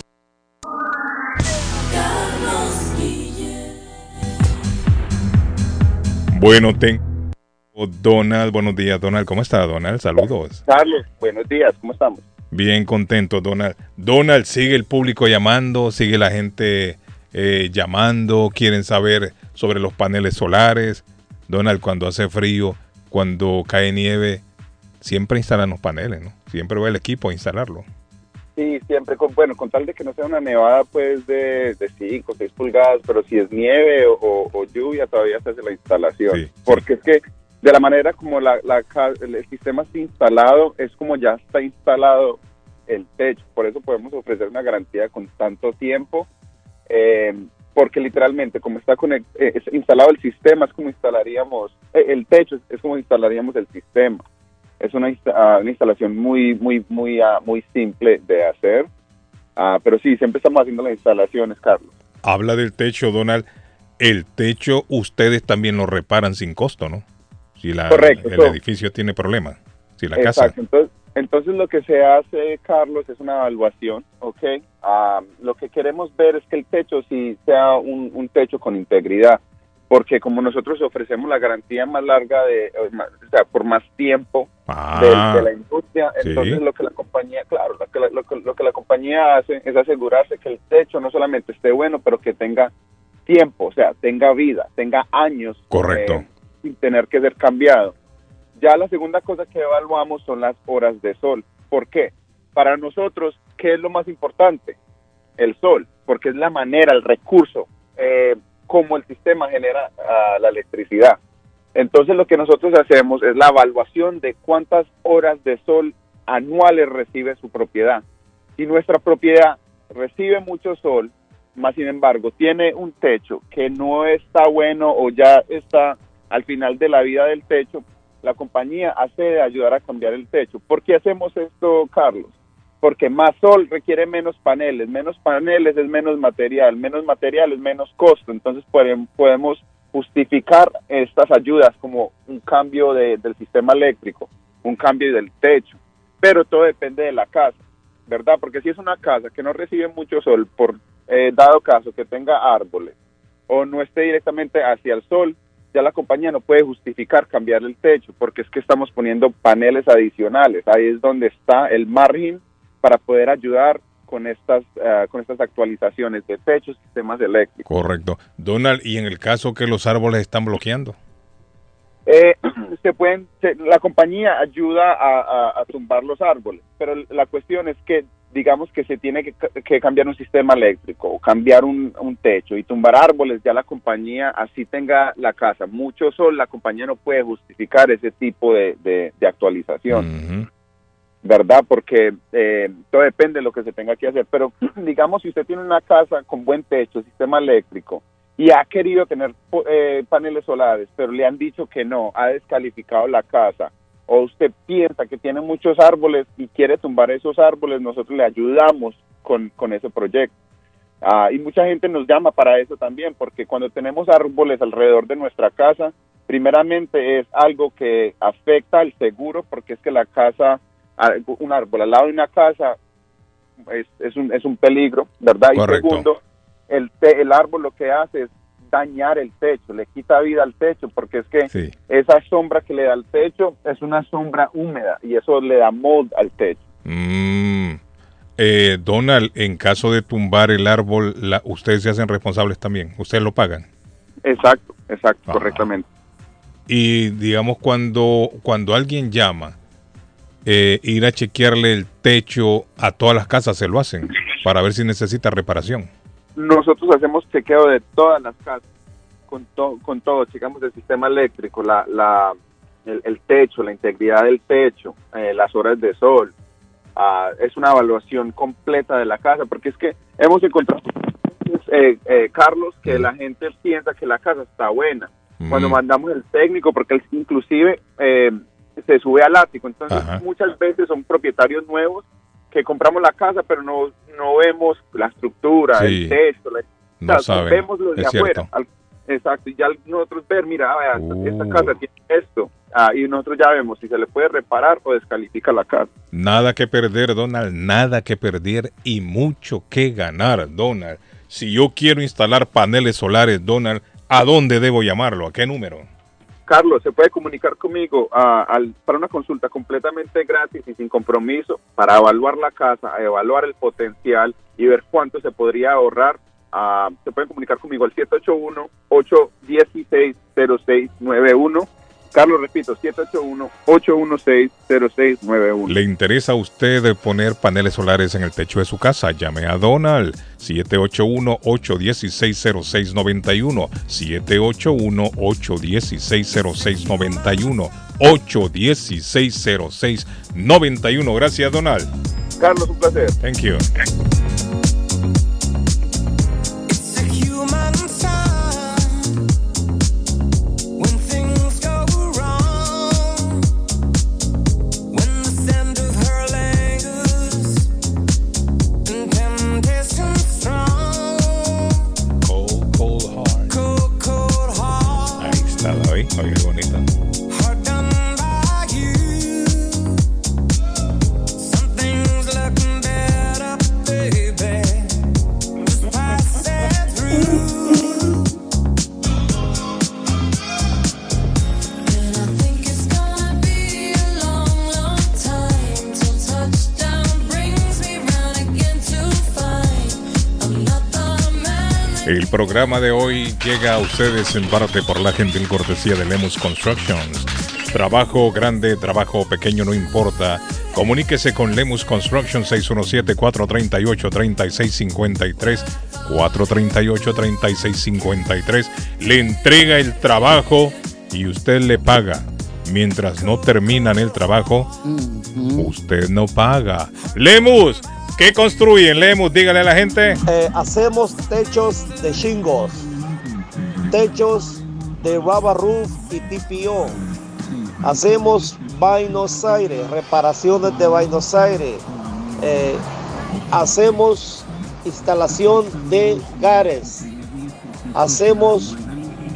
Bueno, tengo Donald. Buenos días, Donald. ¿Cómo está, Donald? Saludos. Carlos, buenos días. ¿Cómo estamos? Bien contento, Donald. Donald, sigue el público llamando, sigue la gente eh, llamando, quieren saber sobre los paneles solares. Donald, cuando hace frío, cuando cae nieve, siempre instalan los paneles, ¿no? Siempre va el equipo a instalarlo. Sí, siempre, con, bueno, con tal de que no sea una nevada pues de 5 o 6 pulgadas, pero si es nieve o, o, lluvia todavía se hace la instalación. porque es que de la manera como la, la, el sistema está instalado, es como ya está instalado el techo. Por eso podemos ofrecer una garantía con tanto tiempo, eh, porque literalmente como está eh, es instalado el sistema, es como instalaríamos, eh, el techo es, como instalaríamos el sistema. Es una, ah, una instalación muy, muy, muy, uh, muy simple de hacer. Uh, pero sí, siempre estamos haciendo las instalaciones, Carlos. Habla del techo, Donald. El techo ustedes también lo reparan sin costo, ¿no? Si la, Correcto, el edificio tiene problemas. Si la casa. Entonces, entonces lo que se hace, Carlos, es una evaluación, ¿ok? Uh, lo que queremos ver es que el techo sí sea un, un techo con integridad porque como nosotros ofrecemos la garantía más larga de, o sea, por más tiempo ah, de, de, la industria, entonces sí. lo que la compañía, claro, lo que la, lo, que, lo que la compañía hace es asegurarse que el techo no solamente esté bueno, pero que tenga tiempo, o sea, tenga vida, tenga años Correcto. Eh, sin tener que ser cambiado. Ya la segunda cosa que evaluamos son las horas de sol. ¿Por qué? Para nosotros, ¿qué es lo más importante? El sol, porque es la manera, el recurso. Eh, cómo el sistema genera uh, la electricidad. Entonces lo que nosotros hacemos es la evaluación de cuántas horas de sol anuales recibe su propiedad. Si nuestra propiedad recibe mucho sol, más sin embargo tiene un techo que no está bueno o ya está al final de la vida del techo, la compañía hace de ayudar a cambiar el techo. ¿Por qué hacemos esto, Carlos? Porque más sol requiere menos paneles, menos paneles es menos material, menos material es menos costo, entonces podemos justificar estas ayudas como un cambio de, del sistema eléctrico, un cambio del techo, pero todo depende de la casa, ¿verdad? Porque si es una casa que no recibe mucho sol por eh, dado caso que tenga árboles o no esté directamente hacia el sol, ya la compañía no puede justificar cambiar el techo porque es que estamos poniendo paneles adicionales. Ahí es donde está el margen para poder ayudar con estas eh, con estas actualizaciones de techos, sistemas eléctricos. Correcto. Donald, ¿y en el caso que los árboles están bloqueando? Eh, se pueden, se- la compañía ayuda a, a- a tumbar los árboles, pero la cuestión es que digamos que se tiene que, ca- que cambiar un sistema eléctrico o cambiar un, un techo y tumbar árboles, ya la compañía, así tenga la casa mucho sol, la compañía no puede justificar ese tipo de, de- de actualización. ¿Verdad? Porque eh, todo depende de lo que se tenga que hacer. Pero digamos, si usted tiene una casa con buen techo, sistema eléctrico, y ha querido tener eh, paneles solares, pero le han dicho que no, ha descalificado la casa, o usted piensa que tiene muchos árboles y quiere tumbar esos árboles, nosotros le ayudamos con, con ese proyecto. Ah, y mucha gente nos llama para eso también, porque cuando tenemos árboles alrededor de nuestra casa, primeramente es algo que afecta al seguro, porque es que la casa, un árbol al lado de una casa es, es, un, es un peligro, ¿verdad? Correcto. Y segundo, el, te- el árbol lo que hace es dañar el techo, le quita vida al techo, porque es que esa sombra que le da al techo es una sombra húmeda y eso le da mold al techo. Mm. Eh, Donald, en caso de tumbar el árbol, la- ustedes se hacen responsables también. Ustedes lo pagan. Exacto, exacto, correctamente. Y digamos, cuando, cuando alguien llama, eh, ir a chequearle el techo a todas las casas, se lo hacen para ver si necesita reparación. Nosotros hacemos chequeo de todas las casas, con, to- con todo, checamos el sistema eléctrico, la, la, el, el techo, la integridad del techo, eh, las horas de sol. Ah, es una evaluación completa de la casa, porque es que hemos encontrado, eh, eh, Carlos, que la gente piensa que la casa está buena. Cuando mandamos el técnico, porque él inclusive eh, se sube al ático, entonces muchas veces son propietarios nuevos que compramos la casa, pero no, no vemos la estructura, Sí. el techo, la- No o sea, saben, vemos los de es afuera. Al- exacto, y ya nosotros ver, mira, vea, esta- Uh. esta casa tiene esto, ah, y nosotros ya vemos si se le puede reparar o descalifica la casa. Nada que perder, Donald, nada que perder y mucho que ganar, Donald. Si yo quiero instalar paneles solares, Donald, ¿a dónde debo llamarlo? ¿A qué número? Carlos, se puede comunicar conmigo ah, al- para una consulta completamente gratis y sin compromiso para evaluar la casa, evaluar el potencial y ver cuánto se podría ahorrar. Ah, se pueden comunicar conmigo al 781-816-0691. Carlos, repito, 781-816-0691. ¿Le interesa a usted poner paneles solares en el techo de su casa? Llame a Donald 781-816-0691 781-816-0691 816-0691 Gracias, Donald. Carlos, un placer. Thank you. El programa de hoy llega a ustedes en parte por la gentil cortesía de Lemus Constructions. Trabajo grande, trabajo pequeño, no importa. Comuníquese con Lemus Construction 617-438-3653. 438-3653. Le entrega el trabajo y usted le paga. Mientras no terminan el trabajo, usted no paga. Lemus, ¿qué construyen? Lemus, dígale a la gente. Eh, hacemos techos de shingles, techos de rubber roof y TPO. Hacemos Buenos Aires, reparaciones de Buenos Aires. Eh, hacemos instalación de gares. Hacemos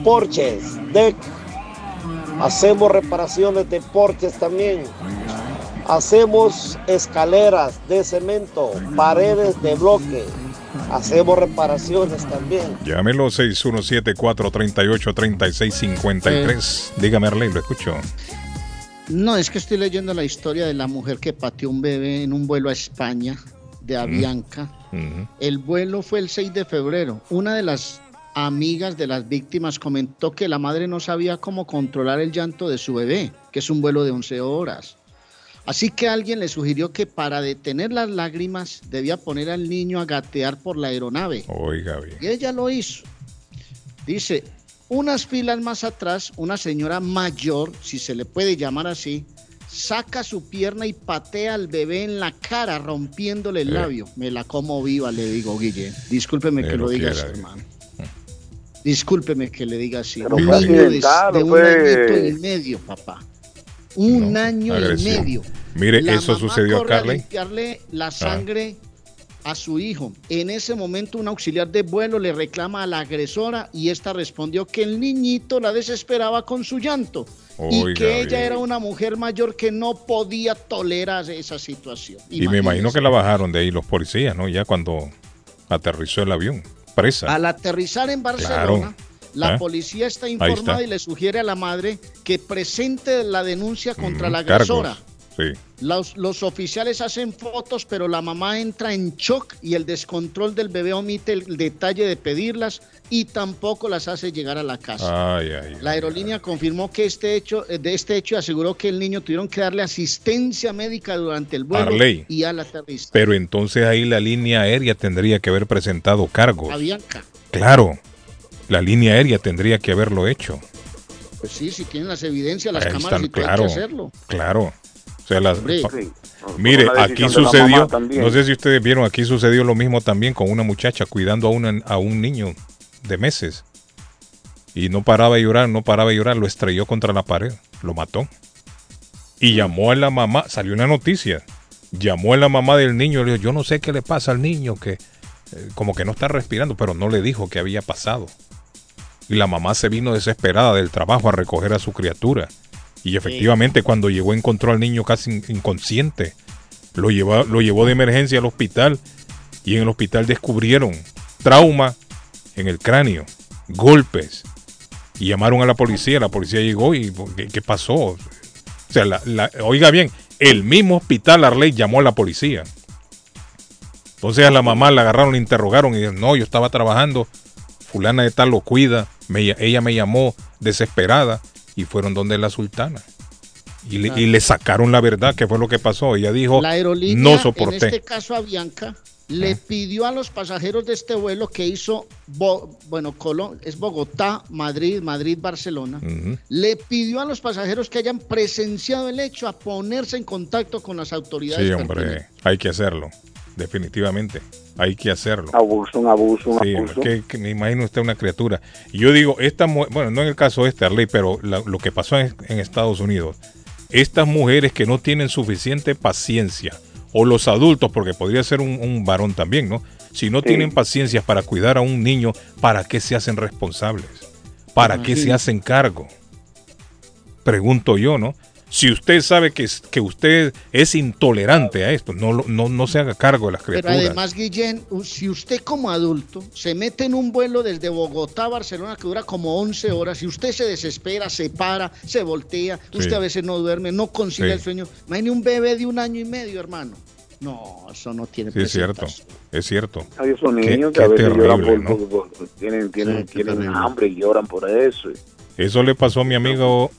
porches, deck. Hacemos reparaciones de porches también. Hacemos escaleras de cemento, paredes de bloque. Hacemos reparaciones también. Llámelo 617-438-3653. Dígame, Arley, lo escucho. No, es que estoy leyendo la historia de la mujer que pateó un bebé en un vuelo a España de Avianca. Ujú. El vuelo fue el 6 de febrero. Una de las amigas de las víctimas comentó que la madre no sabía cómo controlar el llanto de su bebé, que es un vuelo de 11 horas. Así que alguien le sugirió que para detener las lágrimas debía poner al niño a gatear por la aeronave. Oiga bien. Y ella lo hizo. Dice, unas filas más atrás, una señora mayor, si se le puede llamar así, saca su pierna y patea al bebé en la cara, rompiéndole el Eh. labio. Me la como viva, le digo, Guille. Discúlpeme que Eh, lo lo diga quiera, así, hermano. Discúlpeme que le diga así. Pero un niño de, un añito y medio, papá. Un año y medio. Mire, La eso mamá sucedió a Carly. limpiarle la sangre a su hijo. En ese momento, un auxiliar de vuelo le reclama a la agresora y esta respondió que el niñito la desesperaba con su llanto y que ella era una mujer mayor que no podía tolerar esa situación. Y me imagino que la bajaron de ahí los policías, ¿no? Ya cuando aterrizó el avión. Presa. Al aterrizar en Barcelona, Claro. La ¿Eh? policía está informada está. y le sugiere a la madre que presente la denuncia contra la Mm, agresora. Sí. Los, los oficiales hacen fotos, pero la mamá entra en shock y el descontrol del bebé omite el detalle de pedirlas y tampoco las hace llegar a la casa. Ay, ay. La aerolínea confirmó que este hecho, de este hecho aseguró que el niño tuvieron que darle asistencia médica durante el vuelo Arley. y al aterrizar. Pero entonces ahí la línea aérea tendría que haber presentado cargos. Avianca. Claro. La línea aérea tendría que haberlo hecho. Pues sí, si tienen las evidencias, las Ahí cámaras están, y claro. que hacerlo. Claro. O sea, las, sí. Mire, aquí sucedió, no sé si ustedes vieron, aquí sucedió lo mismo también con una muchacha cuidando a, una- a un niño de meses. Y no paraba de llorar, no paraba de llorar, lo estrelló contra la pared, lo mató. Y llamó a la mamá, salió una noticia, llamó a la mamá del niño, le dijo, yo no sé qué le pasa al niño, que eh, como que no está respirando, pero no le dijo qué había pasado. Y la mamá se vino desesperada del trabajo a recoger a su criatura. Y efectivamente cuando llegó encontró al niño casi in- inconsciente. Lo llevó, lo llevó de emergencia al hospital y en el hospital descubrieron trauma en el cráneo, golpes. Y llamaron a la policía, la policía llegó y ¿qué, qué pasó? O sea, la- la- oiga bien, el mismo hospital Arley llamó a la policía. Entonces a la mamá la agarraron, la interrogaron y dijeron, no, yo estaba trabajando, fulana de tal lo cuida, me ella me llamó desesperada y fueron donde la sultana. Y le, y le sacaron la verdad, que fue lo que pasó. Ella dijo, La aerolínea, no en soporté. este caso Avianca, le pidió a los pasajeros de este vuelo que hizo, Bo- bueno, Colón, es Bogotá, Madrid, Madrid, Barcelona, le pidió a los pasajeros que hayan presenciado el hecho a ponerse en contacto con las autoridades. Sí, hombre, hay que hacerlo. Definitivamente, hay que hacerlo. Abuso, un abuso, un Sí, abuso. que, que me imagino usted una criatura. Y yo digo, esta bueno, no en el caso de este Arley, pero la- lo que pasó en, en Estados Unidos, estas mujeres que no tienen suficiente paciencia, o los adultos, porque podría ser un, un varón también, ¿no? Si no Sí. tienen paciencia para cuidar a un niño, ¿para qué se hacen responsables? ¿Para qué se hacen cargo? Pregunto yo, ¿no? Si usted sabe que, es- que usted es intolerante a esto, no, lo- no, no se haga cargo de las Pero criaturas. además, Guillén, si usted como adulto se mete en un vuelo desde Bogotá a Barcelona que dura como 11 horas y usted se desespera, se para, se voltea, usted a veces no duerme, no consigue Sí. el sueño. Imagine un bebé de un año y medio, hermano. No, eso no tiene Sí, es cierto, es cierto. Hay esos niños qué que a veces lloran terrible, por, ¿no? por- por- tienen, tienen, Sí, tienen hambre y lloran por eso. Eso le pasó a mi amigo,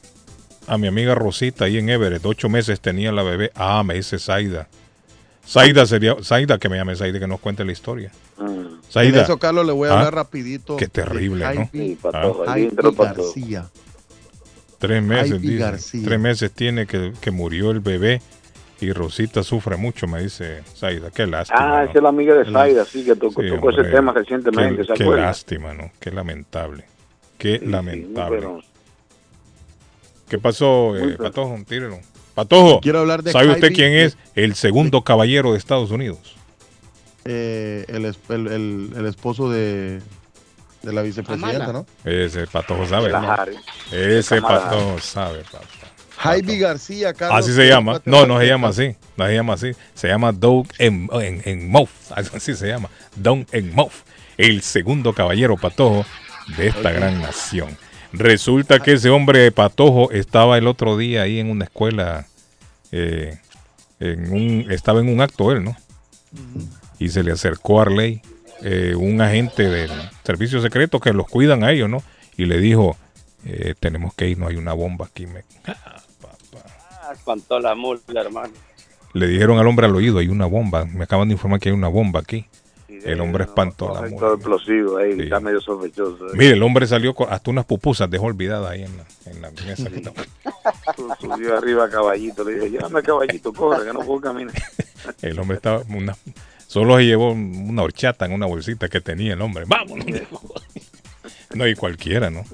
a mi amiga Rosita ahí en Everett. Ocho meses tenía la bebé. Ah, me dice Zaida. Zaida sería, Zaida que me llame Zaida que nos cuente la historia. Mm. Zaida. En eso, Carlos, le voy a Ah, hablar rapidito. Qué terrible, ¿no? Sí, Ah. García. Tres meses, dice. García. Tres meses tiene que, que murió el bebé y Rosita sufre mucho, me dice Zaida. Qué lástima. Ah, ¿no? esa es la amiga de Qué Zaida, sí, que tocó, Sí, tocó ese tema recientemente, Qué, ¿se qué lástima, ¿no? Qué lamentable. Qué Sí, lamentable. pero- ¿Qué pasó, eh. Patojo? Tírelo. Patojo, Quiero hablar de ¿sabe usted quién es el segundo caballero de Estados Unidos? Eh, el, el- el- el esposo de, de la vicepresidenta. ¿no? Ese Patojo sabe. ¿no? Ese Patojo sabe, papá. Jaime García, Carlos. Así se llama. No, no se llama así. No se llama así. Se llama Doug en, en, en Mouth. Así se llama. Doug en Mouth. El segundo caballero patojo de esta gran nación. Resulta que ese hombre patojo estaba el otro día ahí en una escuela. eh, en un, estaba en un acto él, ¿no? Y se le acercó a Arley, eh, un agente del servicio secreto que los cuidan a ellos, ¿no? Y le dijo, eh, tenemos que ir, no hay una bomba aquí. me- Ah, espantó la mula, hermano. Le dijeron al hombre al oído, hay una bomba. Me acaban de informar que hay una bomba aquí. El hombre espantó a la Todo mujer. explosivo ahí, Sí. está medio sospechoso. ¿eh? Mire, el hombre salió con hasta unas pupusas, dejó olvidadas ahí en la, en la mesa. Subió arriba a caballito, le dije, llévame caballito, corre, que no puedo caminar. El hombre estaba una, solo se llevó una horchata en una bolsita que tenía el hombre. Vámonos. No, y cualquiera, ¿no?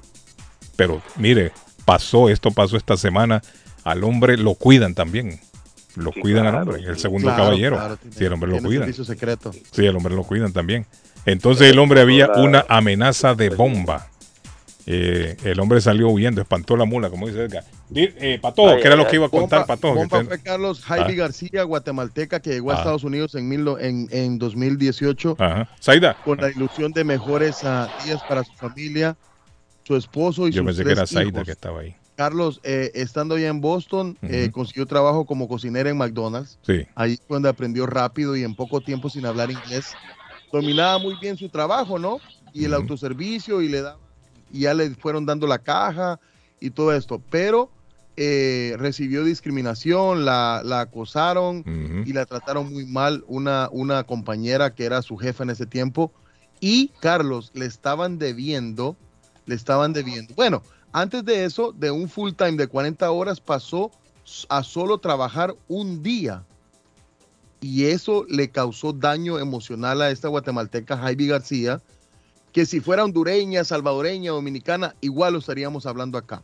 Pero mire, pasó, esto pasó esta semana. Al hombre lo cuidan también. Lo cuidan al hombre. El segundo Claro, caballero. claro, sí, el hombre lo cuidan. secreto. Sí, el hombre lo cuidan también. Entonces el hombre había una amenaza de bomba. Eh, el hombre salió huyendo, espantó la mula, como dice Edgar. Eh, Patojo, que era lo que iba a contar, Bomba- Patojo. Bomba fue Carlos Jaime Ah. García, guatemalteca, que llegó a Ah. Estados Unidos en, mil, en, en 2018 Ajá. Saida. con la ilusión de mejores ah, días para su familia, su esposo y Yo sus pensé que era tres Saida hijos. que estaba ahí. Carlos, eh, estando ya en Boston, eh, consiguió trabajo como cocinera en McDonald's. Sí. Ahí fue donde aprendió rápido y en poco tiempo sin hablar inglés. Dominaba muy bien su trabajo, ¿no? Y el autoservicio y le da, y ya le fueron dando la caja y todo esto. Pero eh, recibió discriminación, la, la acosaron y la trataron muy mal una, una compañera que era su jefa en ese tiempo. Y Carlos, le estaban debiendo, le estaban debiendo. Bueno, antes de eso, de un full time de 40 horas pasó a solo trabajar un día. Y eso le causó daño emocional a esta guatemalteca Jaime García, que si fuera hondureña, salvadoreña, dominicana, igual lo estaríamos hablando acá.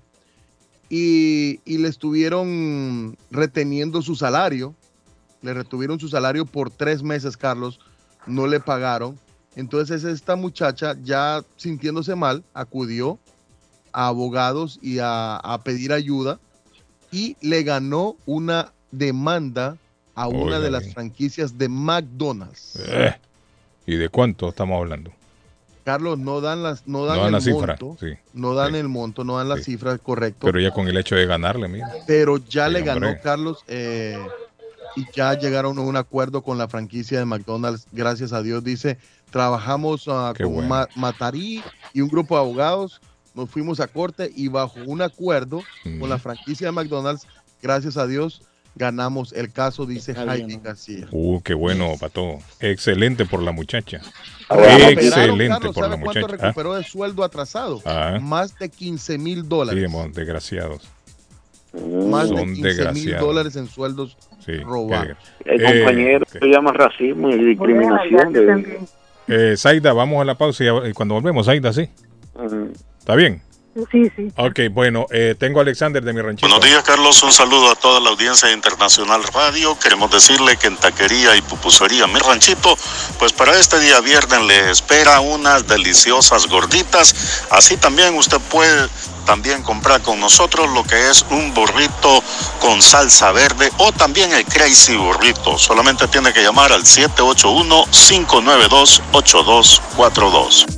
Y, y le estuvieron reteniendo su salario, le retuvieron su salario por tres meses, Carlos, no le pagaron. Entonces esta muchacha, ya sintiéndose mal, acudió a abogados y a, a pedir ayuda y le ganó una demanda a una de las franquicias de McDonald's. Eh, ¿Y de cuánto estamos hablando? Carlos, no dan las, no dan No dan el la cifra, monto, sí, no dan el monto, no dan la cifra correcta. Pero ya con el hecho de ganarle, mira. pero ya le ganó. Carlos eh, y ya llegaron a un acuerdo con la franquicia de McDonald's. Gracias a Dios, dice, trabajamos Qué con bueno. Ma- Matarí y un grupo de abogados, nos fuimos a corte y bajo un acuerdo con la franquicia de McDonald's, gracias a Dios, ganamos el caso, dice Jaime García. Uh, qué bueno, Pato. Excelente por la muchacha. Recuperaron, Excelente Carlos, por la ¿sabe cuánto muchacha. Ah, recuperó de sueldo atrasado? Ah. Más de 15 mil sí, dólares. mon, desgraciados. Más de Son 15 mil dólares en sueldos Sí, robados. El Eh, compañero se llama racismo y discriminación. de- Eh, Zaida, vamos a la pausa y, y cuando volvemos, Zaida, sí. ¿Está bien? Sí, sí. Ok, bueno, eh, tengo a Alexander de mi ranchito. Buenos días, Carlos. Un saludo a toda la audiencia de Internacional Radio. Queremos decirle que en Taquería y Pupusería Mi Ranchito, pues para este día viernes le espera unas deliciosas gorditas. Así también usted puede también comprar con nosotros lo que es un burrito con salsa verde o también el Crazy Burrito. Solamente tiene que llamar al 781 592 8242.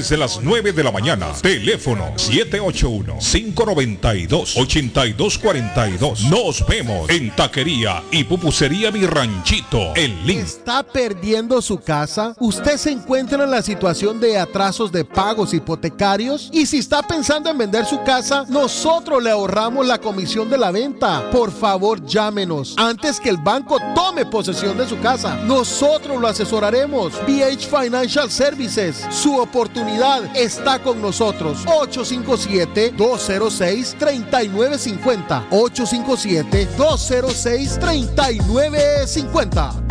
desde las 9 de la mañana. Teléfono 781-592-8242. Nos vemos en Taquería y Pupusería Mi Ranchito en Lynn. ¿Está perdiendo su casa? ¿Usted se encuentra en la situación de atrasos de pagos hipotecarios? Y si está pensando en vender su casa, nosotros le ahorramos la comisión de la venta. Por favor, llámenos antes que el banco tome posesión de su casa. Nosotros lo asesoraremos. BH Financial Services, su oportunidad calidad está con nosotros. 857-206-3950. 857-206-3950.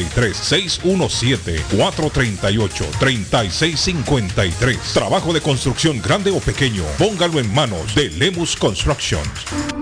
617-438-3653. Trabajo de construcción grande o pequeño. Póngalo en manos de Lemus Construction.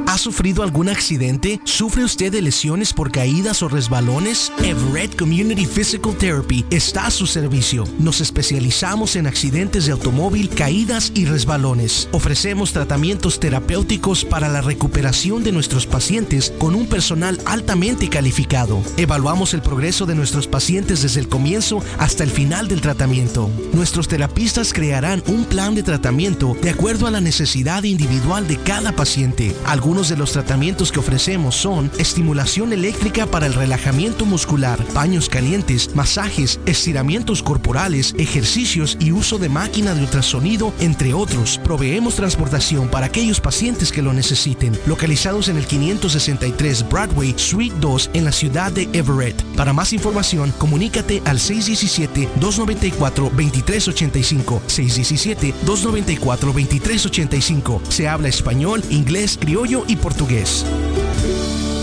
¿Ha sufrido algún accidente? ¿Sufre usted de lesiones por caídas o resbalones? Everett Community Physical Therapy está a su servicio. Nos especializamos en accidentes de automóvil, caídas y resbalones. Ofrecemos tratamientos terapéuticos para la recuperación de nuestros pacientes con un personal altamente calificado. Evaluamos el progreso de nuestros pacientes desde el comienzo hasta el final del tratamiento. Nuestros terapistas crearán un plan de tratamiento de acuerdo a la necesidad individual de cada paciente. Algunos de los tratamientos que ofrecemos son estimulación eléctrica para el relajamiento muscular, paños calientes, masajes, estiramientos corporales, ejercicios y uso de máquina de ultrasonido, entre otros. Proveemos transportación para aquellos pacientes que lo necesiten, localizados en el 563 Broadway, Suite 2 en la ciudad de Everett. Para más información, comunícate al 617-294-2385. 617-294-2385. Se habla español, inglés, criollo y portugués.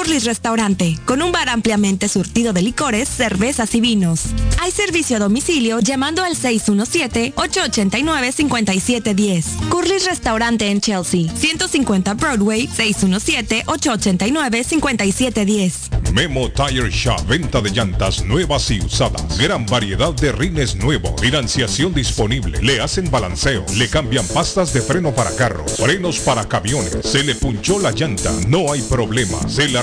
Curly's Restaurante, con un bar ampliamente surtido de licores, cervezas y vinos. Hay servicio a domicilio llamando al 617-889-5710. Curly's Restaurante en Chelsea, 150 Broadway, 617-889-5710. Memo Tire Shop, venta de llantas nuevas y usadas. Gran variedad de rines nuevos. Financiación disponible. Le hacen balanceo. Le cambian pastas de freno para carros. Frenos para camiones. Se le punchó la llanta. No hay problema. Se la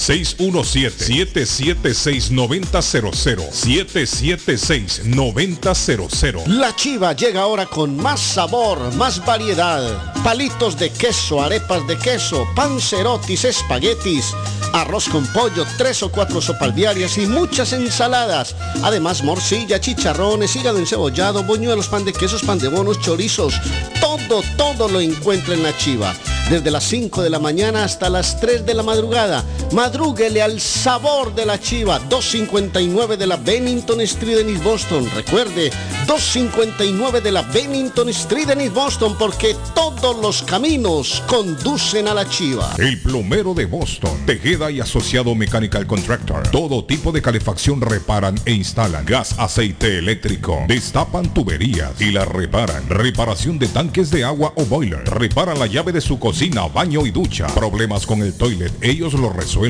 617-776-9000. 776-9000. La chiva llega ahora con más sabor, más variedad. Palitos de queso arepas de queso, pancerotis, espaguetis, arroz con pollo, tres o cuatro sopas diarias y muchas ensaladas. Además, morcilla, chicharrones, hígado encebollado, boñuelos, pan de quesos, pan de bonos, chorizos. Todo, todo lo encuentra en la chiva. Desde las 5 de la mañana hasta las 3 de la madrugada. Madrúguele al sabor de la chiva. 259 de la Bennington Street en East Boston. Recuerde, 259 de la Bennington Street en East Boston porque todos los caminos conducen a la chiva. El plomero de Boston, Tejeda y Asociado Mechanical Contractor. Todo tipo de calefacción reparan e instalan. Gas, aceite eléctrico. Destapan tuberías y las reparan. Reparación de tanques de agua o boiler. Reparan la llave de su cocina, baño y ducha. Problemas con el toilet, ellos lo resuelven.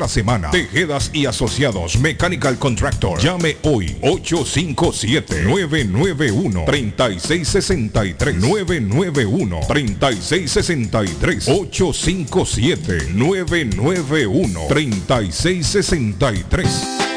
la semana. Tejedas y asociados. Mechanical Contractor. Llame hoy. 857-991-3663. 991-3663. 857-991-3663.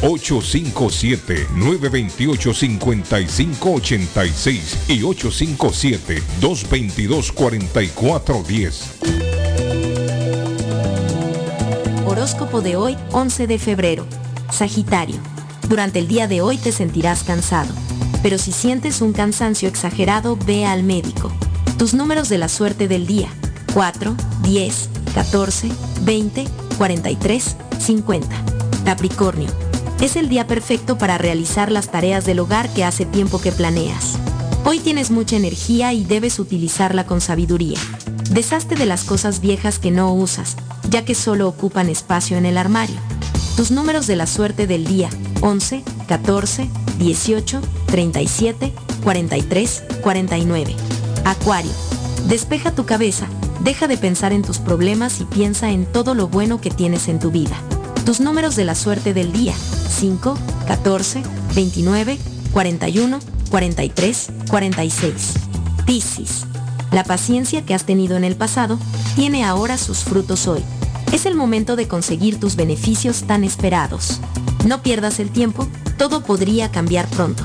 857-928-5586 y 857-222-4410. Horóscopo de hoy, 11 de febrero. Sagitario. Durante el día de hoy te sentirás cansado, pero si sientes un cansancio exagerado, ve al médico. Tus números de la suerte del día. 4, 10, 14, 20, 43, 50. Capricornio. Es el día perfecto para realizar las tareas del hogar que hace tiempo que planeas. Hoy tienes mucha energía y debes utilizarla con sabiduría. Deshazte de las cosas viejas que no usas, ya que solo ocupan espacio en el armario. Tus números de la suerte del día 11, 14, 18, 37, 43, 49. Acuario. Despeja tu cabeza, deja de pensar en tus problemas y piensa en todo lo bueno que tienes en tu vida. Tus números de la suerte del día 5, 14, 29, 41, 43, 46. Piscis. La paciencia que has tenido en el pasado tiene ahora sus frutos hoy. Es el momento de conseguir tus beneficios tan esperados. No pierdas el tiempo, todo podría cambiar pronto.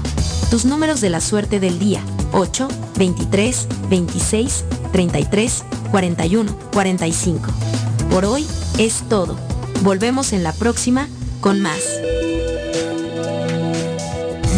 Tus números de la suerte del día 8, 23, 26, 33, 41, 45. Por hoy es todo. Volvemos en la próxima con más.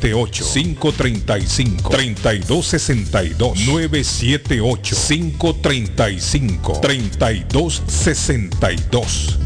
978-535-3262. 978-535-3262.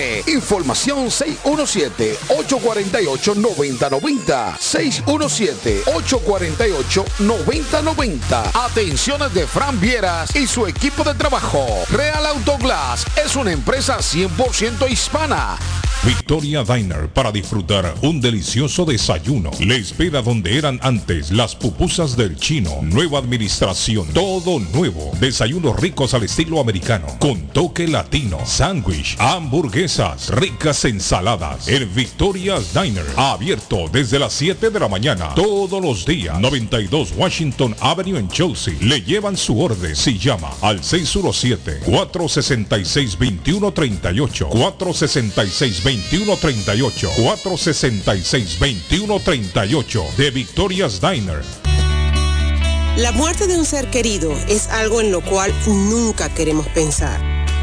Información 617-848-9090. 617-848-9090. Atenciones de Fran Vieras y su equipo de trabajo. Real Autoglass es una empresa 100% hispana. Victoria Diner para disfrutar un delicioso desayuno. Le espera donde eran antes las pupusas del chino. Nueva administración, todo nuevo. Desayunos ricos al estilo americano, con toque latino. Sándwich, ricas ensaladas. El Victoria's Diner, abierto desde las 7 de la mañana, todos los días. 92 Washington Avenue en Chelsea. Le llevan su orden si llama al 617-466-2138. 466-2138. 466-2138 de Victoria's Diner. La muerte de un ser querido es algo en lo cual nunca queremos pensar,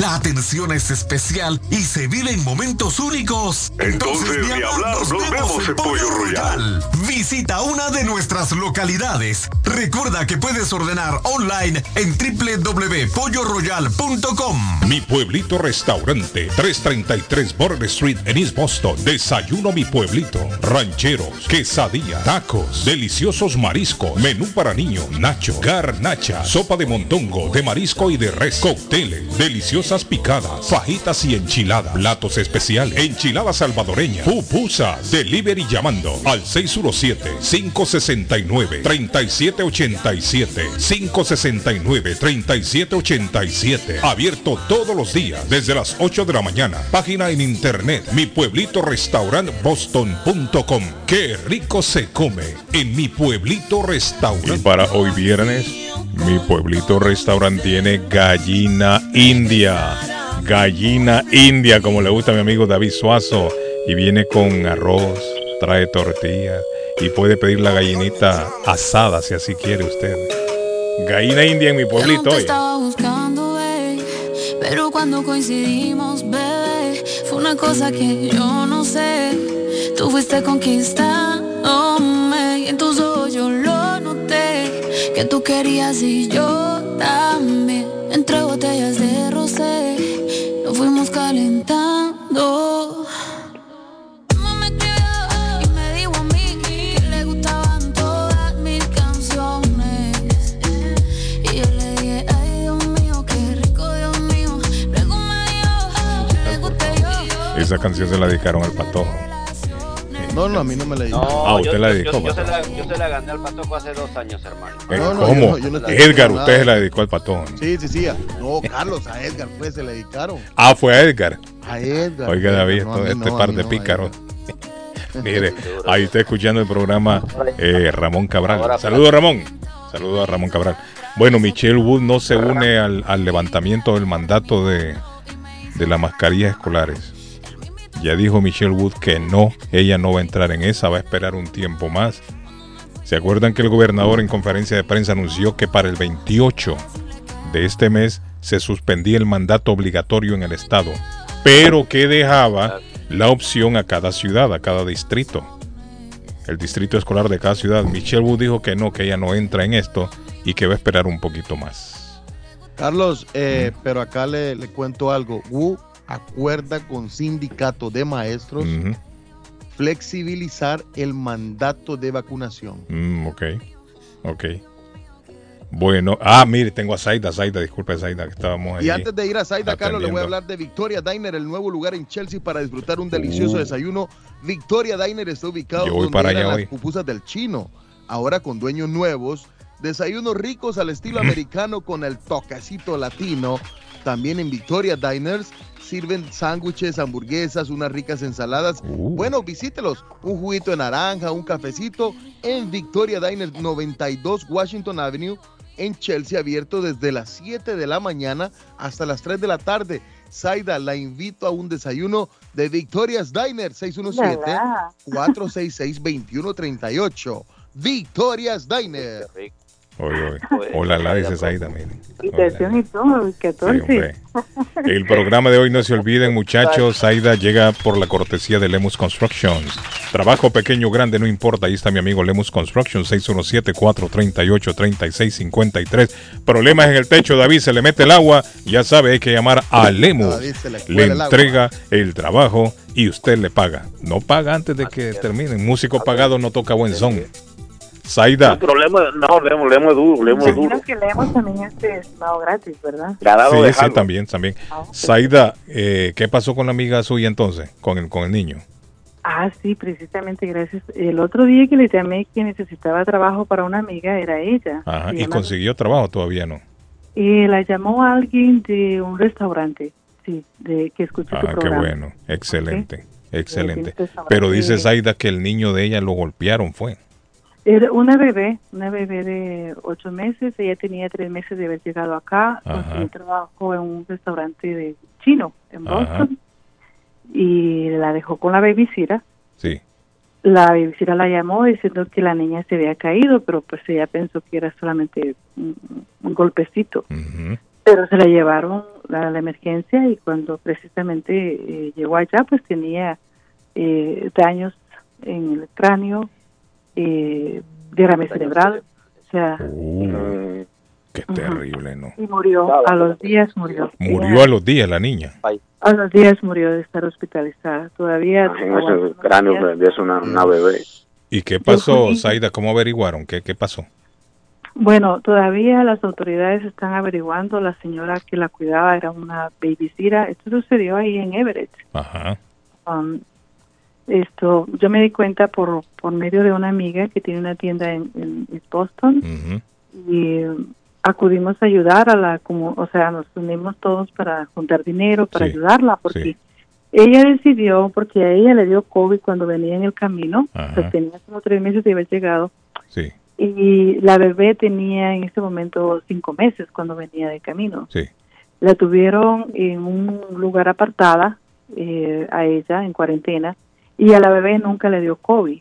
la atención es especial y se viven momentos únicos. Entonces, ni amor, hablar, nos vemos en Pollo Royal. Visita una de nuestras localidades. Recuerda que puedes ordenar online en www.polloroyal.com. Mi pueblito restaurante, 333 Border Street en East Boston. Desayuno mi pueblito. Rancheros, quesadilla, tacos, deliciosos mariscos, menú para niños, nacho, garnacha, sopa de montongo, de marisco y de res, cócteles, picadas, fajitas y enchiladas, platos especiales, enchiladas salvadoreñas, pupusas, delivery llamando al 617-569-3787, 569-3787, abierto todos los días desde las 8 de la mañana, página en internet, mi pueblito restaurant boston.com, qué rico se come en mi pueblito restaurante. Y para hoy viernes, mi pueblito restaurante tiene gallina india. Gallina india, como le gusta a mi amigo David Suazo. Y viene con arroz, trae tortillas. Y puede pedir la gallinita asada si así quiere usted. Gallina india en mi pueblito hoy. pero cuando coincidimos, bebé, fue una cosa que yo no sé. Tú fuiste conquistándome y en tus ojos que tú querías y yo también. Entre botellas de rosé, nos fuimos calentando. Esa canción se la dedicaron al patojo. No, no, a mí no me la dijo. Ah, usted la dedicó, Yo, yo se la, yo se la gané al Patojo hace dos años, hermano. Eh, No, no, ¿Cómo? yo no- yo no estoy Edgar, usted se la dedicó al patojo. Sí, sí, sí. a- No, Carlos, a Edgar, pues se le dedicaron. Ah, fue a Edgar. A Edgar. Oiga, David, esto- mí este par de pícaros. Mire, ahí está escuchando el programa eh, Ramón Cabral. Saludos, Ramón. Saludos a Ramón Cabral. Bueno, Michelle Wood no se une al, al levantamiento del mandato de, de las mascarillas escolares. Ya dijo Michelle Wood que no, ella no va a entrar en esa, va a esperar un tiempo más. ¿Se acuerdan que el gobernador en conferencia de prensa anunció que para el 28 de este mes se suspendía el mandato obligatorio en el estado, pero que dejaba la opción a cada ciudad, a cada distrito? El distrito escolar de cada ciudad. Michelle Wood dijo que no, que ella no entra en esto y que va a esperar un poquito más. Carlos, eh, pero acá le, le cuento algo. Wu acuerda con sindicato de maestros flexibilizar el mandato de vacunación. Mm, ok, ok. Bueno, ah, mire, tengo a Zaida, Zaida, disculpe Zaida, que estábamos ahí. Y antes de ir a Saida, Carlos, le voy a hablar de Victoria Diner, el nuevo lugar en Chelsea para disfrutar un delicioso Uh. desayuno. Victoria Diner está ubicado Yo voy donde para eran allá las hoy. pupusas del chino, ahora con dueños nuevos. Desayunos ricos al estilo americano con el toquecito latino. También en Victoria Diners sirven sándwiches, hamburguesas, unas ricas ensaladas. Uh. Bueno, visítelos. Un juguito de naranja, un cafecito en Victoria Diners 92 Washington Avenue en Chelsea, abierto desde las 7 de la mañana hasta las 3 de la tarde. Saida, la invito a un desayuno de Victoria's Diner 617-466-2138. Victoria's Diner. Hola, la dice Zaida, mire. Invitación y todo, el 14. hombre. El programa de hoy no se olviden, muchachos. Zaida llega por la cortesía de Lemus Constructions. Trabajo pequeño o grande, no importa. Ahí está mi amigo Lemus Constructions, 617-438-3653. Problemas en el techo, David, se le mete el agua. Ya sabe, hay que llamar a Lemus. David se le entrega el trabajo y usted le paga. No paga antes de que termine. Músico pagado no toca buen son. Pero leemos, no, leemos, leemos duro, leemos duro. Imagino que leemos también este estimado gratis, ¿verdad? Sí, sí, también, también. Zaida, eh, ¿qué pasó con la amiga suya entonces? Con el, con el niño. Ah, sí, precisamente, gracias. El otro día que le llamé que necesitaba trabajo para una amiga era ella. Ajá. ¿Y consiguió trabajo todavía no? Eh, la llamó alguien de un restaurante, sí, de que escuchó tu Ah, qué programa. bueno. Excelente. Excelente. Sí, sí, restaurante. Pero dice Zaida que el niño de ella lo golpearon, fue. Era una bebé, una bebé de ocho meses. Ella tenía tres meses de haber llegado acá. Consiguió trabajo en un restaurante de chino en Ajá. Boston y la dejó con la babysitter. Sí. La babysitter la llamó diciendo que la niña se había caído, pero pues ella pensó que era solamente un, un golpecito. Pero se la llevaron a la emergencia y cuando precisamente eh, llegó allá, pues tenía eh, daños en el cráneo, eh, derrame cerebral, o sea, Uh, qué terrible, ¿no? y murió. A los días murió. Murió a los días la niña. A los días murió de estar hospitalizada. Todavía En ese cráneo de es una, una bebé. ¿Y qué pasó, Zaida? ¿Cómo averiguaron? ¿Qué, qué pasó? Bueno, todavía las autoridades están averiguando. La señora que la cuidaba era una babysitter. Esto sucedió ahí en Everett. Ajá. Um, esto, yo me di cuenta por, por medio de una amiga que tiene una tienda en, Boston y acudimos a ayudar a la, como, o sea, nos unimos todos para juntar dinero para Sí, ayudarla porque sí. ella decidió, porque a ella le dio COVID cuando venía en el camino, Ajá. pues tenía como tres meses de haber llegado Sí, y la bebé tenía en ese momento cinco meses cuando venía de camino. La tuvieron en un lugar apartada eh, a ella en cuarentena y a la bebé nunca le dio COVID.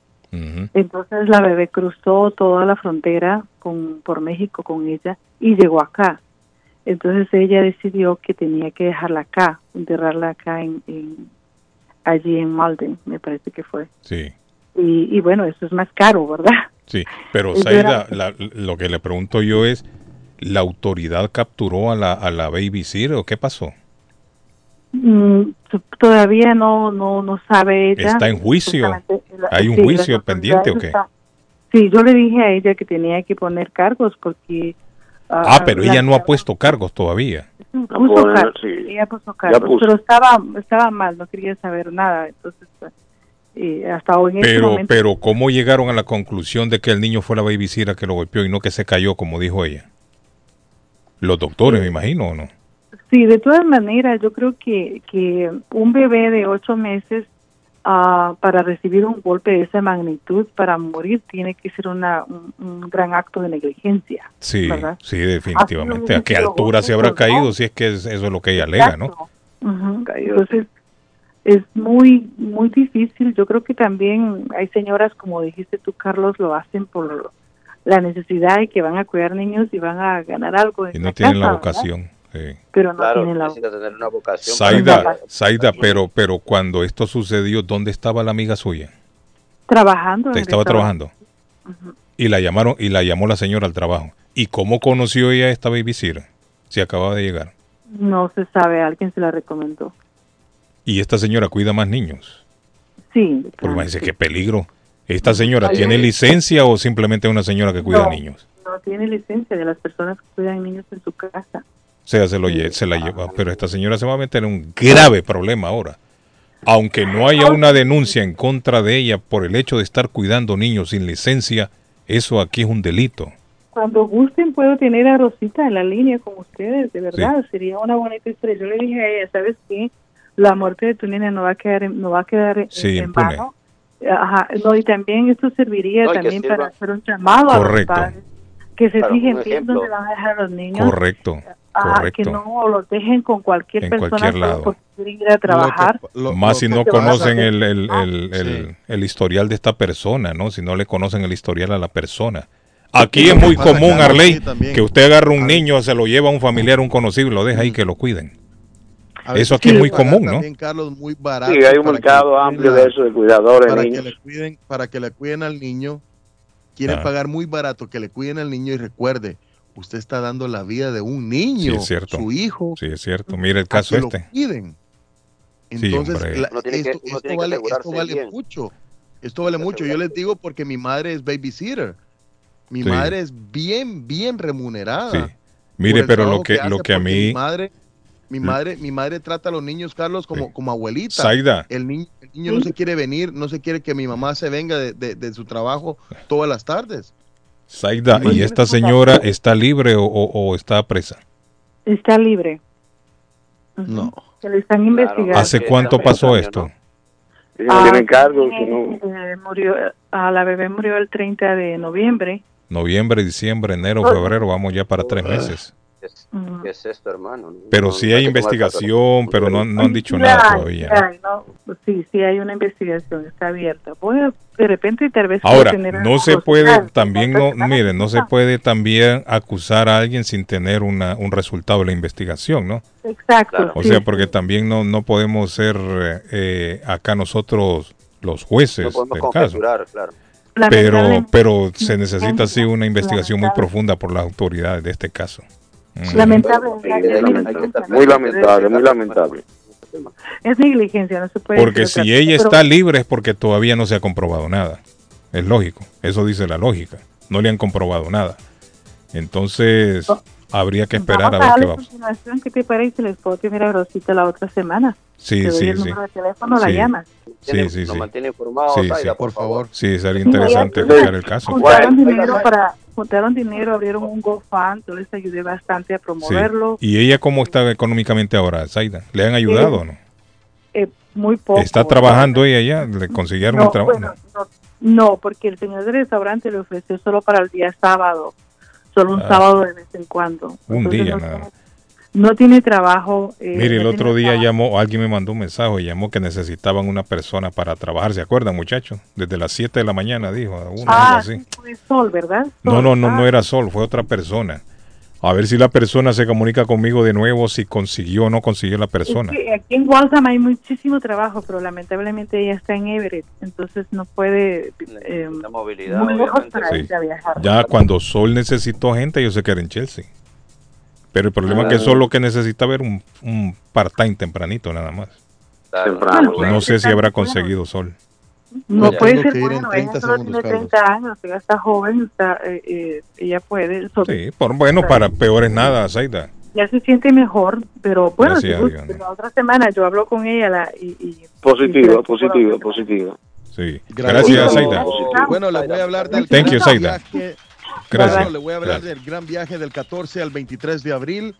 Entonces la bebé cruzó toda la frontera con, por México con ella y llegó acá. Entonces ella decidió que tenía que dejarla acá, enterrarla acá en, en- allí en Malden, me parece que fue. Sí, Y, y bueno, eso es más caro, ¿verdad? sí. Pero verdad. la- lo que le pregunto yo es, ¿la autoridad capturó a la, a la babysitter o qué pasó? Mm, todavía no, no, no sabe ella. ¿Está en juicio? ¿Hay un sí, juicio pendiente o qué? Sí, yo le dije a ella que tenía que poner cargos porque... Ah, pero la- ella no ha puesto cargos todavía. puso Bueno, cargos, sí. ella puso Ya cargos, puso. pero estaba, estaba mal, no quería saber nada, entonces eh, hasta hoy en este Pero, momento... pero ¿cómo llegaron a la conclusión de que el niño fue la babysitter que lo golpeó y no que se cayó, como dijo ella? Los doctores, me imagino, ¿o no? Sí, de todas maneras, yo creo que, que un bebé de ocho meses ah, para recibir un golpe de esa magnitud, para morir, tiene que ser una, un, un gran acto de negligencia. Sí, ¿verdad? sí, definitivamente. ¿A qué altura se habrá ¿no? caído? Si es que es- eso es lo que ella alega, ¿no? Ujú. Entonces, es muy, muy difícil. Yo creo que también hay señoras, como dijiste tú, Carlos, lo hacen por la necesidad y que van a cuidar niños y van a ganar algo. En Y no la tienen la vocación. Sí. Pero no Claro, tienen la necesita tener una vocación. Zaida, Zaida, pero, pero cuando esto sucedió, ¿dónde estaba la amiga suya? Trabajando. Estaba trabajando. Y la llamaron, y la llamó la señora al trabajo. ¿Y cómo conoció ella a esta babysitter? Si acababa de llegar. No se sabe, alguien se la recomendó. Y esta señora cuida más niños. Sí. Porque imagínense qué peligro. ¿Esta señora tiene licencia o simplemente es una señora que cuida no, niños? No tiene licencia de las personas que cuidan niños en su casa. O sea, se, lo, se la lleva. Pero esta señora se va a meter en un grave problema ahora. Aunque no haya una denuncia en contra de ella por el hecho de estar cuidando niños sin licencia, eso aquí es un delito. Cuando gusten puedo tener a Rosita en la línea con ustedes, de verdad, sería una bonita historia. Yo le dije a ella, ¿sabes qué? La muerte de tu niña no va a quedar en, no va a quedar en, Sí, en impune. vano. Ajá, no, y también esto serviría No, también para hacer un llamado a los Correcto. padres que se Claro, fijen bien dónde van a dejar a los niños. Correcto, Ajá, que correcto. no los dejen con cualquier En persona cualquier lado. por querer ir a trabajar. Más si no que a conocen el, el, Ah, el, el- Sí. el historial de esta persona, ¿no? Si no le conocen el historial a la persona. Aquí lo es que muy común, Carlos, Arley, que usted agarra un niño, se lo lleva a un familiar, un conocido y lo deja ahí que lo cuiden. A Eso aquí es muy común, ¿no? También, Carlos, muy barato. Sí, hay un que mercado cuiden amplio a- de eso, de cuidadores para que niños. le cuiden para que le cuiden al niño quieren Ah. pagar muy barato que le cuiden al niño y recuerde usted está dando la vida de un niño Sí, es cierto. su hijo Sí, es cierto. Mira el a caso que lo este. cuiden Sí, entonces la- tiene que- esto, tiene vale, esto asegurarse vale bien. mucho esto vale mucho yo les digo porque mi madre es babysitter mi Sí. madre es bien bien remunerada Sí. Mire, pero lo que, lo que a mí... mi madre mi madre mi madre trata a los niños Carlos como como abuelita Zaida. el niño, el niño no se quiere venir, no se quiere que mi mamá se venga de, de- de su trabajo todas las tardes. Zaida, ¿y esta señora está libre o, o- o está presa? Está libre. No. Que le están investigando. ¿Hace cuánto pasó esto? No cargos, si eh, no- eh, murió, a la bebé murió el 30 de noviembre. Noviembre, diciembre, enero, febrero, vamos ya para tres meses. ¿Qué es esto, hermano? Pero No, sí hay investigación, pero no, no han dicho Sí nada hay, todavía. sí hay, ¿no? Sí, sí hay una investigación, está abierta. Voy a- de repente tal vez Ahora, no se puede social. también, no, miren, no se puede también acusar a alguien sin tener una, un resultado de la investigación, ¿no? Exacto. O sí, sea, porque también no, no podemos ser eh, acá nosotros los jueces del caso. claro. Pero, pero se necesita sí una investigación muy profunda por las autoridades de este caso. Lamentable. Muy lamentable, muy lamentable. Es negligencia, no se puede Porque si otra ella está libre es porque todavía no se ha comprobado nada. Es lógico, eso dice la lógica. No le han comprobado nada. Entonces, habría que esperar a ver qué va. continuación. ¿Qué te parece? Les puedo tener a Rosita la otra semana. Sí, Te doy sí, el sí. número de teléfono, la Sí. Llamas. Sí, sí, Nos sí. mantiene informados, Sí, Zaida, sí. por favor. Sí, sería Sí, interesante escuchar el caso. Juntaron dinero para juntaron dinero, abrieron un GoFund, yo les ayudé bastante a Sí. promoverlo. ¿Y ella cómo está económicamente ahora, Zaida? ¿Le han ayudado o no? Eh, muy poco. ¿Está trabajando ella ya? ¿Le consiguieron No, un trabajo? bueno, no, no, porque el señor del restaurante le ofreció solo para el día sábado, solo un Ah. sábado de vez en cuando. Un Entonces, día no, nada. No tiene trabajo. eh, Mire, el no otro día llamó, alguien me mandó un mensaje, llamó que necesitaban una persona para trabajar, ¿se acuerdan, muchachos? Desde las 7 de la mañana, dijo, una Ah, algo así. sí, fue Sol, ¿verdad? No, Sol. no, no, Ah, no era Sol, fue otra persona. A ver si la persona se comunica conmigo de nuevo, si consiguió o no consiguió la es persona. que aquí en Waltham hay muchísimo trabajo, pero lamentablemente ella está en Everett, entonces no puede eh, La movilidad, muy lejos para Sí. a viajar. Ya cuando Sol necesitó gente, yo sé que era en Chelsea. Pero el problema es que Ah. Sol lo que necesita ver un, un part-time tempranito nada más. Temprano. No sé si habrá conseguido Sol. No Ya puede ser que en bueno, 30 ella solo segundos, tiene 30 años, ella está joven, está, eh, eh, ella puede, so- Sí, por, bueno, para peores nada, Zaida. ya se siente mejor, pero bueno, si gusta, la otra semana yo hablo con ella la, y, y Positivo, positivo, positivo. Sí. Gracias. Gracias, Zaida. Bueno, les voy a hablar del Thank you, Zaida. viaje- Gracias. Bueno, les voy a hablar Gracias. del gran viaje del 14 al 23 de abril.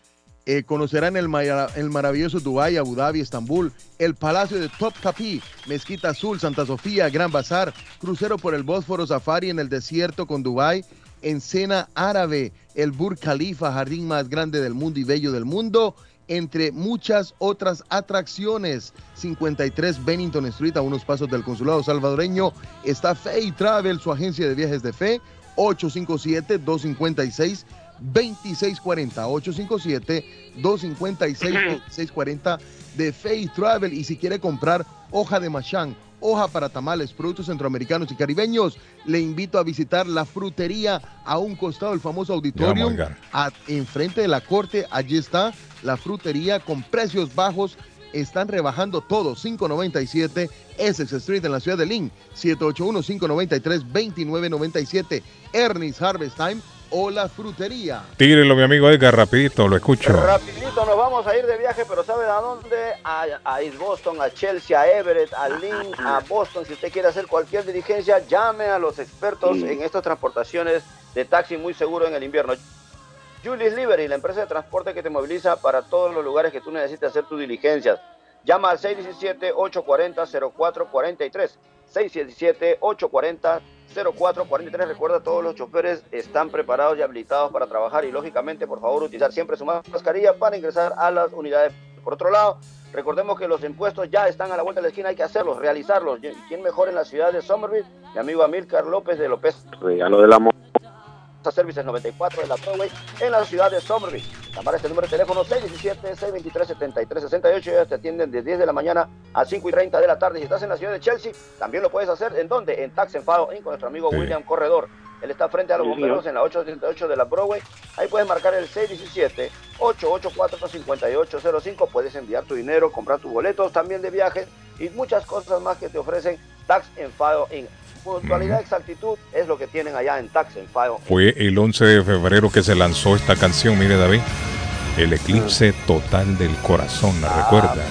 Eh, conocerán el, el maravilloso Dubái, Abu Dhabi, Estambul, el Palacio de Topkapi, Mezquita Azul, Santa Sofía, Gran Bazar, crucero por el Bósforo, safari en el desierto con Dubái, Encena Árabe, el Burj Khalifa, jardín más grande del mundo y bello del mundo, entre muchas otras atracciones. 53 Bennington Street, a unos pasos del consulado salvadoreño, está Fay Travel, su agencia de viajes de fe, 857-256. 2640 857 256 2640 de Faith Travel y si quiere comprar hoja de machán hoja para tamales, productos centroamericanos y caribeños. Le invito a visitar la frutería a un costado del famoso auditorio, enfrente de la corte. Allí está la frutería con precios bajos. Están rebajando todo, 597 Essex Street en la ciudad de Lynn, 781-593-2997 Ernest Harvest Time o la frutería. Tírelo, mi amigo Edgar, rapidito, lo escucho. Rapidito, nos vamos a ir de viaje, pero ¿sabe a dónde? A, a East Boston, a Chelsea, a Everett, a Lynn, a Boston. Si usted quiere hacer cualquier diligencia, llame a los expertos en estas transportaciones de taxi muy seguro en el invierno. Julius Liberty, la empresa de transporte que te moviliza para todos los lugares que tú necesites hacer tus diligencias. Llama al 617-840-0443. 617-840-0443. 0443. Recuerda, todos los choferes están preparados y habilitados para trabajar y lógicamente, por favor, utilizar siempre su mascarilla para ingresar a las unidades. Por otro lado, recordemos que los impuestos ya están a la vuelta de la esquina, hay que hacerlos, realizarlos. ¿Quién mejor en la ciudad de Somerville? Mi amigo Amílcar López de López. Regalo del amor. Services 94 de la Broadway en la ciudad de Somerville. Llamar este número de teléfono 617-623-7368. Ellos te atienden de 10 de la mañana a 5 y 30 de la tarde. Si estás en la ciudad de Chelsea, también lo puedes hacer. ¿En dónde? En Tax Enfado con nuestro amigo William Corredor. Él está frente a los bomberos en la 838 de la Broadway. Ahí puedes marcar el 617-884-5805. Puedes enviar tu dinero, comprar tus boletos también de viaje y muchas cosas más que te ofrecen Tax Enfado Inc puntualidad, exactitud es lo que tienen allá en Tax en File. Fue el 11 de febrero que se lanzó esta canción, mire David. El eclipse total del corazón, ¿la Ah, recuerda?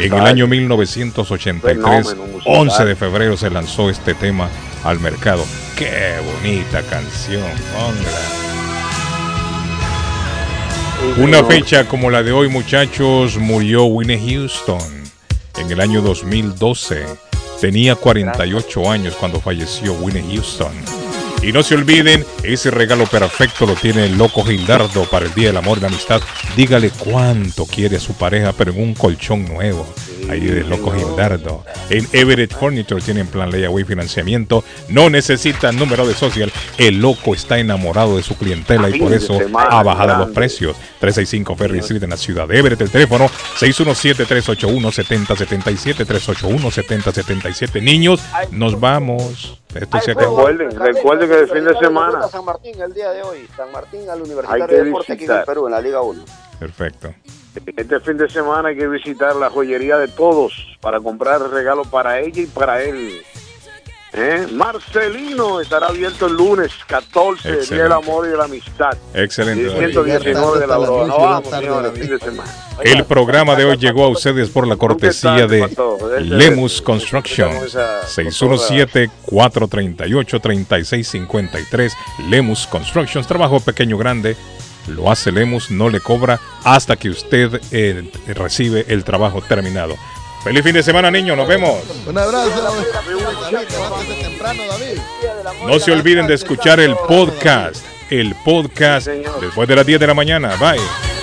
En el año 1983, 11 de febrero se lanzó este tema al mercado. ¡Qué bonita canción! hombre! Una fecha como la de hoy, muchachos, murió Winnie Houston en el año 2012. Tenía 48 años cuando falleció Winnie Houston. Y no se olviden, ese regalo perfecto lo tiene el loco Gildardo para el Día del Amor y la Amistad. Dígale cuánto quiere a su pareja, pero en un colchón nuevo. Ahí del loco Gildardo. En Everett Furniture tienen plan layaway financiamiento. No necesitan número de social. El loco está enamorado de su clientela y por eso ha bajado los precios. 365 Ferry Street en la ciudad de Everett. El teléfono 617-381-7077. 381-7077. Niños, nos vamos. Esto se acabó. Recuerden, recuerden que el fin de semana San Martín el día de hoy. San Martín al Universitario de Deportes aquí en. Perú, en la Liga 1. Perfecto. Este fin de semana hay que visitar la joyería de todos para comprar regalo para ella y para él. ¿Eh? Marcelino estará abierto el lunes 14, Día Excelente. del Amor y de la Amistad. Excelente, Y David. 119 de la Hasta las Broa. 10 No de la vamos, tarde, señores, David. fin de semana. El programa de hoy llegó a ustedes por la cortesía de Lemus Construction. 617-438-3653. Lemus Constructions. Trabajo pequeño grande. Lo hace Lemus, no le cobra hasta que usted eh, recibe el trabajo terminado. Feliz fin de semana, niños. Nos vemos. Un abrazo. No se olviden de escuchar el podcast. El podcast después de las 10 de la mañana. Bye.